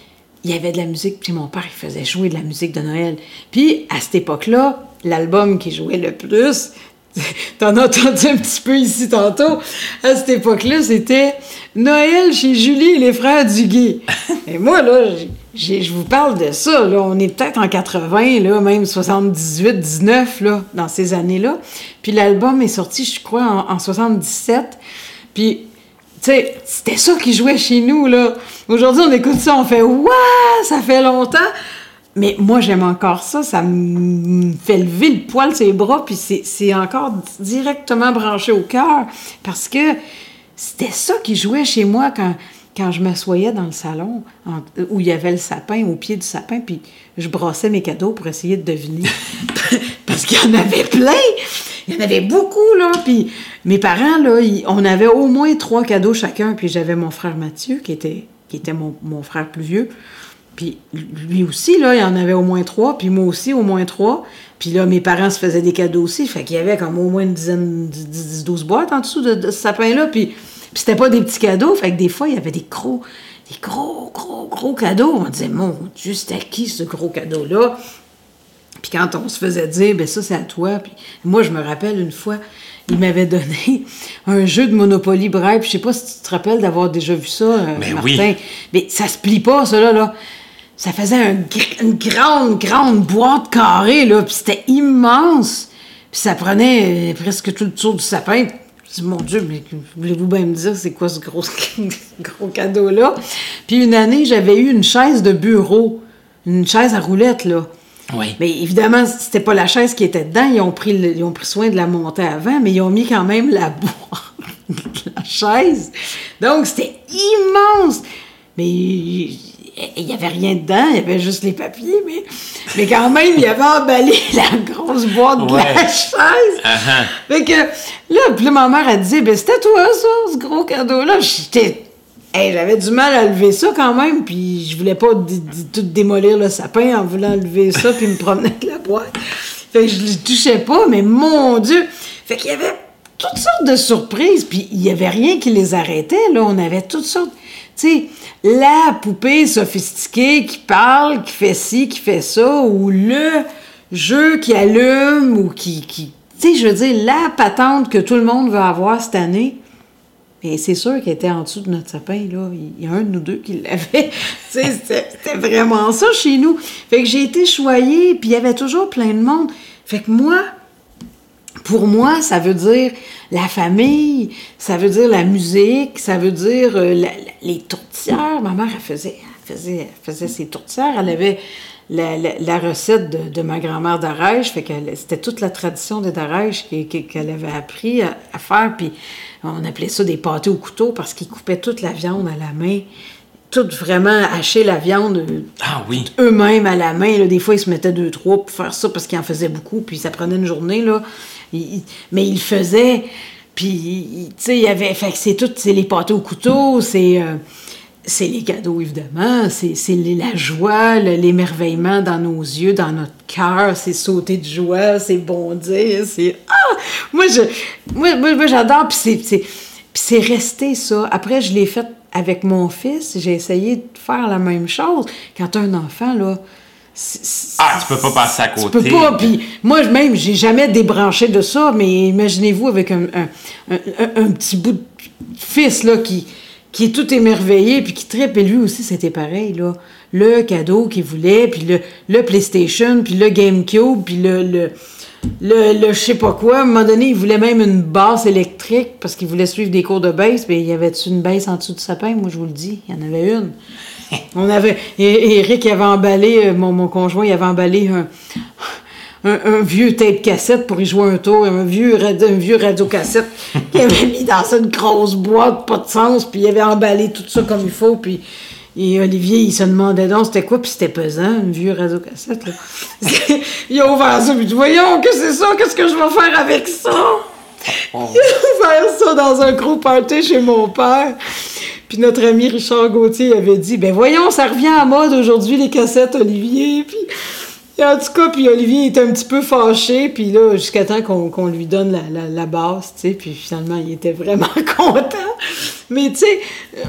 S3: il y avait de la musique, puis mon père, il faisait jouer de la musique de Noël. Puis à cette époque-là, l'album qui jouait le plus, t'en as entendu un petit peu ici tantôt, à cette époque-là, c'était Noël chez Julie et les frères Duguay. et moi, là, je vous parle de ça, là, on est peut-être en 80, là, même 78, 19, là, dans ces années-là. Puis l'album est sorti, je crois, en, en 77. Puis tu sais, c'était ça qui jouait chez nous, là. Aujourd'hui, on écoute ça, on fait « Waouh, ça fait longtemps! » Mais moi, j'aime encore ça. Ça me fait lever le poil sur les bras, puis c'est encore directement branché au cœur. Parce que c'était ça qui jouait chez moi quand, quand je m'assoyais dans le salon, où il y avait le sapin, au pied du sapin, puis je brassais mes cadeaux pour essayer de deviner. Parce qu'il y en avait plein! Il y en avait beaucoup, là. Puis mes parents, là, on avait au moins trois cadeaux chacun. Puis j'avais mon frère Mathieu, qui était, qui était mon frère plus vieux. Puis lui aussi, là, il en avait au moins trois. Puis moi aussi, au moins trois. Puis là, mes parents se faisaient des cadeaux aussi. Fait qu'il y avait comme au moins une dizaine, 10, 12 boîtes en dessous de, de ce sapin-là. Puis, puis c'était pas des petits cadeaux. Fait que des fois, il y avait des gros, des gros, gros, gros cadeaux. On disait, mon Dieu, c'était à qui ce gros cadeau-là? Puis quand on se faisait dire, ben ça, c'est à toi. Puis moi, je me rappelle une fois, il m'avait donné un jeu de Monopoly bref. Je sais pas si tu te rappelles d'avoir déjà vu ça, euh,
S2: Ben
S3: Martin.
S2: oui.
S3: Mais ça se plie pas, ça, là. là. Ça faisait un gr- une grande, grande boîte carrée, là. Puis c'était immense. Puis ça prenait euh, presque tout le tour du sapin. Je dis, mon Dieu, mais voulez-vous bien me dire c'est quoi ce gros, gros cadeau-là? Puis une année, j'avais eu une chaise de bureau. Une chaise à roulettes, là.
S2: Oui.
S3: Mais évidemment, c'était pas la chaise qui était dedans. Ils ont pris, le- ils ont pris soin de la monter avant, mais ils ont mis quand même la boîte de la chaise Donc, c'était immense. Mais il n'y avait rien dedans, il y avait juste les papiers, mais, mais quand même, il avait emballé la grosse boîte de la chaise. Uh-huh. Fait que là, puis ma mère, a dit, ben c'était toi, ça, ce gros cadeau-là. J'étais. j'avais du mal à lever ça quand même, puis je voulais pas tout démolir le sapin en voulant lever ça puis me promener avec la boîte. Fait que je ne touchais pas, mais mon Dieu! Fait qu'il y avait toutes sortes de surprises, puis il n'y avait rien qui les arrêtait, là. On avait toutes sortes. La poupée sophistiquée qui parle, qui fait ci, qui fait ça, ou le jeu qui allume, ou qui. qui tu sais, je veux dire, la patente que tout le monde veut avoir cette année. Mais c'est sûr qu'elle était en dessous de notre sapin, là. Il y a un de nous deux qui l'avait. c'était vraiment ça chez nous. Fait que j'ai été choyée, puis il y avait toujours plein de monde. Fait que moi, pour moi, ça veut dire la famille, ça veut dire la musique, ça veut dire euh, les tourtières. Ma mère, faisait, faisait, faisait ses tourtières. Elle avait la, recette de, ma grand-mère d'Arèche, fait que c'était toute la tradition des d'Arèche qu'elle avait appris à, faire. Puis on appelait ça des pâtés au couteau parce qu'ils coupaient toute la viande à la main tout vraiment hacher la viande
S2: ah, oui.
S3: eux-mêmes à la main. Là. Des fois, ils se mettaient deux, trois pour faire ça parce qu'ils en faisaient beaucoup, puis ça prenait une journée. Là. mais ils le faisaient. Puis, tu sais, il y avait. Fait que c'est tout, c'est les pâtés au couteau, c'est. Euh, c'est les cadeaux, évidemment. C'est la joie, l'émerveillement dans nos yeux, dans notre cœur. C'est sauter de joie, c'est bondir. C'est. Ah! Moi, je, moi, moi, j'adore. Puis c'est resté ça. Après, je l'ai fait avec mon fils. J'ai essayé de faire la même chose. Quand tu as un enfant, là.
S2: Ah, tu peux pas passer à côté.
S3: Tu peux pas. Puis moi, même, j'ai jamais débranché de ça, mais imaginez-vous avec un, un, petit bout de fils, là, qui, qui est tout émerveillé, puis qui tripe. Et lui aussi, c'était pareil, là. Le cadeau qu'il voulait, puis le, le PlayStation, puis le GameCube, puis le, le, le, je sais pas quoi. À un moment donné, il voulait même une basse électrique parce qu'il voulait suivre des cours de baisse. Mais il y avait une baisse en dessous du sapin? Moi, je vous le dis, il y en avait une. On avait. Eric avait emballé, euh, mon, mon conjoint, il avait emballé un. Un, vieux tape cassette pour y jouer un tour, un vieux, un vieux radio cassette qu'il avait mis dans une grosse boîte, pas de sens, puis il avait emballé tout ça comme il faut, puis et Olivier, il se demandait donc c'était quoi, puis c'était pesant, un vieux radio-cassette. il a ouvert ça, puis dit Voyons, que c'est ça, qu'est-ce que je vais faire avec ça? Oh. Il a ouvert ça dans un gros party chez mon père. Puis notre ami Richard Gauthier avait dit Ben voyons, ça revient à mode aujourd'hui, les cassettes, Olivier. Puis en tout cas, puis Olivier était un petit peu fâché, puis là, jusqu'à temps qu'on lui donne la, la, base, tu sais, puis finalement, il était vraiment content. Mais tu sais,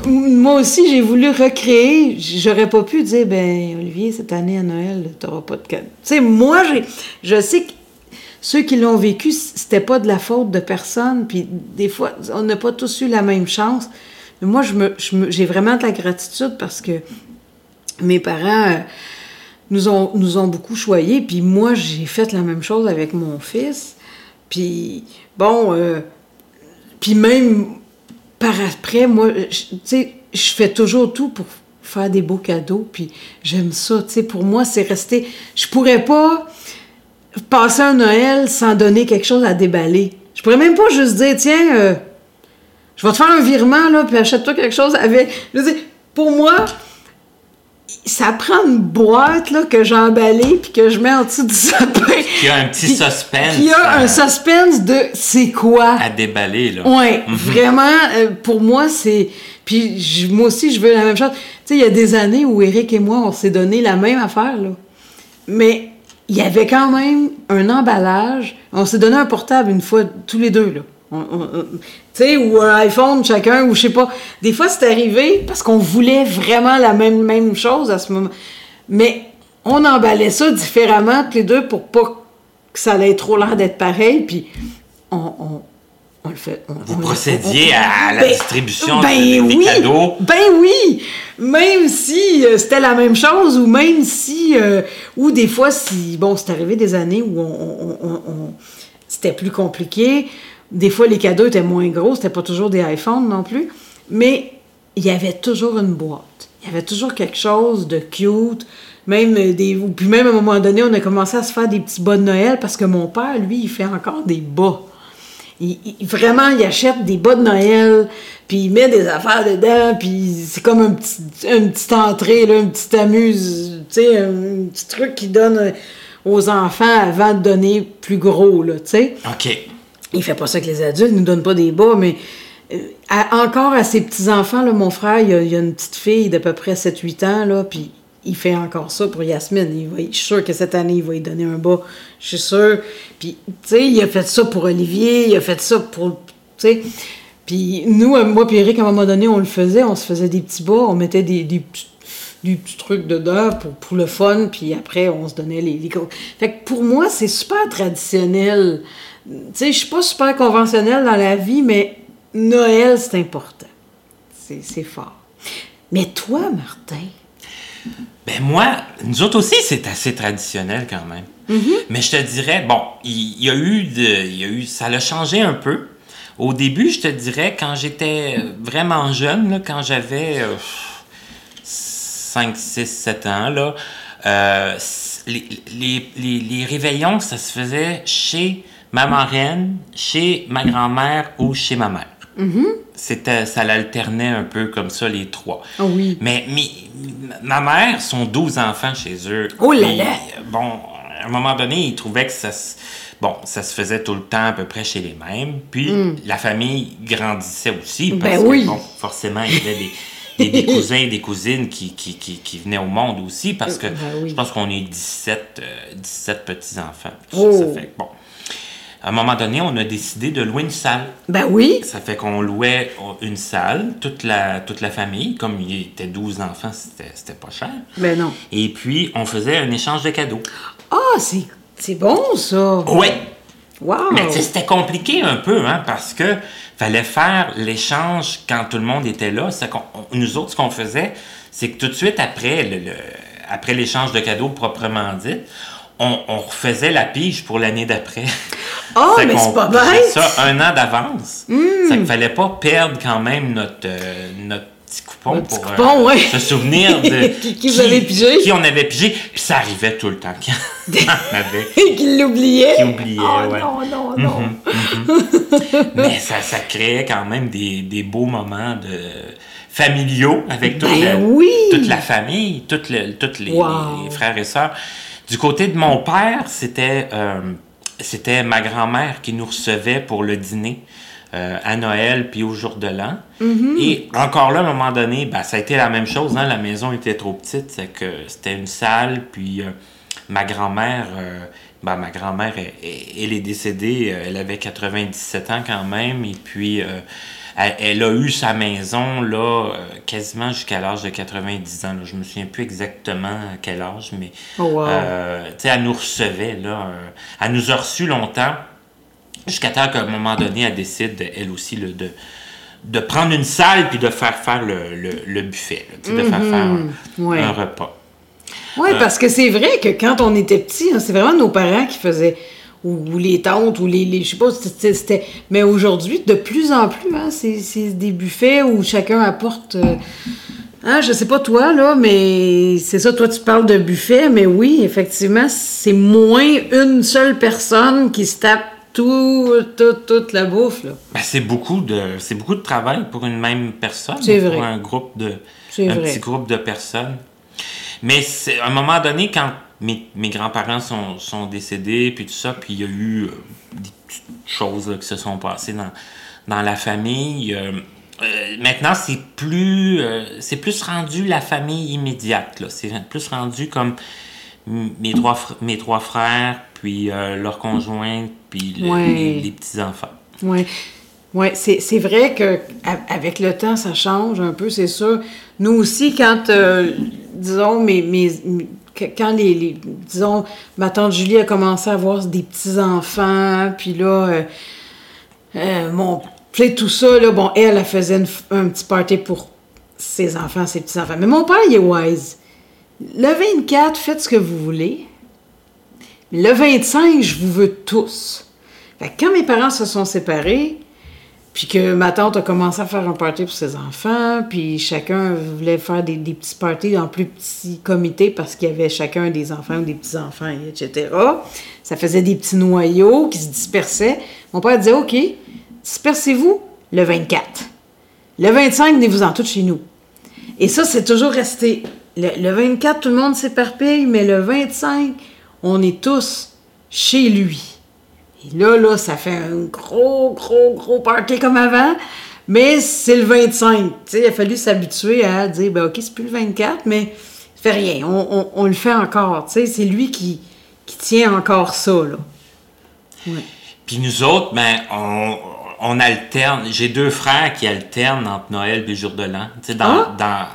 S3: moi aussi, j'ai voulu recréer. J'aurais pas pu dire, ben Olivier, cette année à Noël, t'auras pas de cadeau. Tu sais, moi, je sais que ceux qui l'ont vécu, c'était pas de la faute de personne, puis des fois, on n'a pas tous eu la même chance. Mais moi, je me, j'ai vraiment de la gratitude parce que mes parents... Euh, nous ont, nous ont beaucoup choyés. Puis moi, j'ai fait la même chose avec mon fils. Puis, bon, euh, puis même par après, moi, tu sais, je fais toujours tout pour faire des beaux cadeaux. Puis j'aime ça. Tu sais, pour moi, c'est resté. Je pourrais pas passer un Noël sans donner quelque chose à déballer. Je pourrais même pas juste dire, tiens, euh, je vais te faire un virement, là, puis achète-toi quelque chose avec. Je veux pour moi, ça prend une boîte là, que j'ai emballée puis que je mets en dessous du sapin.
S2: Il y a un petit suspense.
S3: Il y a un suspense de c'est quoi?
S2: À déballer, là.
S3: Oui, mhm. vraiment, euh, pour moi, c'est. Puis moi aussi, je veux la même chose. Tu sais, il y a des années où Eric et moi, on s'est donné la même affaire, là. Mais il y avait quand même un emballage. On s'est donné un portable une fois, tous les deux, là. Tu sais, ou un iPhone chacun, ou je sais pas. Des fois, c'est arrivé parce qu'on voulait vraiment la même, même chose à ce moment. Mais on emballait ça différemment, tous les deux, pour pas que ça allait trop l'air d'être pareil. Puis on, on, le fait.
S2: Vous procédiez à la
S3: ben,
S2: distribution
S3: ben
S2: des,
S3: oui,
S2: cadeaux.
S3: Ben oui! Même si euh, c'était la même chose, ou même si. Euh, ou des fois, si. Bon, c'est arrivé des années où on, c'était plus compliqué. Des fois, les cadeaux étaient moins gros, c'était pas toujours des iPhones non plus, mais il y avait toujours une boîte. Il y avait toujours quelque chose de cute. Même puis même à un moment donné, on a commencé à se faire des petits bas de Noël parce que mon père, lui, il fait encore des bas. Il, vraiment, il achète des bas de Noël, puis il met des affaires dedans, puis c'est comme un petit, une petite entrée, là, une petite amuse, un, petit truc qu'il donne euh, aux enfants avant de donner plus gros, là, tu sais.
S2: OK.
S3: Il fait pas ça avec les adultes, il nous donne pas des bas, mais euh, encore à ses petits-enfants, mon frère, il a, a une petite fille d'à peu près 7-8 ans, là, puis il fait encore ça pour Yasmine. Je suis sûre que cette année, il va lui donner un bas. Je suis sûre. Puis, tu sais, il a fait ça pour Olivier, il a fait ça pour, tu sais... Puis nous, euh, moi puis Eric, à un moment donné, on le faisait, on se faisait des petits bas, on mettait des, petits, trucs dedans pour, le fun, puis après, on se donnait les, les. Fait que pour moi, c'est super traditionnel. Tu sais, je suis pas super conventionnelle dans la vie, mais Noël, c'est important. C'est fort. Mais toi, Martin,
S2: Ben moi, nous autres aussi, c'est assez traditionnel quand même. Mais je te dirais, bon, il y, a eu de, y a eu, ça l'a changé un peu. Au début, je te dirais, quand j'étais vraiment jeune, là, quand j'avais euh, 5, 6, 7 ans, là, euh, les, les, les réveillons, ça se faisait chez ma marraine, chez ma grand-mère ou chez ma mère. C'était, ça l'alternait un peu comme ça, les trois.
S3: Ah oui.
S2: Mais, mi- ma mère, sont 12 enfants chez eux.
S3: Oh là là!
S2: Bon, à un moment donné, ils trouvaient que ça se, bon, ça se faisait tout le temps à peu près chez les mêmes. Puis la famille grandissait aussi. Parce.
S3: Ben
S2: que,
S3: oui.
S2: bon, forcément, il y avait des, des, des cousins et des cousines qui, qui, qui, qui venaient au monde aussi. Parce que
S3: Ben oui.
S2: je pense qu'on est 17, euh, 17 petits-enfants.
S3: Oh.
S2: Ça fait que, bon. À un moment donné, on a décidé de louer une salle.
S3: ben oui,
S2: Ça fait qu'on louait une salle, toute la, toute la famille. Comme il était 12 enfants, c'était c'était pas cher.
S3: ben non.
S2: Et puis, on faisait un échange de cadeaux.
S3: Ah, c'est c'est bon, ça.
S2: Oui!
S3: Wow.
S2: Mais tu sais, c'était compliqué un peu, hein, parce que fallait faire l'échange quand tout le monde était là. C'est qu'on- on- nous autres, ce qu'on faisait, c'est que tout de suite après le, le- après l'échange de cadeaux proprement dit, on, on refaisait la pige pour l'année d'après.
S3: Ah,
S2: Fait
S3: mais c'est pas
S2: faisait
S3: bête.
S2: ça un an d'avance.
S3: Hmm.
S2: Ça qu'il fallait pas perdre quand même notre, euh, notre petit coupon
S3: Notre
S2: pour
S3: coupon, ouais.
S2: se souvenir de
S3: Qui- qui vous avez pigé.
S2: Qui on avait pigé. Puis ça arrivait tout le temps qu'il y en avait.
S3: Qu'il l'oubliait.
S2: Qu'il oubliait,
S3: oh,
S2: ouais.
S3: non, non, non.
S2: Mais ça, ça créait quand même des, des beaux moments de familiaux avec toute,
S3: Ben
S2: la,
S3: oui!
S2: toute la famille, toutes, le- toutes les,
S3: Wow.
S2: les frères et sœurs. Du côté de mon père, c'était euh, c'était ma grand-mère qui nous recevait pour le dîner. euh, à Noël puis au jour de l'an.
S3: Mm-hmm.
S2: Et encore là, à un moment donné, ben, ça a été la même chose. Hein? La maison était trop petite, c'est que c'était une salle. Puis euh, ma grand-mère, euh, ben, ma grand-mère, elle, elle- est décédée. Elle avait 97 ans quand même. Et puis, elle, elle a eu sa maison là euh, quasiment jusqu'à l'âge de 90 ans. là. Je me souviens plus exactement à quel âge, mais
S3: Oh, wow.
S2: euh, elle nous recevait là. euh, elle nous a reçus longtemps. Jusqu'à temps qu'à un moment donné, elle décide, elle aussi, là, de, de prendre une salle puis de faire faire le, le, le buffet, là, de faire faire un,
S3: Mm-hmm. Ouais.
S2: un repas.
S3: Oui, parce que c'est vrai que quand on était petits, hein, c'est vraiment nos parents qui faisaient, ou, les tantes, ou les, les je sais pas, c'était, mais aujourd'hui, de plus en plus, hein, c'est, des buffets où chacun apporte, euh, hein, je sais pas toi, là, mais c'est ça, toi tu parles de buffet, mais oui, effectivement, c'est moins une seule personne qui se tape tout, tout- toute la bouffe, là.
S2: Ben, c'est beaucoup de c'est beaucoup de travail pour une même personne, pour
S3: vrai.
S2: un groupe de un
S3: vrai.
S2: petit groupe de personnes. Mais c'est à un moment donné quand mes, mes grands-parents sont, sont décédés puis tout ça, puis il y a eu euh, des petites choses là, qui se sont passées dans dans la famille. euh, euh, maintenant, c'est plus c'est plus rendu la famille immédiate là. C'est plus rendu comme mes trois fr- mes trois frères puis leurs conjointes puis le-
S3: Ouais.
S2: les, les petits enfants.
S3: Oui. C'est, vrai que a- avec le temps, ça change un peu, c'est sûr. Nous aussi, quand, euh, disons, mes, mes, quand les, disons, ma tante Julie a commencé à avoir des petits-enfants, puis là, euh, euh, tout ça, là, bon, elle, elle faisait un petit party pour ses enfants, ses petits-enfants. Mais mon père, il est wise. Le 24, faites ce que vous voulez. Le 25, je vous veux tous. Fait que quand mes parents se sont séparés, Puis que ma tante a commencé à faire un party pour ses enfants, puis chacun voulait faire des, petits parties en plus petits comités parce qu'il y avait chacun des enfants ou des petits-enfants, etc. Ça faisait des petits noyaux qui se dispersaient. Mon père disait, OK, dispersez-vous le 24. Le 25, venez-vous-en tous chez nous. Et ça, c'est toujours resté. Le, le 24, tout le monde s'éparpille, mais le 25, on est tous chez lui. Et là, là, ça fait un gros, gros, gros party comme avant. Mais c'est le 25. Tu sais, il a fallu s'habituer à dire, ben OK, c'est plus le 24, mais ça fait rien. On, on- on le fait encore. C'est lui qui, qui tient encore ça, là. Ouais.
S2: Puis nous autres, ben, on, on alterne. J'ai deux frères qui alternent entre Noël et le jour de l'an. Dans,
S3: Ah!
S2: dans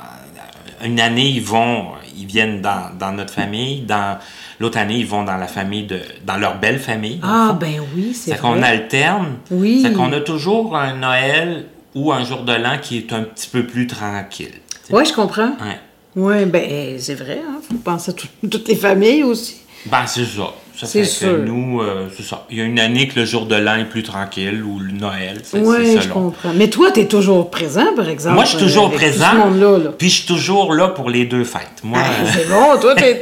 S2: une année, ils vont, ils viennent dans, dans notre famille. Dans l'autre année, ils vont dans la famille de, dans leur belle famille.
S3: Ah, ben oui, c'est
S2: C'est qu'on
S3: vrai.
S2: alterne.
S3: Oui.
S2: C'est qu'on a toujours un Noël ou un jour de l'an qui est un petit peu plus tranquille.
S3: Oui, je comprends.
S2: Ouais.
S3: Oui, ben c'est vrai. Hein? faut penser à tout- toutes les familles aussi.
S2: Ben, c'est ça. Ça
S3: C'est
S2: fait
S3: sûr.
S2: que nous, euh, c'est ça. Il y a une année que le jour de l'an est plus tranquille ou le Noël. c'est-
S3: Oui, je comprends. Mais toi, tu es toujours présent, par exemple.
S2: Moi, je suis toujours
S3: avec
S2: présent.
S3: Tout ce monde-là, là.
S2: Puis je suis toujours là pour les deux fêtes. Moi,
S3: Ah,
S2: euh,
S3: c'est bon, toi, t'es,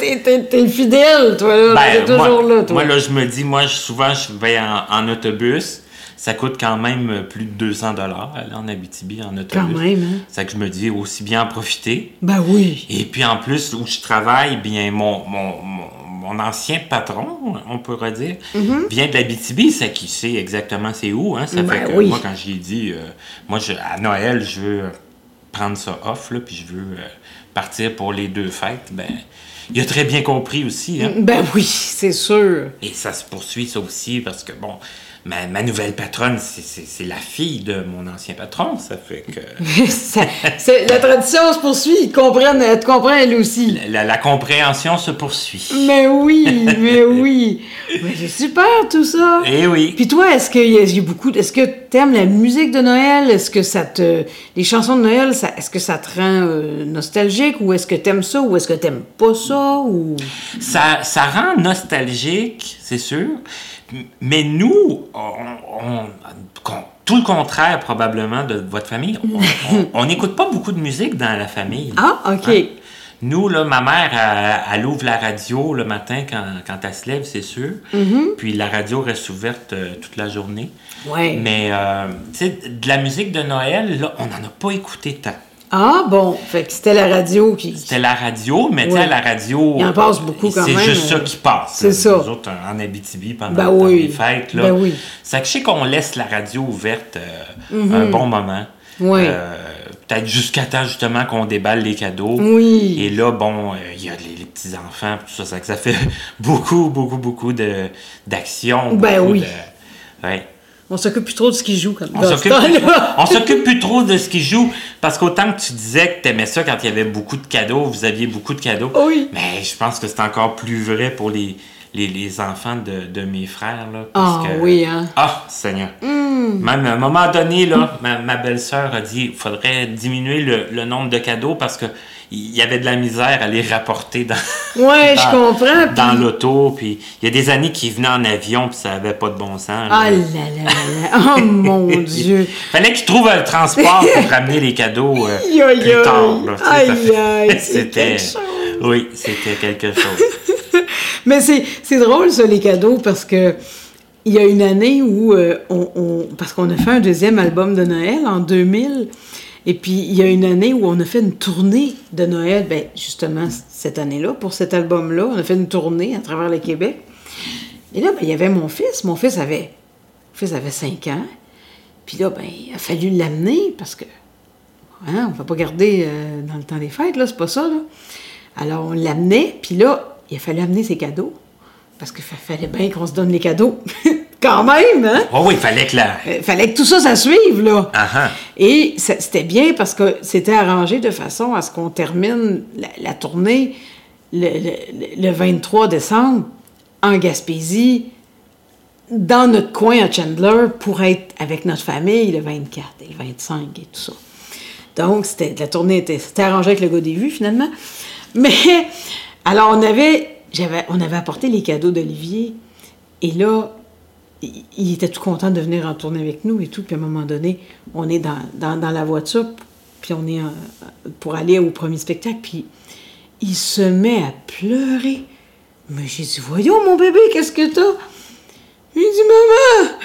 S3: t'es fidèle, toi, là.
S2: ben,
S3: t'es toujours
S2: moi,
S3: là, toi.
S2: moi, là, je me dis, moi, je- souvent, je vais en, en autobus. Ça coûte quand même plus de 200 dollars aller en Abitibi en autobus.
S3: Quand même, hein?
S2: C'est que je me dis aussi bien en profiter.
S3: Ben oui.
S2: Et puis en plus, où je travaille, bien mon, mon, mon, mon ancien patron, on pourrait dire, vient de l'Abitibi, c'est qui sait exactement c'est où. Hein? Ça
S3: Mm-hmm. Ben
S2: fait que
S3: oui.
S2: moi, quand j'ai dit, euh, moi, je, à Noël, je veux prendre ça off, là, puis je veux euh, partir pour les deux fêtes, ben, il a très bien compris aussi. Hein?
S3: Ben oui, c'est sûr.
S2: Et ça se poursuit, ça aussi, parce que, bon, ma, ma nouvelle patronne, c'est- la fille de mon ancien patron. Ça fait que
S3: Ça- la tradition se poursuit, ils comprennent, elle te comprend elle aussi.
S2: la, la compréhension se poursuit.
S3: Mais oui, mais oui. Mais c'est super tout ça.
S2: Eh oui.
S3: Puis toi, est-ce qu'il y y a beaucoup, est-ce que t'aimes la musique de Noël? Est-ce que ça te, les chansons de Noël, est-ce que ça te rend euh, nostalgique ou est-ce que t'aimes ça ou est-ce que t'aimes pas ça ou?
S2: Ça, ça rend nostalgique, c'est sûr. Mais nous, on, on- con- tout le contraire probablement de votre famille, on- n'écoute pas beaucoup de musique dans la famille.
S3: Ah, ok.
S2: Hein? Nous, là, ma mère, elle, elle ouvre la radio le matin quand, quand elle se lève, c'est sûr.
S3: Mm-hmm.
S2: Puis la radio reste ouverte euh, toute la journée.
S3: Ouais.
S2: Mais, euh, tu sais, de la musique de Noël, là, on n'en a pas écouté tant.
S3: Ah bon, fait que c'était la radio qui.
S2: C'était la radio, mais tu sais,
S3: Ouais.
S2: à la radio.
S3: Il en passe beaucoup quand même,
S2: C'est juste ça qui passe.
S3: c'est ça.
S2: Nous autres, en Abitibi, pendant
S3: Ben
S2: le temps
S3: oui.
S2: des fêtes, là.
S3: Ben oui.
S2: C'est que je sais qu'on laisse la radio ouverte euh, un bon moment.
S3: Mhm. Ouais.
S2: Euh, Peut-être jusqu'à temps, justement, qu'on déballe les cadeaux.
S3: Oui.
S2: Et là, bon, euh, il y a les, les petits-enfants, tout ça, ça, que ça fait beaucoup, beaucoup, beaucoup de- d'action.
S3: Ben
S2: beaucoup
S3: oui.
S2: de- ouais.
S3: On s'occupe plus trop de ce qu'ils jouent comme
S2: On s'occupe, plus, on s'occupe plus trop de ce qu'ils jouent parce qu'autant que tu disais que tu aimais ça quand il y avait beaucoup de cadeaux, vous aviez beaucoup de cadeaux.
S3: Oui.
S2: Mais je pense que c'est encore plus vrai pour les, les, les enfants de, de mes frères. Là, parce
S3: Ah
S2: que-
S3: oui, hein.
S2: Ah, Seigneur.
S3: Hmm.
S2: Même à un moment donné, là, ma, ma belle-sœur a dit qu'il faudrait diminuer le, le nombre de cadeaux parce que il y avait de la misère à les rapporter dans,
S3: Ouais, je comprends.
S2: dans
S3: puis-
S2: l'auto. Puis il y a des années qui venaient en avion puis ça avait pas de bon sens. là.
S3: Ah là là là. Oh mon Dieu.
S2: Fallait qu'ils trouvent un transport pour ramener les cadeaux euh, plus tard. C'était. Oui, c'était quelque chose.
S3: Mais c'est, drôle, ça, les cadeaux, parce que il y a une année où euh, on, on- Parce qu'on a fait un deuxième album de Noël en 2000. Et puis, il y a une année où on a fait une tournée de Noël, ben, justement, cette année-là, pour cet album-là. On a fait une tournée à travers le Québec. Et là, ben, il y avait mon fils. Mon fils avait, mon fils avait 5 ans. Puis là, ben, il a fallu l'amener parce que Hein, on ne va pas garder euh, dans le temps des fêtes, là, c'est pas ça, là. Alors, on l'amenait, puis là, il a fallu amener ses cadeaux. Parce qu'il fa- fallait bien qu'on se donne les cadeaux. Quand même, hein?
S2: Oh oui, il fallait que la.
S3: Il fallait que tout ça, ça suive, là.
S2: Ah.
S3: Et c'était bien parce que c'était arrangé de façon à ce qu'on termine la, la tournée le, le- le 23 décembre en Gaspésie, dans notre coin à Chandler, pour être avec notre famille le 24 et le 25 et tout ça. Donc, c'était, la tournée était, c'était arrangé avec le gars des vues, finalement. Mais, alors, on avait, j'avais, on avait apporté les cadeaux d'Olivier. Et là, il, était tout content de venir en tourner avec nous et tout. Puis à un moment donné, on est dans, dans, la voiture, puis on est pour aller au premier spectacle, puis il se met à pleurer. Mais j'ai dit, voyons mon bébé, qu'est-ce que t'as? Il dit, maman,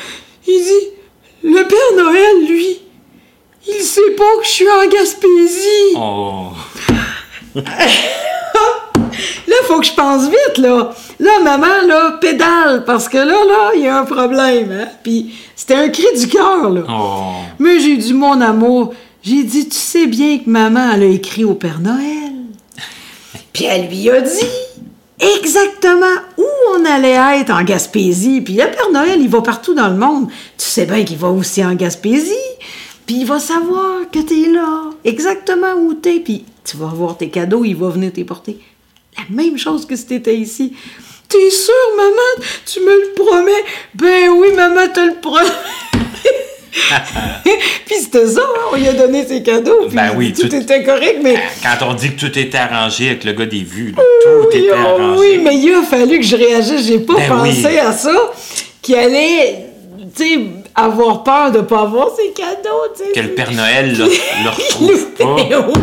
S3: il dit, le Père Noël, lui, il sait pas que je suis en Gaspésie.
S2: Oh.
S3: là, faut que je pense vite, là. Là, maman, là, pédale, parce que là, là, il y a un problème, hein. Puis c'était un cri du cœur, là.
S2: Oh.
S3: Mais j'ai dit, mon amour, j'ai dit, tu sais bien que maman, elle a écrit au Père Noël. Puis elle lui a dit exactement où on allait être en Gaspésie. Puis le Père Noël, il va partout dans le monde. Tu sais bien qu'il va aussi en Gaspésie. Puis il va savoir que tu es là, exactement où tu es. Puis tu vas avoir tes cadeaux, il va venir t'y porter. La même chose que si tu étais ici. T'es sûre, maman? Tu me le promets? Ben oui, maman te le promet. puis c'était ça, hein, on lui a donné ses cadeaux. Puis
S2: ben oui,
S3: tout, était correct, mais.
S2: Quand on dit que tout était arrangé avec le gars des vues, tout était
S3: oh
S2: arrangé.
S3: Oui, mais il a fallu que je réagisse. J'ai pas ben pensé à ça. Qu'il allait, tu sais, avoir peur de pas avoir ses cadeaux, tu sais.
S2: Que le Père Noël le, le retrouve pas.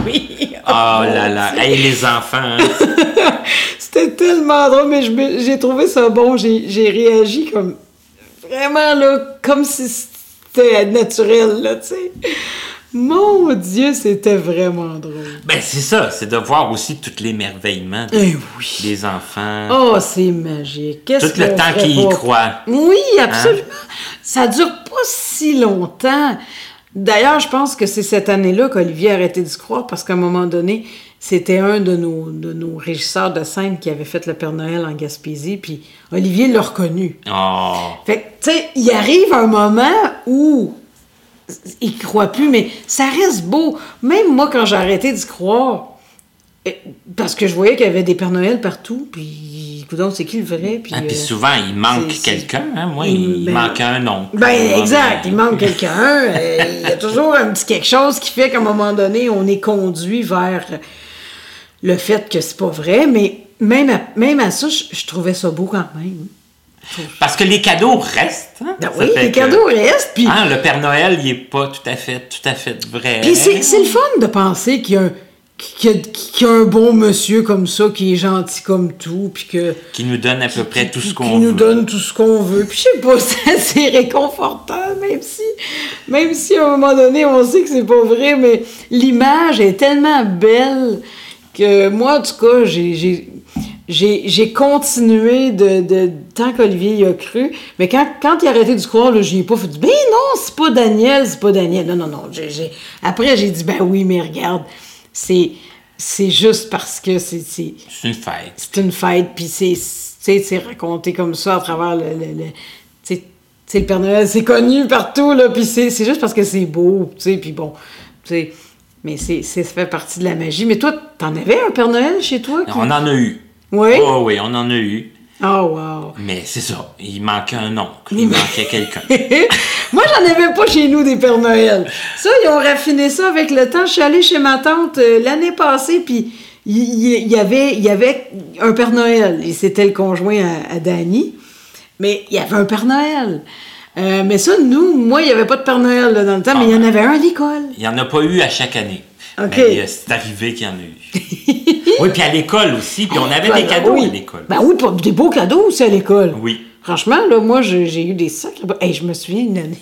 S3: oui.
S2: Oh, là là. Hey, les enfants. Hein.
S3: C'était tellement drôle, mais j'ai trouvé ça bon. J'ai réagi comme. Vraiment, là, comme si c'était naturel, là, tu sais. Mon Dieu, c'était vraiment drôle.
S2: Ben, c'est ça, c'est de voir aussi tous l'émerveillement
S3: eh
S2: des enfants.
S3: Oh, c'est magique. Tout
S2: le temps qu'ils y croient.
S3: Oui, absolument. Ça dure pas si longtemps. D'ailleurs, je pense que c'est cette année-là qu'Olivier a arrêté d'y croire parce qu'à un moment donné, c'était un de nos, de nos régisseurs de scène qui avait fait le Père Noël en Gaspésie, puis Olivier l'a reconnu.
S2: Oh.
S3: Fait tu sais, il arrive un moment où il croit plus, mais ça reste beau. Même moi, quand j'ai arrêté d'y croire, parce que je voyais qu'il y avait des Pères Noël partout, puis c'est qui le vrai?
S2: Puis, ah, puis euh, souvent, il manque quelqu'un, hein? Moi, il, ben, manque un nom.
S3: Ben, exact, il manque quelqu'un. Euh, il y a toujours un petit quelque chose qui fait qu'à un moment donné, on est conduit vers le fait que c'est pas vrai, mais même à, même à ça, je, trouvais ça beau quand même.
S2: Parce que les cadeaux restent. Hein?
S3: Ben oui, les cadeaux restent. Puis...
S2: Hein, le Père Noël, il n'est pas tout à fait, tout à fait vrai.
S3: Puis c'est le fun de penser qu'il y a qu'il a, un bon monsieur comme ça, qui est gentil comme tout, puis que...
S2: Qui nous donne à peu près tout ce qu'on veut.
S3: Qui nous donne tout ce qu'on veut. Puis je sais pas, c'est réconfortant, même si, même si à un moment donné, on sait que c'est pas vrai, mais l'image est tellement belle que moi, en tout cas, j'ai j'ai continué de, de tant qu'Olivier y a cru. Mais quand, quand il a arrêté du croire, là, j'y ai pas fait ben non, c'est pas Daniel, c'est pas Daniel. Non, non, non. Après, j'ai dit, ben oui, mais regarde, c'est, c'est juste parce que c'est.
S2: C'est une fête.
S3: C'est une fête, puis c'est, c'est raconté comme ça à travers le. le, tu sais, le Père Noël, c'est connu partout, là, puis c'est, juste parce que c'est beau, tu sais, puis bon, tu sais. Mais c'est, ça fait partie de la magie. Mais toi, t'en avais un Père Noël chez toi?
S2: On en a eu.
S3: Oui?
S2: Oh, oui, on en a eu.
S3: Oh, wow.
S2: Mais c'est ça, il manquait un oncle, il manquait quelqu'un.
S3: Moi, j'en avais pas chez nous des Pères Noël. Ça, ils ont raffiné ça avec le temps. Je suis allée chez ma tante euh, l'année passée, puis il y, avait, il y avait un Père Noël. Et c'était le conjoint à, à Danny. Mais il y avait un Père Noël. Euh, mais ça, nous, moi, il n'y avait pas de Père Noël dans le temps, mais il y en ah. avait un à l'école.
S2: Il n'y en a pas eu à chaque année. Mais euh, c'est arrivé qu'il y en a eu. oui, puis à l'école aussi, puis on avait des cadeaux à l'école.
S3: Ben oui, des beaux cadeaux aussi à l'école.
S2: Oui.
S3: Franchement, là, moi, j'ai eu des sacres. Hey, je me souviens une année,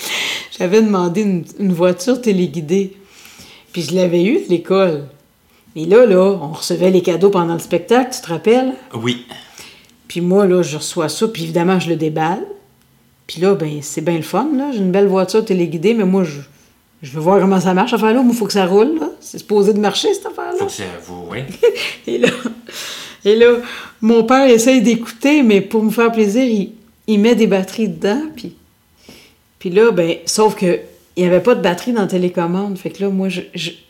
S3: j'avais demandé une, voiture téléguidée. Puis je l'avais eue à l'école. Mais là, là, on recevait les cadeaux pendant le spectacle, tu te rappelles?
S2: Oui.
S3: Puis moi, là, je reçois ça, puis évidemment, je le déballe. Puis là, ben, c'est bien le fun, là. J'ai une belle voiture téléguidée, mais moi, je, je veux voir comment ça marche, cette affaire-là. Moi, il faut que ça roule, là. C'est supposé de marcher, cette affaire-là.
S2: Faut que ça, vous, oui.
S3: et, là, et là, mon père essaye d'écouter, mais pour me faire plaisir, il, il met des batteries dedans, puis... Puis là, ben, sauf que il n'y avait pas de batterie dans la télécommande. Fait que là, moi,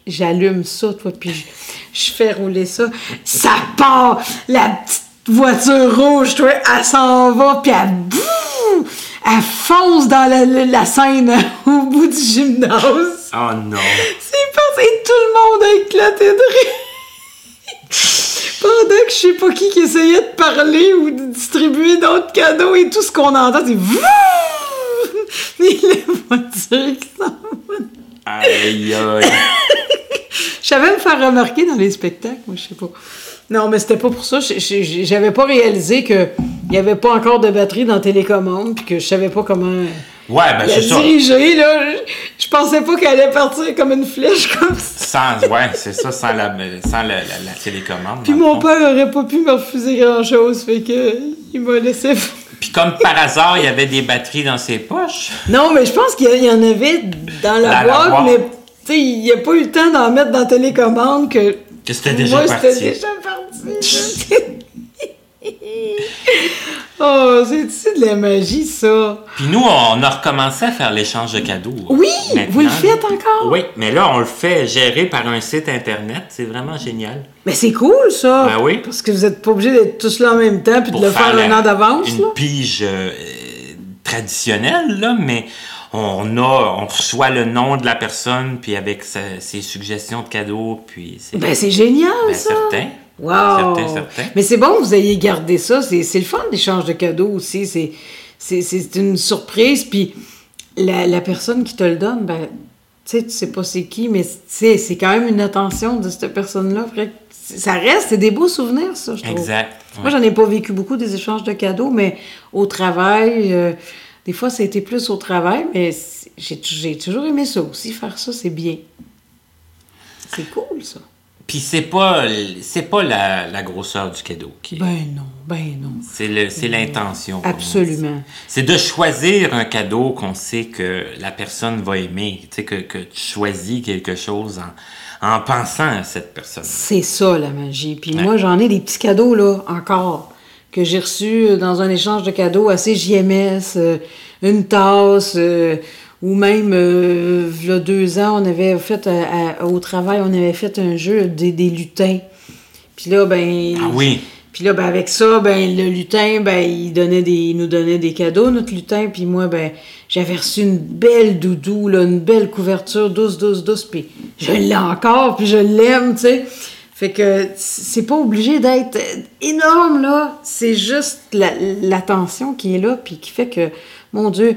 S3: j'allume ça, toi, puis je, fais rouler ça. Ça part! La petite voiture rouge, toi, elle s'en va, puis elle elle fonce dans la, la, scène au bout du gymnase.
S2: Oh non.
S3: C'est passé, tout le monde a éclaté de rire. Pendant que je sais pas qui qui essayait de parler ou de distribuer d'autres cadeaux et tout ce qu'on entend, c'est Vouh! Et la voiture qui s'en.
S2: Aïe, aïe.
S3: Je savais me faire remarquer dans les spectacles, moi, je sais pas. Non, mais c'était pas pour ça. J'avais pas réalisé que il y avait pas encore de batterie dans télécommande, puis que je savais pas comment
S2: Ouais, ben
S3: la
S2: ça.
S3: diriger, là. Je, je pensais pas qu'elle allait partir comme une flèche comme ça.
S2: Sans, ouais, c'est ça, sans la, sans la, la, la télécommande.
S3: Puis mon
S2: fond.
S3: père aurait pas pu me refuser grand-chose, fait que il m'a laissé...
S2: Puis comme par hasard, il y avait des batteries dans ses poches?
S3: Non, mais je pense qu'il y, en avait dans la, boîte,
S2: boîte.
S3: mais tu sais, il n'y a pas eu le temps d'en mettre dans télécommande que...
S2: Que c'était déjà
S3: Moi,
S2: parti.
S3: c'était déjà parti. oh, c'est-tu de la magie, ça?
S2: Puis nous, on a recommencé à faire l'échange de cadeaux.
S3: Oui,
S2: maintenant.
S3: vous le faites encore?
S2: Oui, mais là, on le fait gérer par un site internet. C'est vraiment génial.
S3: Mais c'est cool, ça!
S2: Ben oui.
S3: Parce que vous n'êtes pas obligé d'être tous là en même temps puis de le faire, un an d'avance,
S2: Une
S3: là.
S2: pige euh, traditionnelle, là, mais on a, on reçoit le nom de la personne, puis avec sa- ses suggestions de cadeaux, puis c'est
S3: Ben, c'est génial,
S2: ben,
S3: ça!
S2: certain.
S3: Wow!
S2: Certain, certain.
S3: Mais c'est bon que vous ayez gardé ça. C'est c'est le fun d'échange de cadeaux aussi. C'est- C'est c'est une surprise. Puis la, la personne qui te le donne, ben, tu sais, tu sais pas c'est qui, mais c'est c'est quand même une attention de cette personne-là. Ça reste, c'est des beaux souvenirs, ça, je trouve.
S2: Exact.
S3: Moi, j'en ai pas vécu beaucoup des échanges de cadeaux, mais au travail, euh, des fois, ça a été plus au travail, mais j'ai j'ai toujours aimé ça aussi. Faire ça, c'est bien. C'est cool, ça.
S2: Puis c'est pas, c'est pas la, la grosseur du cadeau qui est-
S3: Ben non, ben non.
S2: C'est le- c'est l'intention.
S3: Absolument.
S2: C'est de choisir un cadeau qu'on sait que la personne va aimer. Tu sais, que, que tu choisis quelque chose en, en pensant à cette personne.
S3: C'est ça, la magie. Puis
S2: Ouais.
S3: moi, j'en ai des petits cadeaux, là, encore, que j'ai reçus dans un échange de cadeaux assez JMS, euh, une tasse, euh, ou même, euh, il y a deux ans, on avait fait, à- au travail, on avait fait un jeu des, des lutins. Puis là, ben...
S2: Ah oui.
S3: Puis là, ben, avec ça, ben, le lutin, ben, il, donnait des, il nous donnait des cadeaux, notre lutin. Puis moi, ben, j'avais reçu une belle doudou, là, une belle couverture douce, douce, douce. Puis je l'ai encore, puis je l'aime, tu sais. Fait que c'est pas obligé d'être énorme, là. C'est juste la- l'attention qui est là, puis qui fait que, mon Dieu,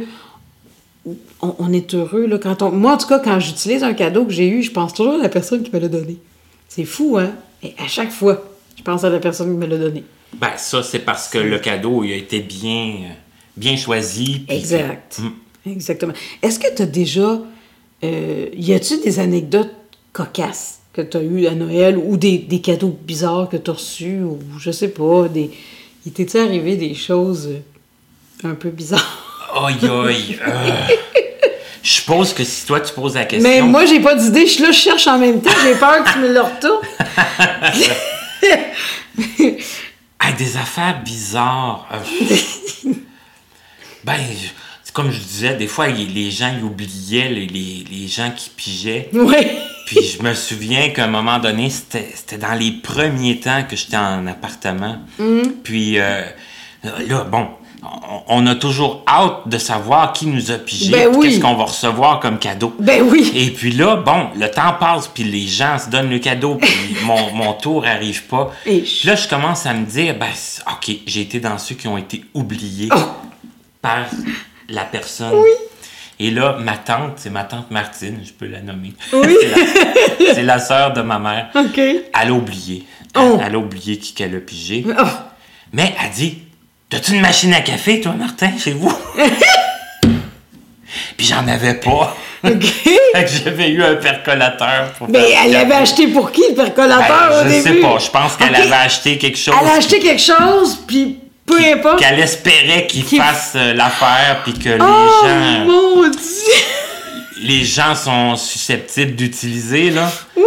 S3: on, on est heureux, là. Quand on, moi, en tout cas, quand j'utilise un cadeau que j'ai eu, je pense toujours à la personne qui me l'a donné. C'est fou, hein? Et à chaque fois, je pense à la personne qui me l'a donné.
S2: Ben, ça, c'est parce que le cadeau, il a été bien, euh, bien choisi.
S3: Exact.
S2: Mm.
S3: Exactement. Est-ce que tu as déjà. euh, y a-tu des anecdotes cocasses que tu as eues à Noël ou des, des cadeaux bizarres que tu as reçus ou je sais pas, des. Il t'est arrivé des choses euh, un peu bizarres?
S2: Aïe, aïe. euh. Je suppose que si toi, tu poses la question...
S3: Mais moi, j'ai pas d'idée. Je suis là, je cherche en même temps. J'ai peur que tu me le retournes.
S2: Ah, des affaires bizarres. euh. ben, comme je disais, des fois, les gens ils oubliaient les, les, les gens qui pigeaient.
S3: oui.
S2: Puis je me souviens qu'à un moment donné, c'était dans les premiers temps que j'étais en appartement. Puis euh, là, bon, on, a toujours hâte de savoir qui nous a pigé,
S3: Ben oui.
S2: qu'est-ce qu'on va recevoir comme cadeau.
S3: Ben oui.
S2: Et puis là, bon, le temps passe, puis les gens se donnent le cadeau, puis mon, mon tour arrive pas.
S3: Et
S2: là, je commence à me dire, ben, OK, j'ai été dans ceux qui ont été oubliés
S3: Oh.
S2: par la personne. Et là, ma tante, c'est ma tante Martine, je peux la nommer.
S3: Oui.
S2: c'est la, c'est la sœur de ma mère.
S3: OK.
S2: Elle a oublié. Elle,
S3: Oh.
S2: elle a oublié qui qu'elle a pigé.
S3: Oh.
S2: Mais elle dit T'as-tu une machine à café, toi, Martin, chez vous? Puis j'en avais pas.
S3: OK.
S2: Fait que j'avais eu un percolateur pour
S3: Mais
S2: faire
S3: elle l'avait acheté pour qui, le percolateur,
S2: Ben,
S3: au
S2: je
S3: début?
S2: sais pas. Je pense qu'elle avait acheté quelque chose.
S3: Elle a acheté quelque chose, puis peu importe.
S2: Qu'elle espérait qu'il
S3: Qui-
S2: fasse euh, l'affaire, puis que
S3: Oh,
S2: les gens,
S3: mon Dieu!
S2: les gens sont susceptibles d'utiliser là.
S3: Oui!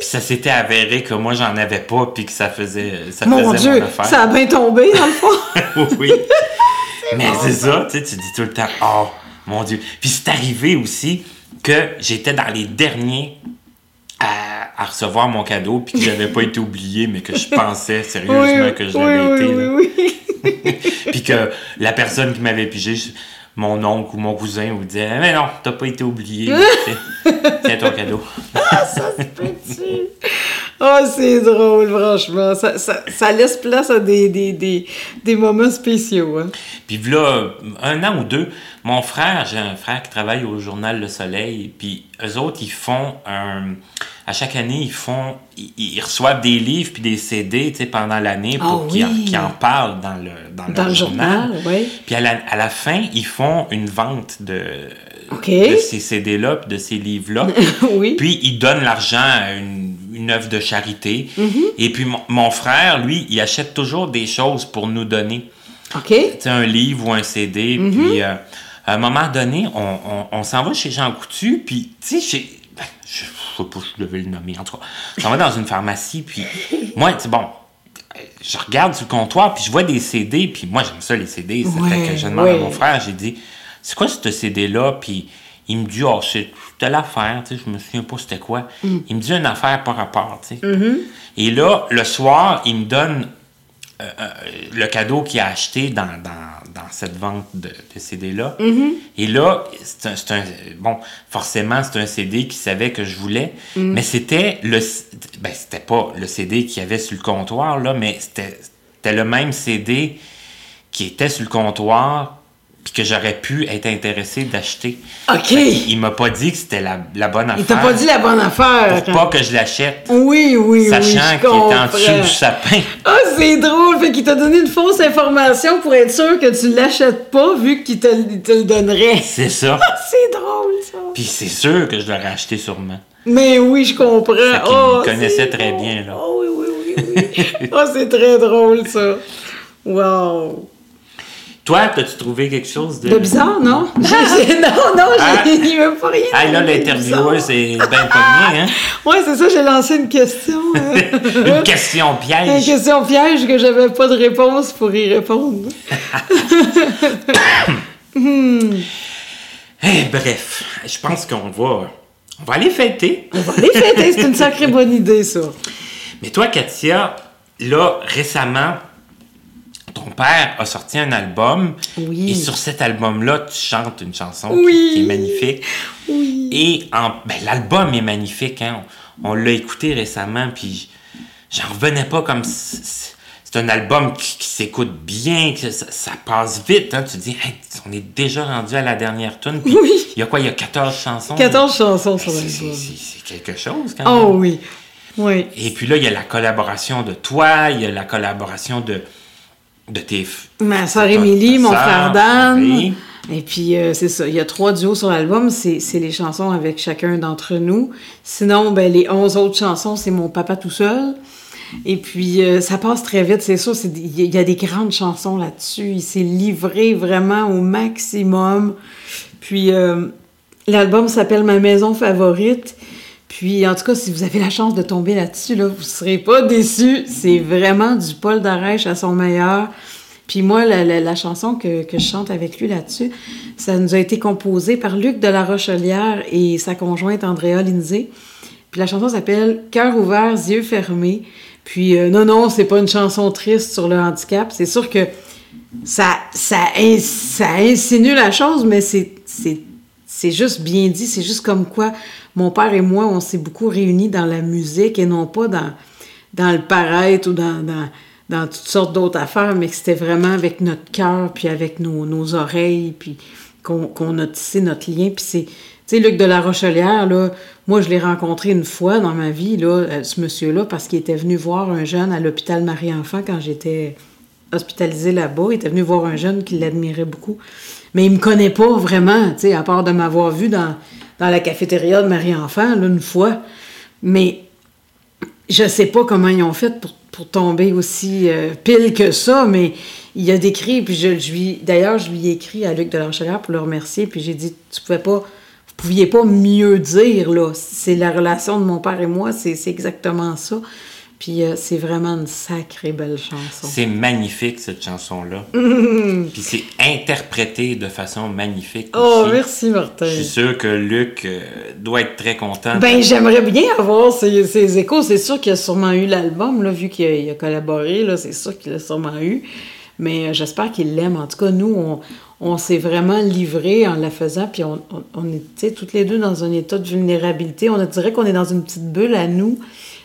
S2: Puis ça s'était avéré que moi j'en avais pas, puis que ça faisait, ça
S3: Mon
S2: faisait
S3: Dieu,
S2: mon affaire.
S3: ça a bien tombé, dans le fond.
S2: oui. Mais c'est ça, tu sais, tu dis tout le temps, oh mon Dieu. Puis c'est arrivé aussi que j'étais dans les derniers à, à recevoir mon cadeau, puis que j'avais pas été oublié, mais que je pensais sérieusement que je l'avais
S3: oui,
S2: été.
S3: oui,
S2: là.
S3: oui, oui.
S2: Puis que la personne qui m'avait pigé, mon oncle ou mon cousin, vous disait, mais non, t'as pas été oublié. Tiens, Tiens ton cadeau.
S3: Ça se Oh, c'est drôle, franchement. Ça, ça, ça, laisse place à des, des, des, des moments spéciaux. Hein?
S2: Puis là, un an ou deux, mon frère, j'ai un frère qui travaille au journal Le Soleil, puis eux autres, ils font un... À chaque année, ils font... Ils, reçoivent des livres puis des CD, tu sais, pendant l'année pour
S3: Ah
S2: qu'ils en-
S3: oui.
S2: qu'ils en parlent dans le, dans
S3: le journal, oui.
S2: Puis à la, à la fin, ils font une vente de, de ces CD-là puis de ces livres-là.
S3: oui.
S2: Puis il donne l'argent à une, une œuvre de charité.
S3: Mm-hmm.
S2: Et puis mon, mon frère, lui, il achète toujours des choses pour nous donner.
S3: OK.
S2: Tu sais, un livre ou un CD.
S3: Mm-hmm.
S2: Puis euh, à un moment donné, on, on- on s'en va chez Jean Coutu. Puis, tu sais, chez. ben, je sais pas si je devais le nommer, en tout cas. On s'en va dans une pharmacie. Puis moi, tu sais, bon. Je regarde sur le comptoir, puis je vois des CD, puis moi j'aime ça les CD. Ça fait
S3: Ouais,
S2: que je demande à mon frère, j'ai dit, c'est quoi ce CD-là? Puis il me dit, oh, c'est telle affaire, tu sais, je me souviens pas c'était quoi.
S3: Mm.
S2: Il me dit une affaire par rapport, tu sais.
S3: Mm-hmm.
S2: Et là, le soir, il me donne euh, euh, le cadeau qu'il a acheté dans, dans, dans cette vente de, de CD-là.
S3: Mm-hmm.
S2: Et là, c'est un, c'est un- Bon, forcément, c'est un CD qu'il savait que je voulais,
S3: Mm.
S2: mais c'était le. Ben, c'était pas le CD qu'il y avait sur le comptoir, là, mais c'était c'était le même CD qui était sur le comptoir puis que j'aurais pu être intéressé d'acheter.
S3: OK.
S2: Il m'a pas dit que c'était la, la bonne affaire.
S3: Il t'a pas dit la bonne affaire.
S2: Pour pas que je l'achète.
S3: Oui, oui, oui.
S2: Sachant qu'il était en dessous du sapin.
S3: Ah, c'est drôle. Fait qu'il t'a donné une fausse information pour être sûr que tu l'achètes pas, vu qu'il te, il te le donnerait.
S2: C'est ça.
S3: Ah, c'est drôle, ça.
S2: Puis c'est sûr que je l'aurais acheté sûrement.
S3: Mais oui, je comprends.
S2: Fait qu'il
S3: oh,
S2: me connaissait très bien, là.
S3: Oh, oui, oui, oui, oui. oh, c'est très drôle, ça. Wow.
S2: Toi, t'as-tu trouvé quelque chose de.
S3: De bizarre, non? Non, non,
S2: Ah.
S3: j'ai il veut pas rien.
S2: Ah, là,
S3: trouvé de
S2: l'intervieweuse
S3: bizarre.
S2: est bien pognée, hein?
S3: Ouais, c'est ça, j'ai lancé une question. euh,
S2: Une question
S3: Une
S2: piège.
S3: question piège que j'avais pas de réponse pour y répondre.
S2: Eh, bref, je pense qu'on va. On va aller fêter.
S3: On va aller fêter, c'est une sacrée bonne idée, ça.
S2: Mais toi, Katia, là, récemment, ton père a sorti un album.
S3: Oui.
S2: Et sur cet album-là, tu chantes une chanson
S3: Oui.
S2: qui, qui est magnifique.
S3: Oui.
S2: Et en, ben, l'album est magnifique. Hein? On, on l'a écouté récemment, puis j'en revenais pas comme. C'est un album qui, qui s'écoute bien, que ça, ça passe vite. Hein? Tu te dis, Hey, on est déjà rendu à la dernière tune. Puis
S3: Oui.
S2: il y a quoi Il y a 14 chansons?
S3: 14 chansons sur
S2: C'est-
S3: l'album.
S2: C'est quelque chose quand
S3: Oh
S2: même.
S3: oui. Oui.
S2: Et puis là, il y a la collaboration de toi, il y a la collaboration de, de tes.
S3: Ma soeur
S2: ta-
S3: Émilie, mon
S2: sœur,
S3: frère Dan. Et puis, euh, c'est ça. Il y a trois duos sur l'album. C'est les chansons avec chacun d'entre nous. Sinon, ben, les 11 autres chansons, c'est mon papa tout seul. Et puis, euh, ça passe très vite, c'est sûr. Il y a des grandes chansons là-dessus. Il s'est livré vraiment au maximum. Puis, euh, l'album s'appelle Ma maison favorite. Puis, en tout cas, si vous avez la chance de tomber là-dessus, là, vous ne serez pas déçus. C'est vraiment du Paul Darèche à son meilleur. Puis moi, la, la- la chanson que, que je chante avec lui là-dessus, ça nous a été composé par Luc de la Rochelière et sa conjointe Andrea Lindsay. Puis la chanson s'appelle Cœur ouvert, yeux fermés. Puis euh, non, non, c'est pas une chanson triste sur le handicap. C'est sûr que ça, ça, ça insinue la chose, mais c'est, c'est, juste bien dit. C'est juste comme quoi mon père et moi, on s'est beaucoup réunis dans la musique et non pas dans, dans le paraître ou dans, dans, toutes sortes d'autres affaires, mais que c'était vraiment avec notre cœur, puis avec nos, oreilles, puis qu'on a tissé notre lien. C'est, tu sais, Luc de la Rochelière, moi, je l'ai rencontré une fois dans ma vie, là, euh, ce monsieur-là, parce qu'il était venu voir un jeune à l'hôpital Marie-Enfant quand j'étais hospitalisée là-bas. Il était venu voir un jeune qui l'admirait beaucoup. Mais il me connaît pas vraiment, tu sais, à part de m'avoir vu dans, dans la cafétéria de Marie-Enfant, là, une fois. Mais je sais pas comment ils ont fait pour, pour tomber aussi euh, pile que ça, mais il a décrit, puis je, lui, d'ailleurs, je lui ai écrit à Luc de pour le remercier, puis j'ai dit, tu pouvais pas, vous pouviez pas mieux dire, là. C'est la relation de mon père et moi, c'est exactement ça. Puis euh, c'est vraiment une sacrée belle chanson.
S2: C'est magnifique, cette chanson-là. Puis c'est interprété de façon magnifique
S3: Oh,
S2: aussi.
S3: merci Martin.
S2: Je suis sûr que Luc euh, doit être très content.
S3: Ben, j'aimerais bien avoir ces, ces échos. C'est sûr qu'il a sûrement eu l'album, là, vu qu'il a, collaboré, là, c'est sûr qu'il l'a sûrement eu. Mais euh, j'espère qu'il l'aime. En tout cas, nous, on, on s'est vraiment livrés en la faisant, puis on, sais, toutes les deux dans un état de vulnérabilité. On dirait qu'on est dans une petite bulle à nous,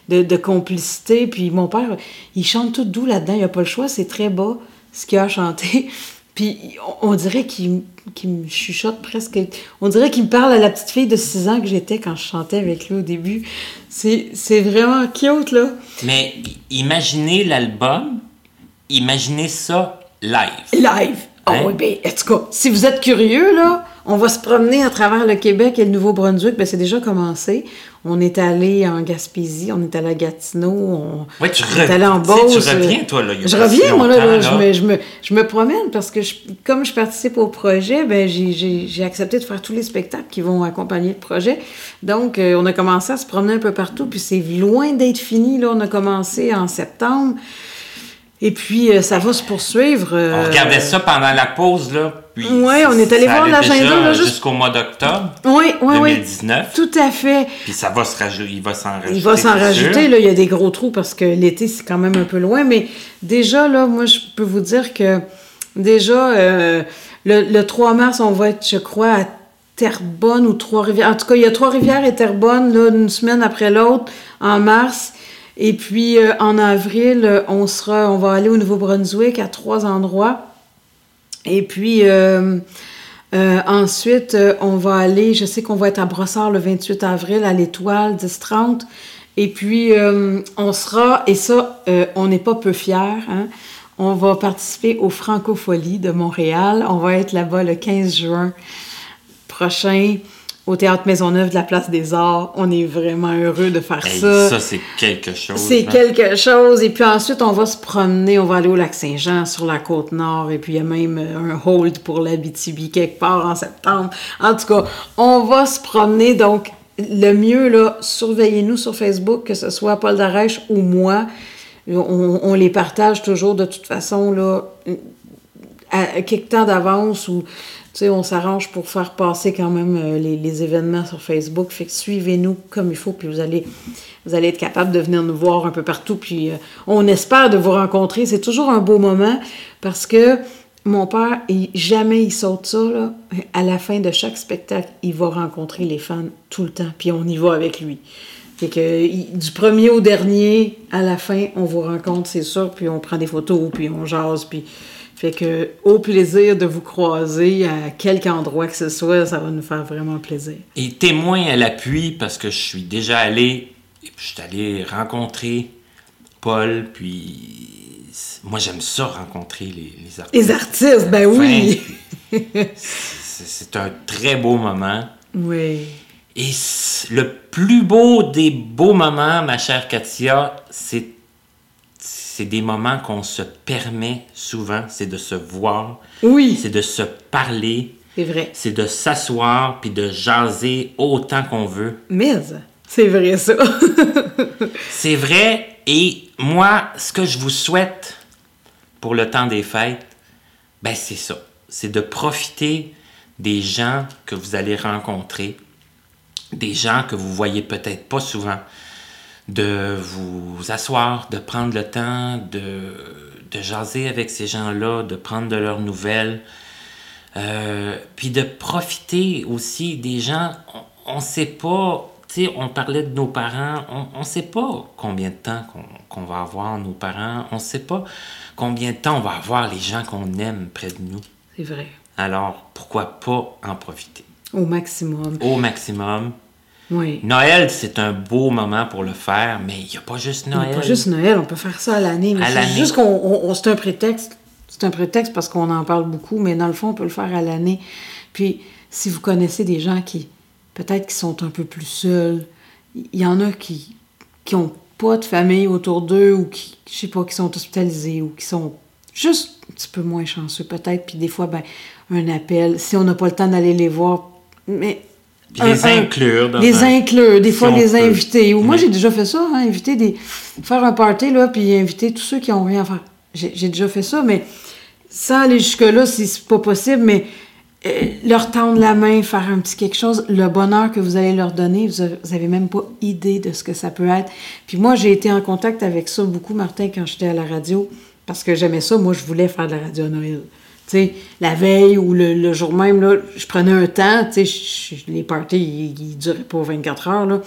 S3: de, complicité. Puis mon père, il chante tout doux là-dedans, il n'a pas le choix, c'est très bas ce qu'il a chanté. Puis on, dirait qu'il me chuchote presque. On dirait qu'il me parle à la petite fille de 6 ans que j'étais quand je chantais avec lui au début. C'est vraiment cute, là.
S2: Mais imaginez l'album, imaginez ça live.
S3: Live. Oh oui, bien, en tout cas, si vous êtes curieux, là, on va se promener à travers le Québec et le Nouveau-Brunswick. Ben, c'est déjà commencé. On est allé en Gaspésie, on est allé à Gatineau, on,
S2: ouais, tu est allé en Beauce. Tu reviens, toi, là.
S3: je reviens, moi, là, Je, me, je, me, je, me, promène parce que comme je participe au projet, ben, j'ai accepté de faire tous les spectacles qui vont accompagner le projet. Donc, euh, on a commencé à se promener un peu partout, puis c'est loin d'être fini. Là. On a commencé en septembre. Et puis, euh, ça va se poursuivre.
S2: Euh, on regardait ça pendant la pause, là.
S3: Oui, on est allé voir l'agenda.
S2: Jusqu'au mois d'octobre
S3: oui, oui,
S2: 2019.
S3: Oui, tout à fait.
S2: Puis ça va se rajouter, il va s'en rajouter.
S3: Il va s'en rajouter, là. Il y a des gros trous parce que l'été, c'est quand même un peu loin. Mais déjà, là, moi, je peux vous dire que déjà, euh, le, 3 mars, on va être, je crois, à Terrebonne ou Trois-Rivières. En tout cas, il y a Trois-Rivières et Terrebonne, là, une semaine après l'autre, en mars. Et puis euh, en avril, on sera, on va aller au Nouveau-Brunswick à trois endroits. Et puis euh, euh, ensuite, on va aller, je sais qu'on va être à Brossard le 28 avril à l'Étoile 10-30. Et puis on sera, et ça, on n'est pas peu fiers, hein, on va participer aux Francopholies de Montréal. On va être là-bas le 15 juin prochain au Théâtre Maisonneuve de la Place des Arts. On est vraiment heureux de faire ça.
S2: Ça, c'est quelque chose.
S3: C'est hein. quelque chose. Et puis ensuite, on va se promener. On va aller au Lac-Saint-Jean, sur la Côte-Nord. Et puis, il y a même euh, un hold pour l'Abitibi quelque part en septembre. En tout cas, on va se promener. Donc, le mieux, là, surveillez-nous sur Facebook, que ce soit Paul Darèche ou moi. On, les partage toujours de toute façon, là, à quelque temps d'avance ou sais, on s'arrange pour faire passer quand même euh, les, événements sur Facebook. Fait que suivez-nous comme il faut, puis vous allez, vous allez être capable de venir nous voir un peu partout. Puis euh, on espère de vous rencontrer. C'est toujours un beau moment parce que mon père, jamais il saute ça. Là. À la fin de chaque spectacle, il va rencontrer les fans tout le temps, puis on y va avec lui. Fait que du premier au dernier, à la fin, on vous rencontre, c'est sûr, puis on prend des photos, puis on jase, puis fait que, au plaisir de vous croiser à quelque endroit que ce soit, ça va nous faire vraiment plaisir.
S2: Et témoin à l'appui, parce que je suis déjà allé, et puis je suis allé rencontrer Paul, puis moi j'aime ça rencontrer les, artistes.
S3: Les artistes, ben oui!
S2: c'est un très beau moment.
S3: Oui.
S2: Et le plus beau des beaux moments, ma chère Katia, c'est c'est des moments qu'on se permet souvent, c'est de se voir,
S3: oui.
S2: c'est de se parler,
S3: c'est vrai,
S2: c'est de s'asseoir puis de jaser autant qu'on veut.
S3: Mais c'est vrai ça.
S2: c'est vrai et moi, ce que je vous souhaite pour le temps des fêtes, ben c'est ça, c'est de profiter des gens que vous allez rencontrer, des gens que vous voyez peut-être pas souvent de vous asseoir, de prendre le temps de, de jaser avec ces gens-là, de prendre de leurs nouvelles, euh, puis de profiter aussi des gens. On ne sait pas, tu sais, on parlait de nos parents, on ne sait pas combien de temps qu'on va avoir nos parents, on ne sait pas combien de temps on va avoir les gens qu'on aime près de nous.
S3: C'est vrai.
S2: Alors, pourquoi pas en profiter?
S3: Au maximum.
S2: Au maximum.
S3: Oui.
S2: Noël, c'est un beau moment pour le faire, mais il n'y a pas juste Noël. Il n'y a
S3: pas juste Noël, on peut faire ça à l'année. C'est juste qu'on c'est un prétexte. C'est un prétexte parce qu'on en parle beaucoup, mais dans le fond, on peut le faire à l'année. Puis, si vous connaissez des gens qui, peut-être qui sont un peu plus seuls, il y en a qui qui ont pas de famille autour d'eux ou qui, je sais pas, qui sont hospitalisés ou qui sont juste un petit peu moins chanceux peut-être. Puis des fois, ben, un appel, si on n'a pas le temps d'aller les voir, mais
S2: les inclure. Dans
S3: les inclure, des fois les inviter. Ou moi, j'ai déjà fait ça, hein, inviter des... faire un party, là, puis inviter tous ceux qui ont rien à faire. J'ai déjà fait ça, mais sans aller jusque-là, si c'est pas possible, mais euh, leur tendre la main, faire un petit quelque chose, le bonheur que vous allez leur donner, vous avez même pas idée de ce que ça peut être. Puis moi, j'ai été en contact avec ça beaucoup, Martin, quand j'étais à la radio, parce que j'aimais ça. Moi, je voulais faire de la radio à Noël. La veille ou le, jour même, je prenais un temps, tu sais, les parties, ils, duraient pas 24 heures.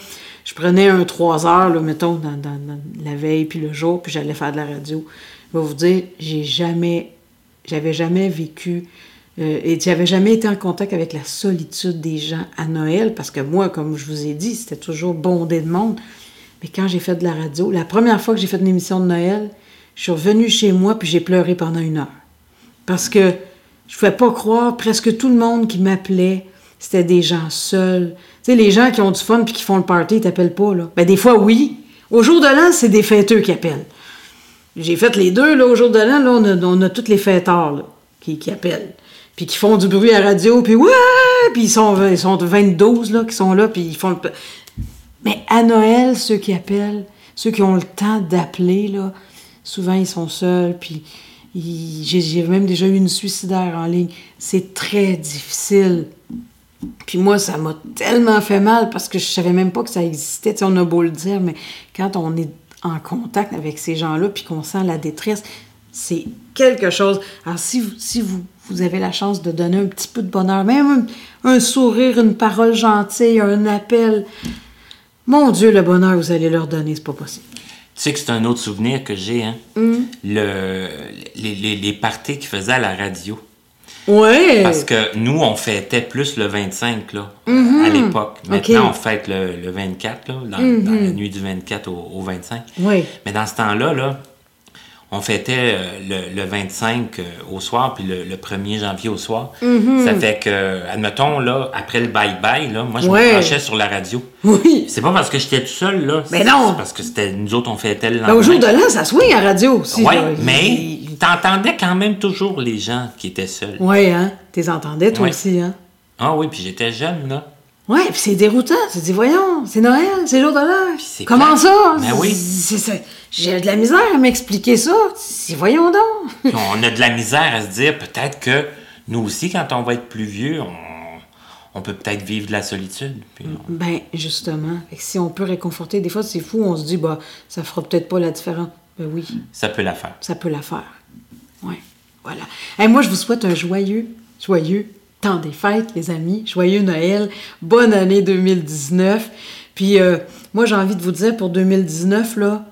S3: Je prenais un 3 heures, là, mettons, dans, la veille puis le jour, puis j'allais faire de la radio. Je vais vous dire, j'ai jamais, j'avais jamais vécu euh, et j'avais jamais été en contact avec la solitude des gens à Noël, parce que moi, comme je vous ai dit, c'était toujours bondé de monde. Mais quand j'ai fait de la radio, la première fois que j'ai fait une émission de Noël, je suis revenue chez moi puis j'ai pleuré pendant une heure. Parce que je ne pouvais pas croire, presque tout le monde qui m'appelait, c'était des gens seuls. Tu sais, les gens qui ont du fun puis qui font le party, ils t'appellent pas, là. Ben, des fois, oui. Au jour de l'an, c'est des fêteux qui appellent. J'ai fait les deux, là, au jour de l'an, là, on a, tous les fêtards, là, qui, appellent puis qui font du bruit à radio, puis ouais, puis ils sont, ils sont 22 là, qui sont là, puis ils font le... Mais à Noël, ceux qui appellent, ceux qui ont le temps d'appeler, là, souvent ils sont seuls, puis j'ai même déjà eu une suicidaire en ligne. C'est très difficile. Puis moi, ça m'a tellement fait mal parce que je savais même pas que ça existait. on a beau le dire, mais quand on est en contact avec ces gens-là, puis qu'on sent la détresse, c'est quelque chose. Alors, si vous, si vous, vous avez la chance de donner un petit peu de bonheur, même un, sourire, une parole gentille, un appel, mon Dieu, le bonheur, vous allez leur donner, c'est pas possible.
S2: Tu sais que c'est un autre souvenir que j'ai, hein? Mm. Le, les, les, les parties qu'ils faisaient à la radio.
S3: Ouais.
S2: Parce que nous, on fêtait plus le 25, là, mm-hmm. à l'époque. Maintenant, on fête le, le 24, là, dans, mm-hmm. dans, la nuit du 24 au, au 25.
S3: Oui.
S2: Mais dans ce temps-là, là, on fêtait euh, le, 25 euh, au soir, puis le, 1er janvier au soir.
S3: Mm-hmm.
S2: Ça fait que, admettons, là, après le bye-bye, là, moi, je me sur la radio.
S3: Oui.
S2: C'est pas parce que j'étais tout seul, là.
S3: Mais non.
S2: C'est parce que c'était nous autres, on fêtait le
S3: lendemain. Ben, au jour de l'an, ça swing à radio aussi.
S2: Oui, mais t'entendais quand même toujours les gens qui étaient seuls.
S3: Oui, hein. T'es entendais, toi aussi, hein.
S2: Ah oui, puis j'étais jeune, là.
S3: Ouais, puis c'est déroutant. Tu te dis, voyons, c'est Noël, c'est jour de l'an. Comment ça?
S2: Ben oui.
S3: J'ai de la misère à m'expliquer ça. Voyons donc.
S2: on a de la misère à se dire peut-être que nous aussi, quand on va être plus vieux, on, peut peut-être vivre de la solitude.
S3: Ben, justement. si on peut réconforter, des fois, c'est fou, on se dit, bah, ça fera peut-être pas la différence. Ben oui.
S2: Ça peut la faire.
S3: Ça peut la faire. Oui. Voilà. Et moi, je vous souhaite un joyeux, joyeux des fêtes, les amis. Joyeux Noël. Bonne année 2019. Puis, euh, moi, j'ai envie de vous dire, pour 2019, là,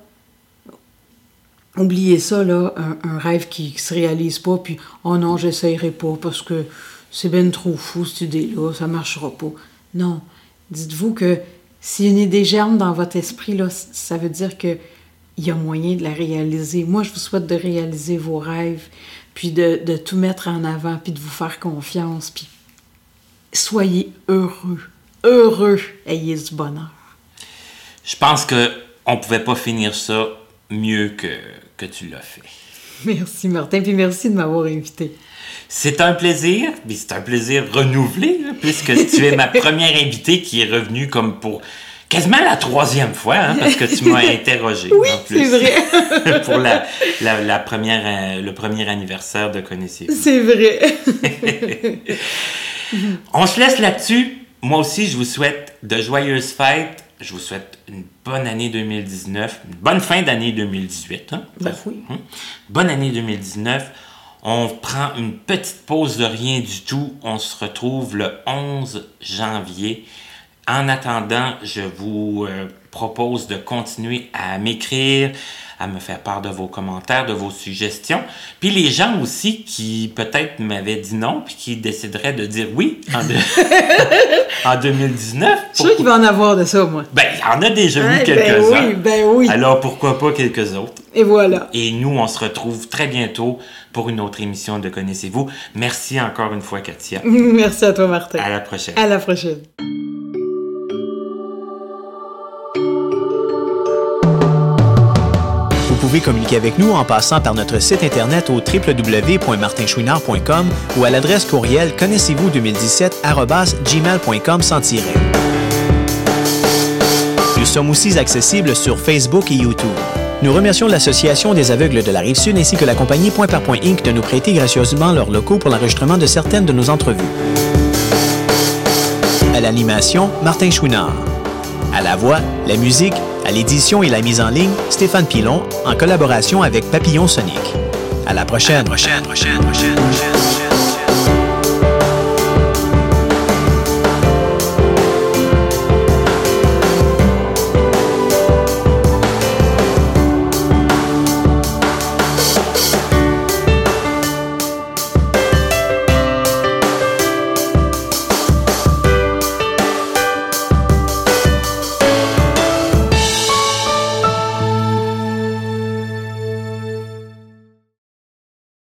S3: oubliez ça, là, un, rêve qui, ne se réalise pas, puis oh non, j'essayerai pas parce que c'est bien trop fou cette idée-là, ça marchera pas. Non. Dites-vous que si une idée germe dans votre esprit, là, ça veut dire que il y a moyen de la réaliser. Moi, je vous souhaite de réaliser vos rêves, puis de, de tout mettre en avant, puis de vous faire confiance, puis soyez heureux, heureux, ayez du bonheur.
S2: Je pense que on pouvait pas finir ça mieux que, que tu l'as fait.
S3: Merci Martin, puis merci de m'avoir invité.
S2: C'est un plaisir, mais c'est un plaisir renouvelé, puisque tu es ma première invitée qui est revenue comme pour quasiment la troisième fois, hein, parce que tu m'as interrogé.
S3: Oui, c'est vrai.
S2: pour la, la, première, euh, le premier anniversaire de Connaissez-vous.
S3: C'est vrai.
S2: On se laisse là-dessus. Moi aussi, je vous souhaite de joyeuses fêtes je vous souhaite une bonne année 2019, une bonne fin d'année 2018. Hein?
S3: Ben oui.
S2: Hein? Bonne année 2019. On prend une petite pause de rien du tout. On se retrouve le 11 janvier. En attendant, je vous euh, propose de continuer à m'écrire, à me faire part de vos commentaires, de vos suggestions. Puis les gens aussi qui peut-être m'avaient dit non, puis qui décideraient de dire oui en, 2019.
S3: Je suis sûr qu'il va en avoir de ça, moi.
S2: Ben, il y en a déjà eu
S3: ben
S2: quelques-uns.
S3: oui, ben oui.
S2: Alors pourquoi pas quelques autres?
S3: Et voilà.
S2: Et nous, on se retrouve très bientôt pour une autre émission de Connaissez-vous. Merci encore une fois, Katia.
S3: Merci à toi, Martin.
S2: À la prochaine.
S3: À la prochaine.
S1: Communiquer avec nous en passant par notre site internet au www.martinchouinard.com ou à l'adresse courriel connaissez-vous 2017@gmail.com sans tirer. Nous sommes aussi accessibles sur Facebook et YouTube. Nous remercions l'Association des aveugles de la Rive-Sud ainsi que la compagnie Point par Point Inc. de nous prêter gracieusement leurs locaux pour l'enregistrement de certaines de nos entrevues. À l'animation, Martin Chouinard. À la voix, la musique, à l'édition et la mise en ligne, Stéphane Pilon, en collaboration avec Papillon Sonic. À la prochaine. prochaine.